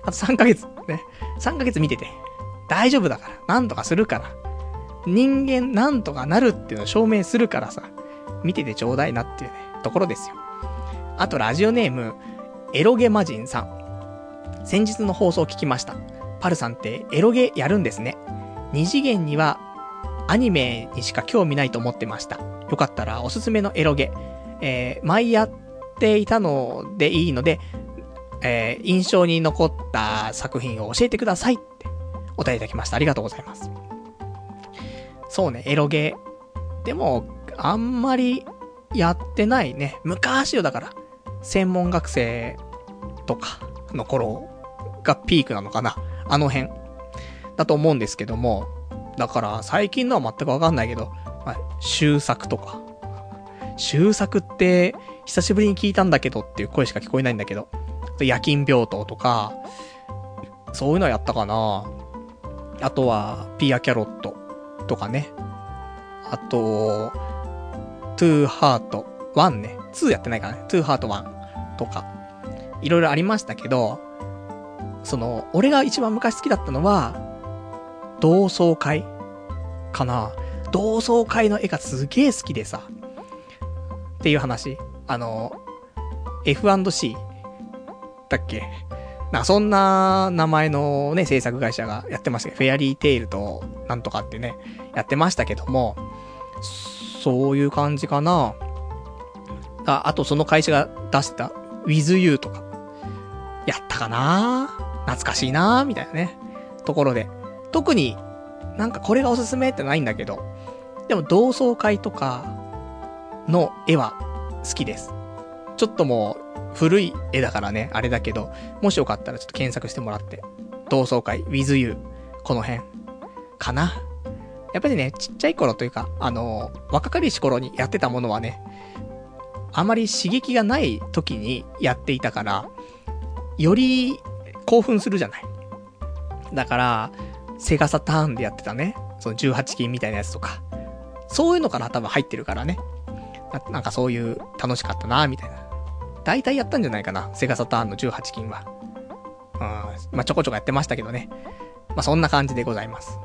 あと3ヶ月、ね。3ヶ月見てて。大丈夫だから。なんとかするから。人間なんとかなるっていうのを証明するからさ、見ててちょうだいなっていうね、ところですよ。あと、ラジオネーム、エロゲマジンさん。先日の放送を聞きました。パルさんってエロゲやるんですね。二次元にはアニメにしか興味ないと思ってました。よかったらおすすめのエロゲ、えー、前やっていたのでいいので、えー、印象に残った作品を教えてくださいってお答えいただきました。ありがとうございます。そうね、エロゲ。でも、あんまりやってないね。昔よ、だから。専門学生とかの頃がピークなのかな。あの辺。だと思うんですけども。だから、最近のは全くわかんないけど、まあ、終作とか。終作って、久しぶりに聞いたんだけどっていう声しか聞こえないんだけど。夜勤病棟とか、そういうのやったかなあとは、ピアキャロットとかね。あと、トゥーハート1ね。2やってないからね。トゥーハート1とか。いろいろありましたけど、その、俺が一番昔好きだったのは、同窓会？かな？同窓会の絵がすげえ好きでさ。っていう話。あの、F&C だっけ？な、そんな名前のね、制作会社がやってましたけど、フェアリーテイルとなんとかってね、やってましたけども、そういう感じかな。あ、あとその会社が出してた With You とか、やったかな？懐かしいな？みたいなね、ところで。特になんかこれがおすすめってないんだけど、でも同窓会とかの絵は好きです。ちょっともう古い絵だからね、あれだけど、もしよかったらちょっと検索してもらって、同窓会 with you この辺かな。やっぱりね、ちっちゃい頃というか、あの、若かりし頃にやってたものはね、あまり刺激がない時にやっていたから、より興奮するじゃない。だから、セガサターンでやってたね、その18金みたいなやつとか、そういうのから多分入ってるからね。ななんかそういう楽しかったなみたいな。大体やったんじゃないかな、セガサターンの18金は。うん、まあ、ちょこちょこやってましたけどね。まあ、そんな感じでございます。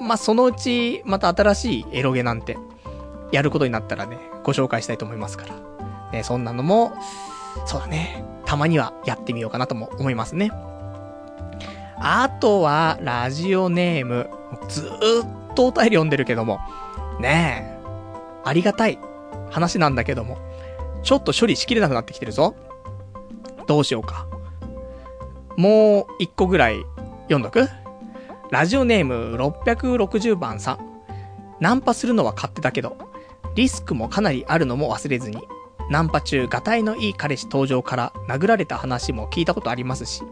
まあ、そのうち、また新しいエロゲなんて、やることになったらね、ご紹介したいと思いますから。ね、そんなのも、そうだね、たまにはやってみようかなとも思いますね。あとは、ラジオネーム、ずーっとお便り読んでるけども、ねえ、ありがたい話なんだけども、ちょっと処理しきれなくなってきてるぞ。どうしようか。もう一個ぐらい読んどく？ラジオネーム660番さん。ナンパするのは勝手だけど、リスクもかなりあるのも忘れずに、ナンパ中、ガタイのいい彼氏登場から殴られた話も聞いたことありますし、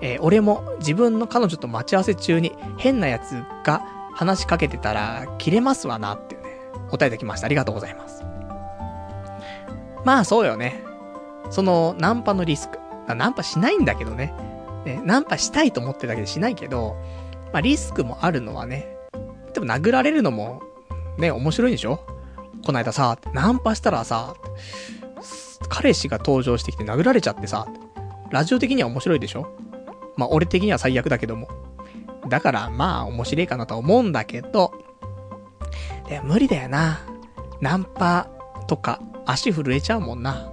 えー、俺も自分の彼女と待ち合わせ中に変なやつが話しかけてたら、切れますわなっていうね、答えできました。ありがとうございます。まあそうよね。その、ナンパのリスク。ナンパしないんだけどね。ね、ナンパしたいと思ってるだけでしないけど、まあリスクもあるのはね、でも殴られるのも、ね、面白いでしょ？こないださ、ナンパしたらさ、彼氏が登場してきて殴られちゃってさ、ラジオ的には面白いでしょ？まあ俺的には最悪だけども。だからまあ面白いかなと思うんだけど、で無理だよな。ナンパとか足震えちゃうもんな。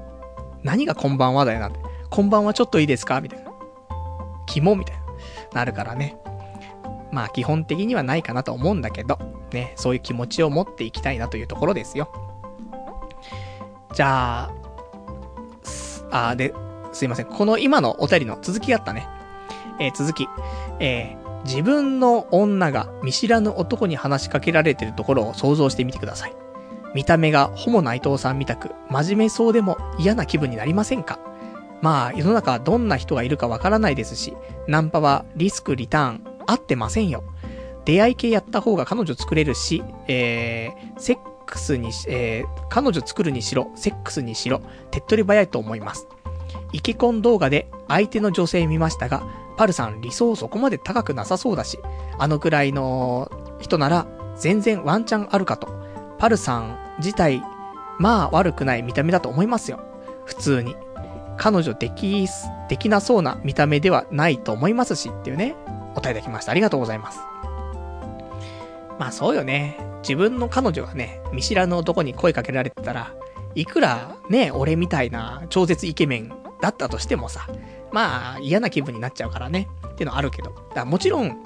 何がこんばんはだよな。こんばんはちょっといいですか？みたいな。肝みたいな。なるからね。まあ基本的にはないかなと思うんだけど、ね、そういう気持ちを持っていきたいなというところですよ。じゃあ、あ、で、すいません。この今のお便りの続きがあったね。えー、続き。えー、自分の女が見知らぬ男に話しかけられてるところを想像してみてください。見た目がホモ内藤さんみたく真面目そうでも嫌な気分になりませんか？まあ、世の中どんな人がいるかわからないですし、ナンパはリスクリターン合ってませんよ。出会い系やった方が彼女作れるし、えー、セックスにし、えー、彼女作るにしろ、セックスにしろ、手っ取り早いと思います。イケコン動画で相手の女性見ましたが、パルさん理想そこまで高くなさそうだし、あのくらいの人なら全然ワンチャンあるかと。パルさん自体、まあ悪くない見た目だと思いますよ。普通に。彼女でき、できなそうな見た目ではないと思いますしっていうね、お答えいただきました。ありがとうございます。まあそうよね。自分の彼女がね、見知らぬ男に声かけられてたら、いくらね、俺みたいな超絶イケメンだったとしてもさ、まあ嫌な気分になっちゃうからね、っていうのはあるけど。だからもちろん、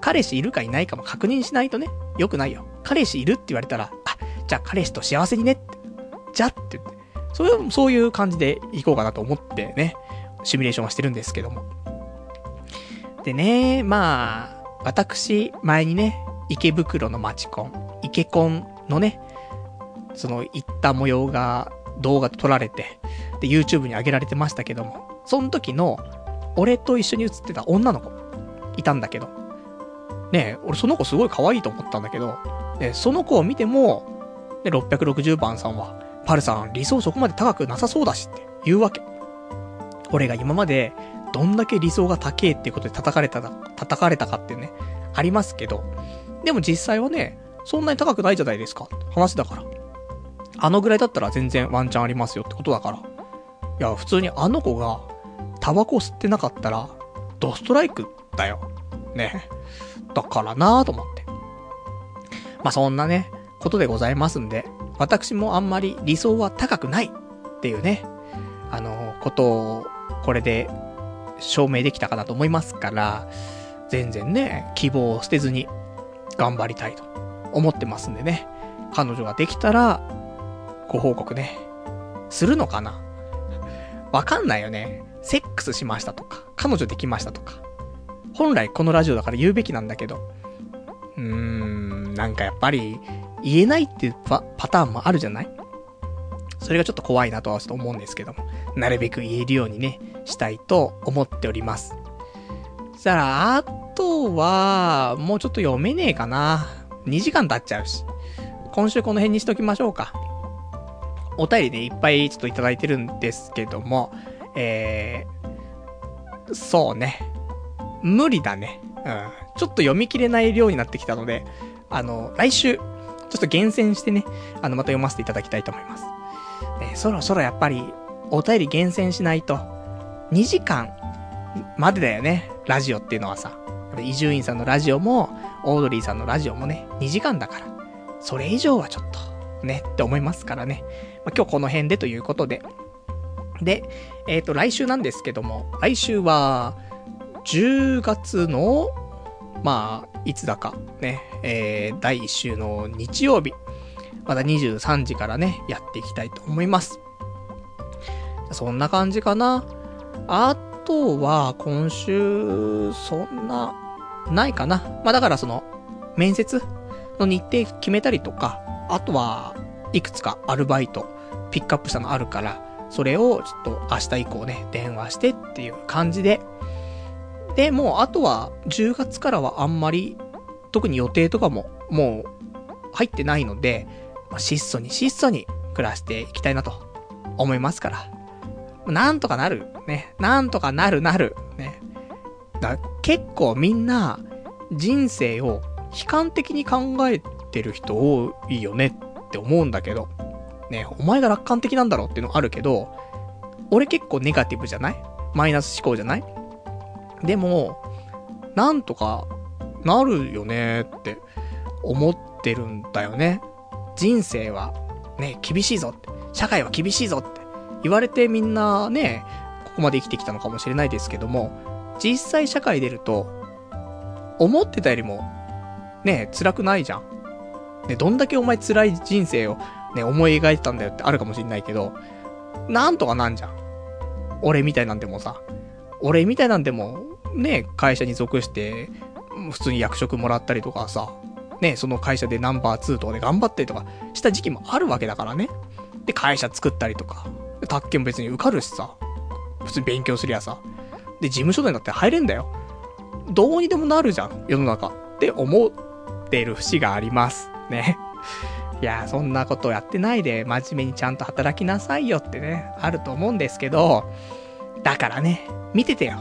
彼氏いるかいないかも確認しないとね、良くないよ。彼氏いるって言われたら、あ、じゃあ彼氏と幸せにねって。じゃって言って。そういう、そういう感じで行こうかなと思ってね、シミュレーションはしてるんですけども。でね、まあ、私、前にね、池袋の街コン、池コンのね、その行った模様が動画撮られて、YouTube に上げられてましたけども、その時の、俺と一緒に写ってた女の子、いたんだけど、ね俺その子すごい可愛いと思ったんだけど、で、その子を見ても、で、660番さんは、パルさん理想そこまで高くなさそうだしって言うわけ。俺が今までどんだけ理想が高えってことで叩かれた、叩かれたかっていうね、ありますけど、でも実際はね、そんなに高くないじゃないですか。話だから。あのぐらいだったら全然ワンチャンありますよってことだから。いや、普通にあの子が、タバコ吸ってなかったら、ドストライクだよ。ね。だからなぁと思って。まあ、そんなね、ことでございますんで、私もあんまり理想は高くないっていうね、あの、ことを、これで証明できたかなと思いますから、全然ね、希望を捨てずに頑張りたいと思ってますんでね。彼女ができたら、ご報告ね、するのかなわかんないよね。セックスしましたとか、彼女できましたとか。本来このラジオだから言うべきなんだけど、うーん、なんかやっぱり、言えないっていうパターンもあるじゃない？それがちょっと怖いなとはちょっと思うんですけども、なるべく言えるようにね、したいと思っております。そしたら、あとは、もうちょっと読めねえかな。2時間経っちゃうし。今週この辺にしときましょうか。お便りね、いっぱいちょっといただいてるんですけども、えそうね。無理だね。うん。ちょっと読み切れない量になってきたので、あの、来週、ちょっと厳選してね、あの、また読ませていただきたいと思います。えそろそろやっぱり、お便り厳選しないと、2時間までだよね、ラジオっていうのはさ。伊集院さんのラジオも、オードリーさんのラジオもね、2時間だから。それ以上はちょっと、ね、って思いますからね。まあ、今日この辺でということで。で、えっ、ー、と、来週なんですけども、来週は、10月の、まあ、いつだか、ね、えー、第1週の日曜日、まだ23時からね、やっていきたいと思います。そんな感じかな。あとは、今週、そんな、ないかな。まあだからその、面接の日程決めたりとか、あとは、いくつかアルバイト、ピックアップしたのあるから、それをちょっと明日以降ね、電話してっていう感じで、で、もうあとは10月からはあんまり、特に予定とかももう入ってないので、まあ、質素に質素に暮らしていきたいなと思いますから。なんとかなる。ね。なんとかなるなる。ね。だ結構みんな人生を悲観的に考えてる人多いよねって思うんだけど。ね、お前が楽観的なんだろうっていうのあるけど、俺結構ネガティブじゃない？マイナス思考じゃない？でも、なんとかなるよねって思ってるんだよね。人生はね、厳しいぞって。社会は厳しいぞって言われてみんなね、ここまで生きてきたのかもしれないですけども、実際社会出ると、思ってたよりも、ね、辛くないじゃん。ね、どんだけお前辛い人生をね、思い描いてたんだよってあるかもしんないけど、なんとかなんじゃん。俺みたいなんでもさ、俺みたいなんでも、ね、会社に属して、普通に役職もらったりとかさ、ね、その会社でナンバー2とかで頑張ったりとかした時期もあるわけだからね。で、会社作ったりとか、宅建も別に受かるしさ、普通に勉強すりゃさ、で、事務所内だって入れんだよ。どうにでもなるじゃん、世の中。って思ってる節があります。ね。いや、そんなことやってないで、真面目にちゃんと働きなさいよってね、あると思うんですけど、だからね、見ててよ。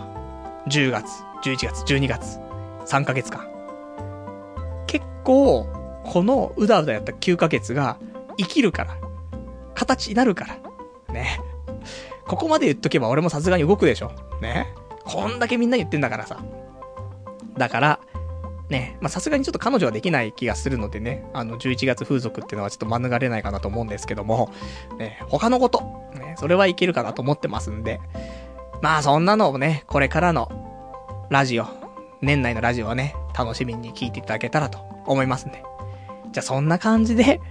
10月、11月、12月、3ヶ月間。結構、このうだうだやった9ヶ月が生きるから。形になるから。ね。ここまで言っとけば俺もさすがに動くでしょ。ね。こんだけみんな言ってんだからさ。だから、ね、まあさすがにちょっと彼女はできない気がするのでね、あの、11月風俗っていうのはちょっと免れないかなと思うんですけども、ね、他のこと、ね、それはいけるかなと思ってますんで、まあそんなのをね、これからのラジオ、年内のラジオはね、楽しみに聞いていただけたらと思いますんで。じゃあそんな感じで、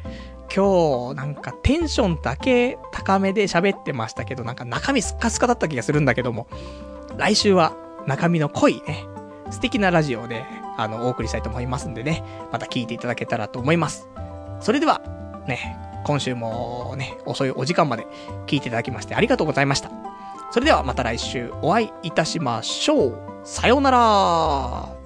今日なんかテンションだけ高めで喋ってましたけど、なんか中身スッカスカだった気がするんだけども、来週は中身の濃いね、素敵なラジオで、あの、お送りしたいと思いますんでね、また聞いていただけたらと思います。それでは、ね、今週もね、遅いお時間まで聞いていただきましてありがとうございました。それではまた来週お会いいたしましょう。さようなら